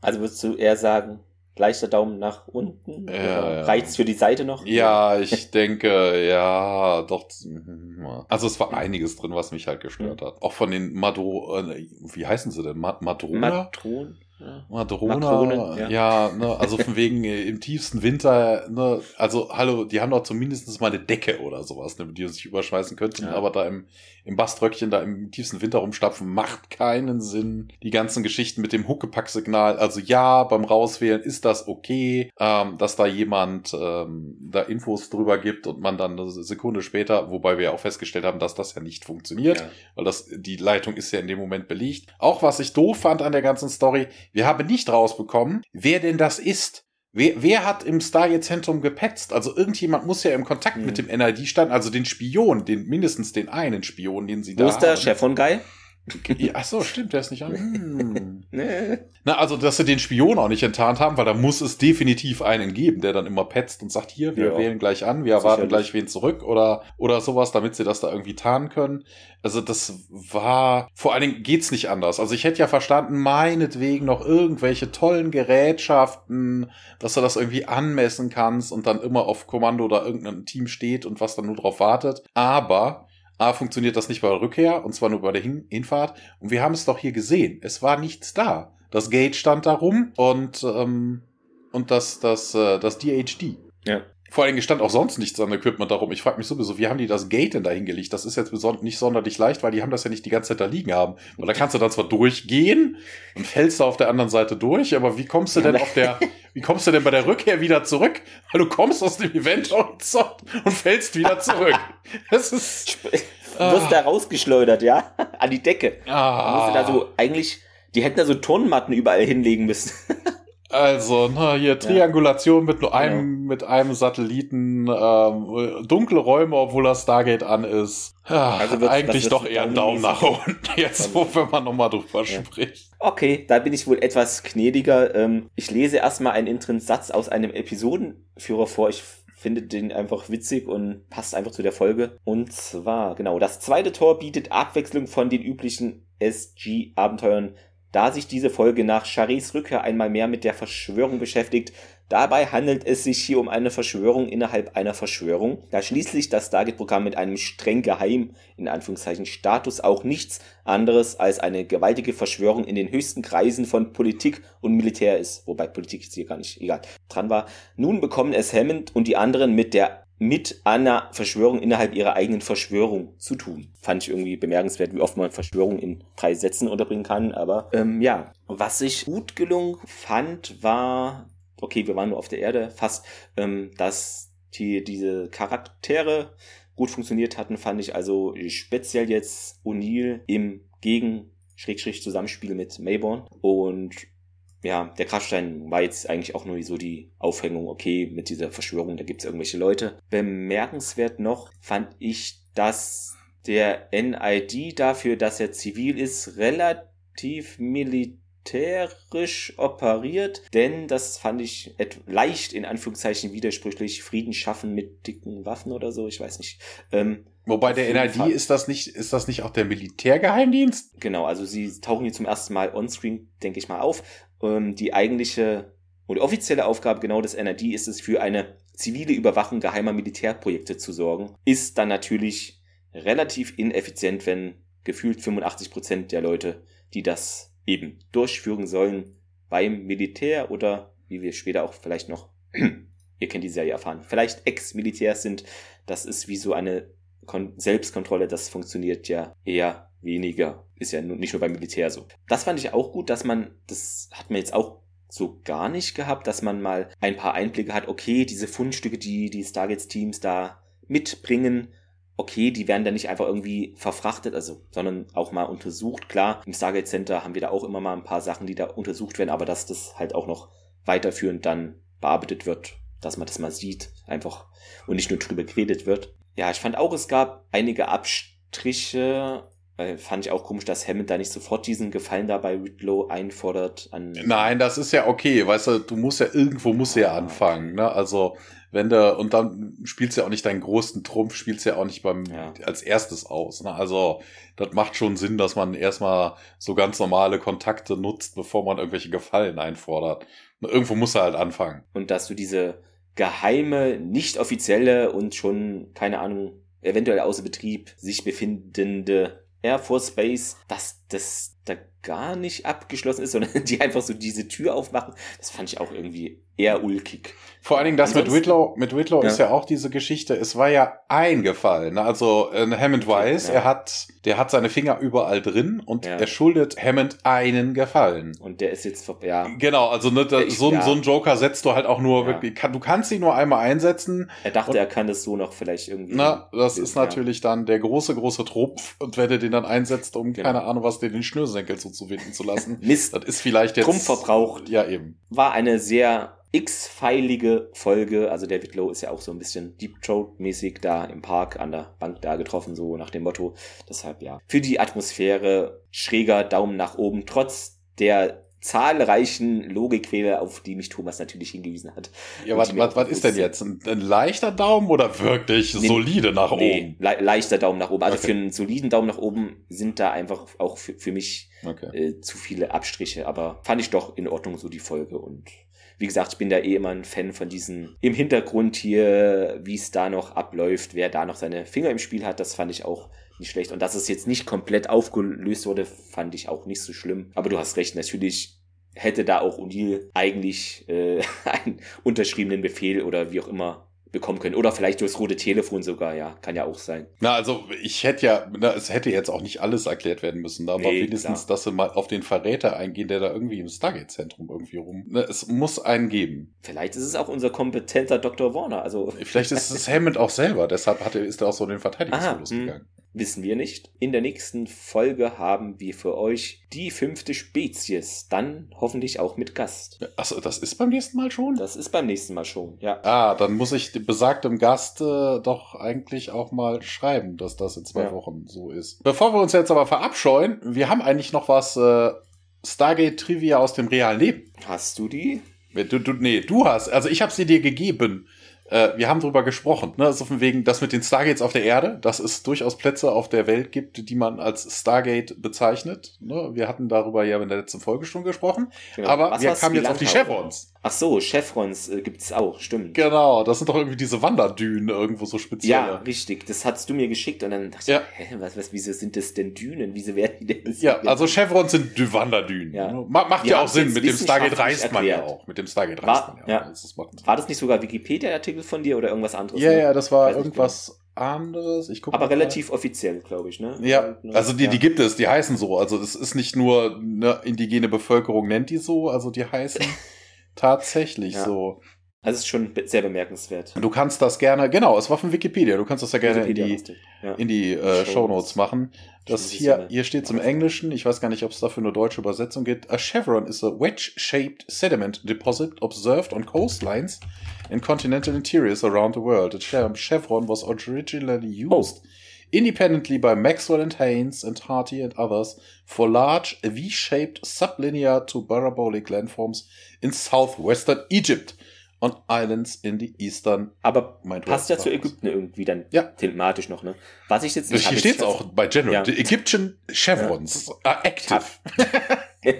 Also würdest du eher sagen, leichter Daumen nach unten? Ja. Reicht's für die Seite noch? Ja, ich denke, ja, doch. Also es war einiges drin, was mich halt gestört mhm. hat. Auch von den Madro, äh, wie heißen sie denn? Madrona? Matron? Ja. Madrona, Matronen, ja, ja ne, also von wegen äh, im tiefsten Winter, ne, also hallo, die haben doch zumindest mal eine Decke oder sowas, ne, mit die sie sich überschmeißen könnten, ja. aber da im, im Baströckchen da im tiefsten Winter rumstapfen, macht keinen Sinn. Die ganzen Geschichten mit dem Huckepack-Signal, also ja, beim Rauswählen ist das okay, ähm, dass da jemand ähm, da Infos drüber gibt und man dann eine Sekunde später, wobei wir auch festgestellt haben, dass das ja nicht funktioniert, ja. weil das, die Leitung ist ja in dem Moment belegt. Auch was ich doof fand an der ganzen Story, wir haben nicht rausbekommen, wer denn das ist. Wer, wer hat im Stargate-Zentrum gepetzt? Also irgendjemand muss ja im Kontakt mhm. mit dem NID standen, also den Spion, den mindestens den einen Spion, den sie Wo da Wo ist der Chef von Guy? Ach so, stimmt, der ist nicht an. Hm. nee. Na, also, dass sie den Spion auch nicht enttarnt haben, weil da muss es definitiv einen geben, der dann immer petzt und sagt, hier, wir ja. wählen gleich an, wir erwarten gleich wen zurück oder, oder sowas, damit sie das da irgendwie tarnen können. Also, das war, vor allen Dingen geht's nicht anders. Also, ich hätte ja verstanden, meinetwegen noch irgendwelche tollen Gerätschaften, dass du das irgendwie anmessen kannst und dann immer auf Kommando da irgendein Team steht und was dann nur drauf wartet. Aber, A, funktioniert das nicht bei der Rückkehr, und zwar nur bei der Hin Hinfahrt. Und wir haben es doch hier gesehen. Es war nichts da. Das Gate stand da rum und, ähm, und das, das, äh, das DHD. Ja. Vor allem stand auch sonst nichts an Equipment darum. Ich frage mich sowieso, wie haben die das Gate denn da hingelegt? Das ist jetzt nicht sonderlich leicht, weil die haben das ja nicht die ganze Zeit da liegen haben. Und da kannst du dann zwar durchgehen und fällst da auf der anderen Seite durch, aber wie kommst du denn auf der, wie kommst du denn bei der Rückkehr wieder zurück? Weil du kommst aus dem Event und fällst wieder zurück. Das ist. Du wirst da rausgeschleudert, ja? An die Decke. Ah. Da so, eigentlich, die hätten da so Turnmatten überall hinlegen müssen. Also, na, hier Triangulation ja. mit nur einem, genau. mit einem Satelliten, ähm, dunkle Räume, obwohl das Stargate an ist. Ja, also eigentlich doch eher ein Daumen nach unten, jetzt wo wenn man nochmal drüber ja. spricht. Okay, da bin ich wohl etwas gnädiger. Ähm, ich lese erstmal einen internen Satz aus einem Episodenführer vor. Ich finde den einfach witzig und passt einfach zu der Folge. Und zwar, genau, das zweite Tor bietet Abwechslung von den üblichen SG-Abenteuern da sich diese Folge nach Charis Rückkehr einmal mehr mit der Verschwörung beschäftigt. Dabei handelt es sich hier um eine Verschwörung innerhalb einer Verschwörung, da schließlich das Stargate-Programm mit einem streng geheim, in Anführungszeichen, Status auch nichts anderes als eine gewaltige Verschwörung in den höchsten Kreisen von Politik und Militär ist, wobei Politik jetzt hier gar nicht egal dran war. Nun bekommen es Hammond und die anderen mit der mit einer Verschwörung innerhalb ihrer eigenen Verschwörung zu tun. Fand ich irgendwie bemerkenswert, wie oft man Verschwörung in drei Sätzen unterbringen kann. Aber ähm, ja, was ich gut gelungen fand, war, okay, wir waren nur auf der Erde, fast, ähm, dass die, diese Charaktere gut funktioniert hatten, fand ich also speziell jetzt O'Neill im Gegen Schrägstrich Zusammenspiel mit Mayborn und ja, der Krafstein war jetzt eigentlich auch nur so die Aufhängung, okay, mit dieser Verschwörung, da gibt es irgendwelche Leute. Bemerkenswert noch fand ich, dass der NID dafür, dass er zivil ist, relativ militärisch operiert, denn das fand ich leicht in Anführungszeichen widersprüchlich, Frieden schaffen mit dicken Waffen oder so, ich weiß nicht. Ähm, Wobei der NID Fall. ist das nicht, ist das nicht auch der Militärgeheimdienst? Genau, also sie tauchen hier zum ersten Mal onscreen, denke ich mal, auf ähm, die eigentliche und offizielle Aufgabe genau des NRD ist es, für eine zivile Überwachung geheimer Militärprojekte zu sorgen, ist dann natürlich relativ ineffizient, wenn gefühlt 85 Prozent der Leute, die das eben durchführen sollen, beim Militär oder wie wir später auch vielleicht noch, ihr kennt die Serie erfahren, vielleicht Ex-Militärs sind. Das ist wie so eine Kon Selbstkontrolle, das funktioniert ja eher weniger. Ist ja nicht nur beim Militär so. Das fand ich auch gut, dass man, das hat man jetzt auch so gar nicht gehabt, dass man mal ein paar Einblicke hat, okay, diese Fundstücke, die die Stargates-Teams da mitbringen, okay, die werden dann nicht einfach irgendwie verfrachtet, also, sondern auch mal untersucht. Klar, im Stargate Center haben wir da auch immer mal ein paar Sachen, die da untersucht werden, aber dass das halt auch noch weiterführend dann bearbeitet wird, dass man das mal sieht, einfach und nicht nur drüber geredet wird. Ja, ich fand auch, es gab einige Abstriche, weil fand ich auch komisch, dass Hammond da nicht sofort diesen Gefallen da bei Whitlow einfordert. An Nein, das ist ja okay, weißt du, du musst ja irgendwo musst du ja anfangen, ne? Also wenn du und dann spielst du ja auch nicht deinen großen Trumpf, spielst du ja auch nicht beim ja. als erstes aus. Ne? Also das macht schon Sinn, dass man erstmal so ganz normale Kontakte nutzt, bevor man irgendwelche Gefallen einfordert. Und irgendwo muss er halt anfangen. Und dass du diese geheime, nicht offizielle und schon, keine Ahnung, eventuell außer Betrieb sich befindende Air Force Base, dass das da gar nicht abgeschlossen ist, sondern die einfach so diese Tür aufmachen, das fand ich auch irgendwie eher ulkig. Vor allen Dingen das Ansonsten, mit Whitlow, mit Whitlow ja. ist ja auch diese Geschichte, es war ja eingefallen. Ne? Also äh, Hammond weiß, ja. er hat, der hat seine Finger überall drin und ja. er schuldet Hammond einen Gefallen. Und der ist jetzt, ja. Genau, also ne, da, ich, so, so ein Joker setzt du halt auch nur wirklich, kann, du kannst ihn nur einmal einsetzen. Er dachte, und, er kann das so noch vielleicht irgendwie. Na, das ist natürlich dann der große, große Trumpf und wenn er den dann einsetzt, um genau. keine Ahnung was, dir den Schnürsenkel so zu winden zu lassen. Mist. Das ist vielleicht jetzt. Trumpf verbraucht. Ja, eben. War eine sehr x-feilige Folge. Also David Lowe ist ja auch so ein bisschen Deep Throat-mäßig da im Park an der Bank da getroffen, so nach dem Motto. Deshalb ja. Für die Atmosphäre schräger Daumen nach oben, trotz der zahlreichen Logikfehler, auf die mich Thomas natürlich hingewiesen hat. Ja, was, was, was ist denn jetzt? Ein, ein, leichter Daumen oder wirklich nee, solide nach nee, oben? Le leichter Daumen nach oben. Also okay. für einen soliden Daumen nach oben sind da einfach auch für, für mich okay. äh, zu viele Abstriche. Aber fand ich doch in Ordnung so die Folge und wie gesagt, ich bin da eh immer ein Fan von diesen im Hintergrund hier, wie es da noch abläuft, wer da noch seine Finger im Spiel hat, das fand ich auch nicht schlecht. Und dass es jetzt nicht komplett aufgelöst wurde, fand ich auch nicht so schlimm. Aber du hast recht, natürlich hätte da auch O'Neill eigentlich äh, einen unterschriebenen Befehl oder wie auch immer bekommen können. Oder vielleicht durchs rote Telefon sogar, ja. Kann ja auch sein. Na, also ich hätte ja, na, es hätte jetzt auch nicht alles erklärt werden müssen, aber nee, wenigstens, klar. dass sie mal auf den Verräter eingehen, der da irgendwie im Stargate-Zentrum irgendwie rum. Na, es muss einen geben. Vielleicht ist es auch unser kompetenter Dr. Warner. Also. Vielleicht ist es Hammond auch selber, deshalb hat er, ist er auch so in den Verteidigungsmodus ah, gegangen. Wissen wir nicht. In der nächsten Folge haben wir für euch die fünfte Spezies. Dann hoffentlich auch mit Gast. Achso, das ist beim nächsten Mal schon? Das ist beim nächsten Mal schon, ja. Ah, dann muss ich besagtem Gast äh, doch eigentlich auch mal schreiben, dass das in zwei ja. Wochen so ist. Bevor wir uns jetzt aber verabscheuen, wir haben eigentlich noch was äh, Stargate Trivia aus dem realen Leben. Hast du die? Du, du, nee, du hast. Also ich habe sie dir gegeben äh, wir haben drüber gesprochen, ne? So von wegen, das mit den Stargates auf der Erde, dass es durchaus Plätze auf der Welt gibt, die man als Stargate bezeichnet. Ne? Wir hatten darüber ja in der letzten Folge schon gesprochen. Genau. Aber was wir kamen jetzt auf die Chevrons. Ach so, Chevrons äh, gibt's auch, stimmt. Genau, das sind doch irgendwie diese Wanderdünen irgendwo so speziell. Ja, richtig. Das hast du mir geschickt und dann dachte Ja. ich, hä, was, was, wieso sind das denn Dünen? Wieso werden die denn? Ja, also Chevrons sind die Wanderdünen. Ja. Ma- Macht Wir ja auch Sinn, mit dem Stargate reist man ja auch. Mit dem Stargate War- reist man ja. ja. Das War das nicht sogar Wikipedia-Artikel von dir oder irgendwas anderes? Ja, ne? ja, das war Weiß irgendwas anderes. Ich guck Aber mal. relativ offiziell, glaube ich, ne? Ja, Und, ne, also die, ja. die gibt es, die heißen so. Also das ist nicht nur eine indigene Bevölkerung nennt die so, also die heißen tatsächlich Ja. so. Also es ist schon sehr bemerkenswert. Du kannst das gerne, genau, es war von Wikipedia, du kannst das ja gerne in Wikipedia die, lustig. Ja. in die äh, Shownotes. Machen. Das hier, hier steht im Englischen, ich weiß gar nicht, ob es dafür eine deutsche Übersetzung gibt. A chevron is a wedge-shaped sediment deposit observed on coastlines in continental interiors around the world. A che- chevron was originally Oh. Independently by Maxwell and Haynes and Harty and others for large V-shaped sublinear to parabolic landforms in southwestern Egypt on islands in the eastern Aber passt ja zu. Ägypten irgendwie dann Ja. thematisch noch, ne? Was ich jetzt Hier hab steht es auch bei General. Ja. The Egyptian chevrons are active.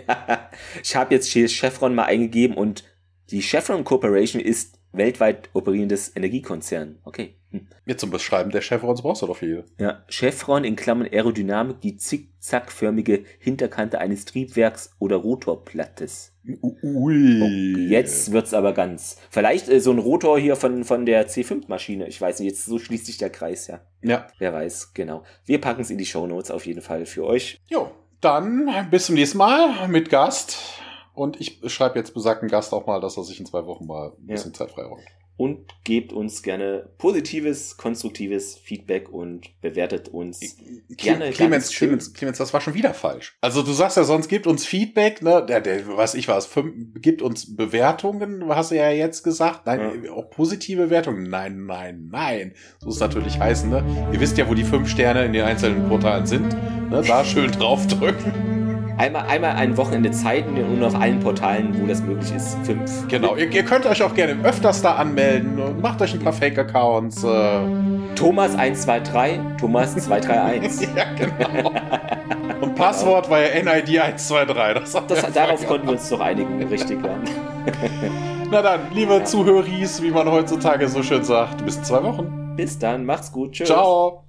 ich habe jetzt hier Chevron mal eingegeben und die Chevron Corporation ist weltweit operierendes Energiekonzern. Okay. Hm. Jetzt zum Beschreiben der Chevrons brauchst du doch viel. Ja, Chevron in Klammern Aerodynamik, die zickzackförmige Hinterkante eines Triebwerks oder Rotorplattes. Ui. Jetzt wird's aber ganz. Vielleicht äh, so ein Rotor hier von, von der C5-Maschine. Ich weiß nicht, jetzt so schließt sich der Kreis, ja. Ja. Wer weiß, genau. Wir packen es in die Shownotes auf jeden Fall für euch. Jo, dann bis zum nächsten Mal mit Gast. Und ich schreibe jetzt besagten Gast auch mal, dass er sich in zwei Wochen mal ein Ja. bisschen Zeit freiräumt. Und gebt uns gerne positives, konstruktives Feedback und bewertet uns. Gerne, Clemens, ganz schön. Clemens, Clemens, das war schon wieder falsch. Also du sagst ja sonst, gibt uns Feedback, ne? Der, der, weiß ich was, fünf, gibt uns Bewertungen, hast du ja jetzt gesagt. Nein, auch positive Bewertungen. Nein, nein, nein. So ist es natürlich heißen, ne? Ihr wisst ja, wo die fünf Sterne in den einzelnen Portalen sind. Ne? Da schön draufdrücken. Einmal, einmal ein Wochenende Zeit und auf allen Portalen, wo das möglich ist, fünf. Genau, ihr, ihr könnt euch auch gerne öfters da anmelden und macht euch ein paar Fake-Accounts. Äh, Thomas 123, Thomas 231. ja, genau. Und Passwort war ja NID 123. Das Das, ja darauf konnten wir uns doch einigen, richtig, ja. Na dann, liebe Zuhöris, wie man heutzutage so schön sagt, bis in zwei Wochen. Bis dann, macht's gut, tschüss. Ciao.